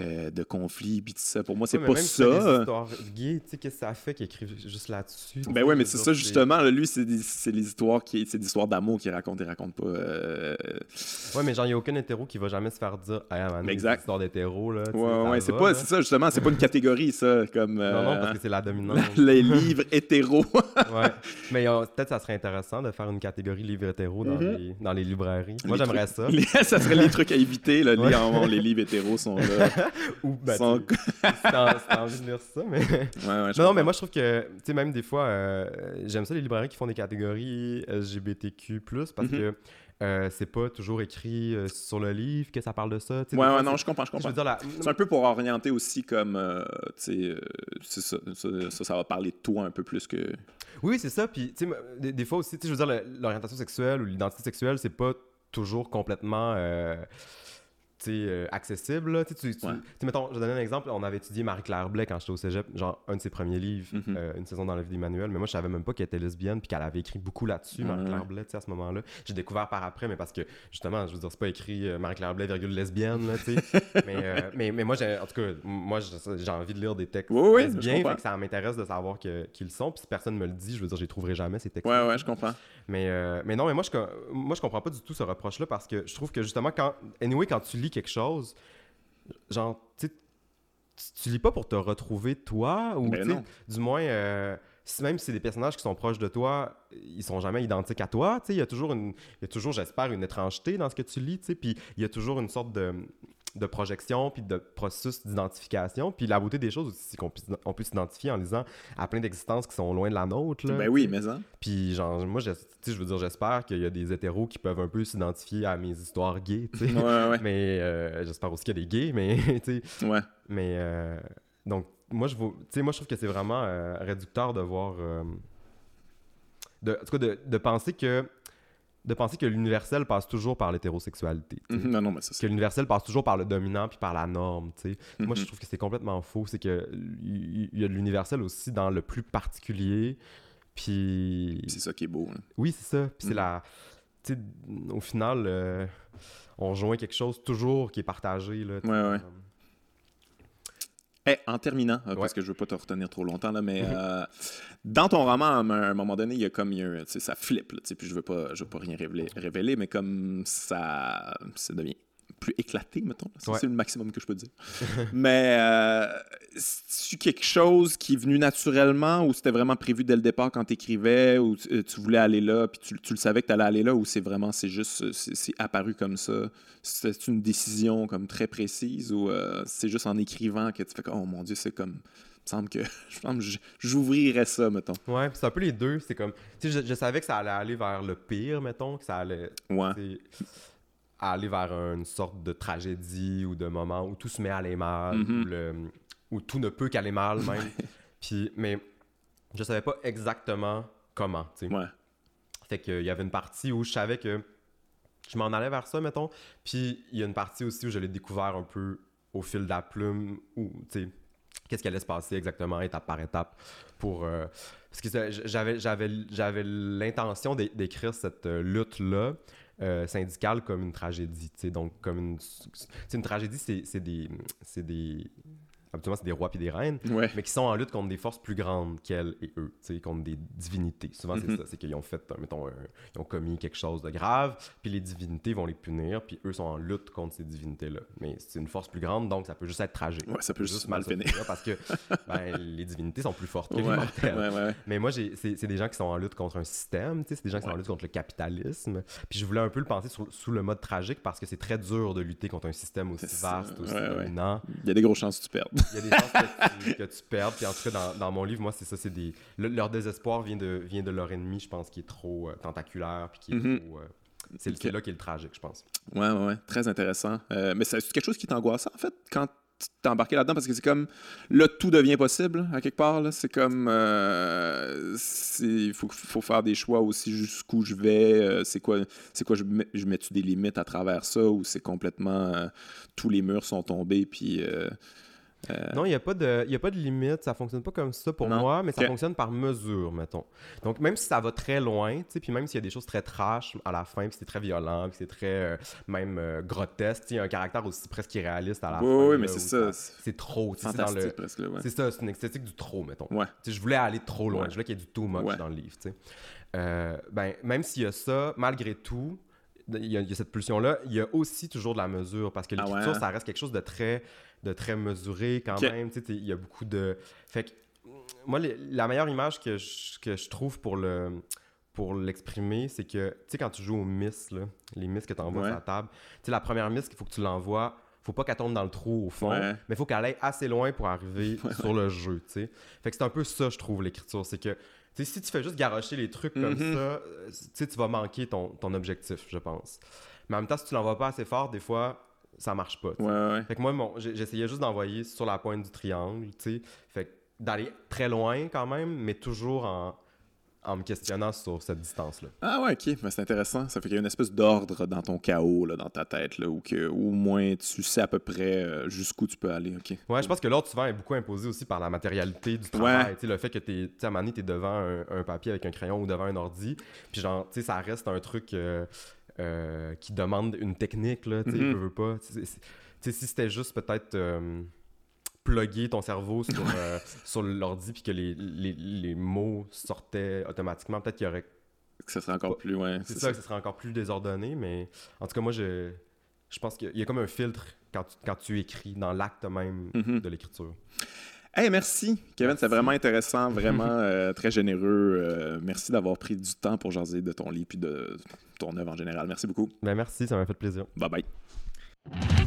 euh, de conflits, puis tout ça. Pour moi, c'est pas ça. des histoires gays, tu sais, qu'est-ce que ça fait qu'il écrive juste là-dessus? Ben ouais, mais c'est ça, justement. lui, c'est des, histoires qui, c'est des histoires d'amour qu'il raconte, il raconte pas. Euh... Ouais, mais genre, il y a aucun hétéro qui va jamais se faire dire, ah, man, exact. histoire d'hétéro, là. Ouais, ouais, c'est pas, c'est ça, justement, c'est pas une catégorie, ça. Comme, Non, non, parce euh, que c'est la dominante. les livres hétéros. ouais. Mais peut-être ça serait intéressant de faire une catégorie livres hétéros dans mhm. Les dans les librairies. Moi, j'aimerais ça. ça serait les trucs à éviter. Là. Les, les livres hétéros sont là. Ou, ben, sont... si envie de lire ça, mais... Ouais, non, mais moi, je trouve que, tu sais, même des fois, euh, j'aime ça les librairies qui font des catégories LGBTQ+, parce mm-hmm. que euh, c'est pas toujours écrit euh, sur le livre que ça parle de ça. Ouais, ouais, non, je comprends, je comprends. C'est un peu pour orienter aussi comme, tu sais, ça, ça, ça, va parler de toi un peu plus que... Oui, c'est ça. Puis, tu sais, des, fois aussi, tu sais, je veux dire, l'orientation sexuelle ou l'identité sexuelle, c'est pas toujours complètement. Euh, accessible. Là. Tu, tu, mettons, je vais donner un exemple. On avait étudié Marie-Claire Blais quand j'étais au cégep, genre un de ses premiers livres, mm-hmm. euh, Une saison dans la vie d'Emmanuel. Mais moi, je savais même pas qu'elle était lesbienne puis qu'elle avait écrit beaucoup là-dessus, Marie-Claire Blais, à ce moment-là. J'ai découvert par après, mais parce que justement, je veux dire, c'est pas écrit euh, Marie-Claire Blais, virgule lesbienne, là, mais, mais, mais, moi, en tout cas, moi, j'ai envie de lire des textes oui, lesbiens, fait que ça m'intéresse de savoir qu'ils sont. Puis si personne me le dit, je veux dire, je les trouverai jamais, ces textes. Ouais, ouais, je comprends. Mais, mais non, mais moi je, moi, je comprends pas du tout ce reproche-là parce que je trouve que justement, quand, anyway, quand tu lis quelque chose, genre, tu tu lis pas pour te retrouver toi ou ben du moins euh, même si c'est des personnages qui sont proches de toi, ils sont jamais identiques à toi. Il y a toujours, une, il y a toujours j'espère, une étrangeté dans ce que tu lis. Puis il y a toujours une sorte de, de projection puis de processus d'identification. Puis la beauté des choses aussi, c'est qu'on peut, s'identifier en lisant à plein d'existences qui sont loin de la nôtre. ben oui, mais ça. Puis genre, moi, je, je veux dire, j'espère qu'il y a des hétéros qui peuvent un peu s'identifier à mes histoires gays, tu sais. Ouais, ouais. Mais euh, j'espère aussi qu'il y a des gays, mais tu sais. Ouais. Mais euh, donc, moi, je, moi, je trouve que c'est vraiment euh, réducteur de voir. de, en tout cas, de, de penser que de penser que l'universel passe toujours par l'hétérosexualité. Non, non, mais Que l'universel passe toujours par le dominant puis par la norme. Moi, je mhm. trouve que c'est complètement faux. C'est qu'il y a de l'universel aussi dans le plus particulier. Puis. C'est ça qui est beau. Hein. Oui, c'est ça. Puis c'est mhm. la. au final, euh, on rejoint quelque chose toujours qui est partagé. Là, ouais, ouais. Eh, en terminant, euh, parce que je veux pas te retenir trop longtemps, là, mais euh, dans ton roman, à un moment donné, il y a comme, il ça flippe, puis je veux pas, je veux pas rien révéler, révéler, mais comme ça, ça devient plus éclaté, mettons. C'est le maximum que je peux dire. Mais euh, c'est quelque chose qui est venu naturellement ou c'était vraiment prévu dès le départ quand tu écrivais ou tu, euh, voulais aller là puis tu, le savais que tu allais aller là ou c'est vraiment, c'est juste, c'est apparu comme ça? C'est une décision comme très précise ou euh, c'est juste en écrivant que tu fais comme, oh mon Dieu, c'est comme il me semble que j'ouvrirais ça, mettons. Ouais, c'est un peu les deux. C'est comme. Tu sais, je, je, savais que ça allait aller vers le pire, mettons, que ça allait. Ouais aller vers une sorte de tragédie ou de moment où tout se met à aller mal, mm-hmm. où, tout ne peut qu'aller mal même. Puis, mais je savais pas exactement comment, tu sais. Ouais. Fait qu'il y avait une partie où je savais que je m'en allais vers ça, mettons. Puis il y a une partie aussi où je l'ai découvert un peu au fil de la plume, où, tu sais, qu'est-ce qui allait se passer exactement, étape par étape, pour... Euh, parce que j'avais l'intention d'écrire cette euh, lutte-là, euh, syndicale comme une tragédie. Donc, comme une. une tragédie, c'est des, des habituellement, c'est des rois et des reines, mais qui sont en lutte contre des forces plus grandes qu'elles et eux, contre des divinités. Souvent, c'est mhm. ça, c'est qu'ils ont fait, mettons, ils ont commis quelque chose de grave, puis les divinités vont les punir, puis eux sont en lutte contre ces divinités-là. Mais c'est une force plus grande, donc ça peut juste être tragique. Ouais, ça peut juste, mal finir. Parce que ben, les divinités sont plus fortes que les mortels. Mais moi, c'est des gens qui sont en lutte contre un système, c'est des gens qui sont en lutte contre le capitalisme. Puis je voulais un peu le penser sous le mode tragique parce que c'est très dur de lutter contre un système aussi vaste, aussi dominant. Il y a des grosses chances que tu perdes. Il y a des chances que tu, que tu perdes. Puis en tout cas, dans, dans mon livre, moi, c'est ça. c'est des Leur désespoir vient de, vient de leur ennemi, je pense, qui est trop euh, tentaculaire. Puis qui est mm-hmm. trop. Euh, c'est là qui est le tragique, je pense. Ouais, ouais, ouais. Très intéressant. Euh, mais c'est quelque chose qui t'angoisse, en fait, quand t'es embarqué là-dedans parce que c'est comme là tout devient possible à quelque part c'est comme il faut, faut faire des choix aussi jusqu'où je vais c'est quoi c'est quoi je mets, je mets tu des limites à travers ça ou c'est complètement tous les murs sont tombés puis euh, non, il n'y a, pas de, a pas de limite. Ça fonctionne pas comme ça pour moi, mais ça fonctionne par mesure, mettons. Donc, même si ça va très loin, puis même s'il y a des choses très trash à la fin, puis c'est très violent, puis c'est très euh, même euh, grotesque, il y a un caractère aussi presque irréaliste à la fin. Oui, mais c'est ça. C'est trop. C'est presque, C'est ça, c'est une esthétique du trop, mettons. Ouais. je voulais aller trop loin. Je voulais qu'il y ait du too much dans le livre. ben, même s'il y a ça, malgré tout, il y, a, cette pulsion-là, il y a aussi toujours de la mesure parce que ah l'écriture, ça reste quelque chose de très de très mesuré quand même. Il y a beaucoup de. Fait que, moi, la meilleure image que je, que je trouve pour le pour l'exprimer, c'est que, tu sais, quand tu joues aux miss, là, les miss que tu envoies sur la table, tu sais, la première miss qu'il faut que tu l'envoies, faut pas qu'elle tombe dans le trou au fond, mais il faut qu'elle aille assez loin pour arriver sur le jeu, tu sais. Fait que c'est un peu ça, je trouve, l'écriture. C'est que, si tu fais juste garocher les trucs comme mm-hmm. ça, euh, tu vas manquer ton, ton objectif, je pense. Mais en même temps, si tu l'envoies pas assez fort, des fois, ça marche pas. Fait que moi, j'essayais juste d'envoyer sur la pointe du triangle, tu sais. Fait d'aller très loin quand même, mais toujours en, en me questionnant sur cette distance-là. Ah ouais, ok, c'est intéressant. Ça fait qu'il y a une espèce d'ordre dans ton chaos, là, dans ta tête, là, ou que au moins tu sais à peu près euh, jusqu'où tu peux aller. ok? Ouais, je pense que l'ordre souvent est beaucoup imposé aussi par la matérialité du travail. Ouais. Le fait que tu à un moment donné, es devant un, papier avec un crayon ou devant un ordi, puis genre, tu sais, ça reste un truc. Euh, euh, qui demande une technique, là, tu sais, mm pas. si c'était juste peut-être euh, plugger ton cerveau sur, euh, sur l'ordi puis que les, les, les, mots sortaient automatiquement, peut-être qu'il y aurait... Que ça serait encore plus, ouais. C'est ça, que ça serait encore plus désordonné, mais en tout cas, moi, je, je pense qu'il y a comme un filtre quand tu, quand tu écris dans l'acte même mm-hmm. de l'écriture. Hey, merci, Kevin. C'est vraiment intéressant, vraiment euh, très généreux. Euh, merci d'avoir pris du temps pour jaser de ton livre et de ton œuvre en général. Merci beaucoup. Ben, merci, ça m'a fait plaisir. Bye bye.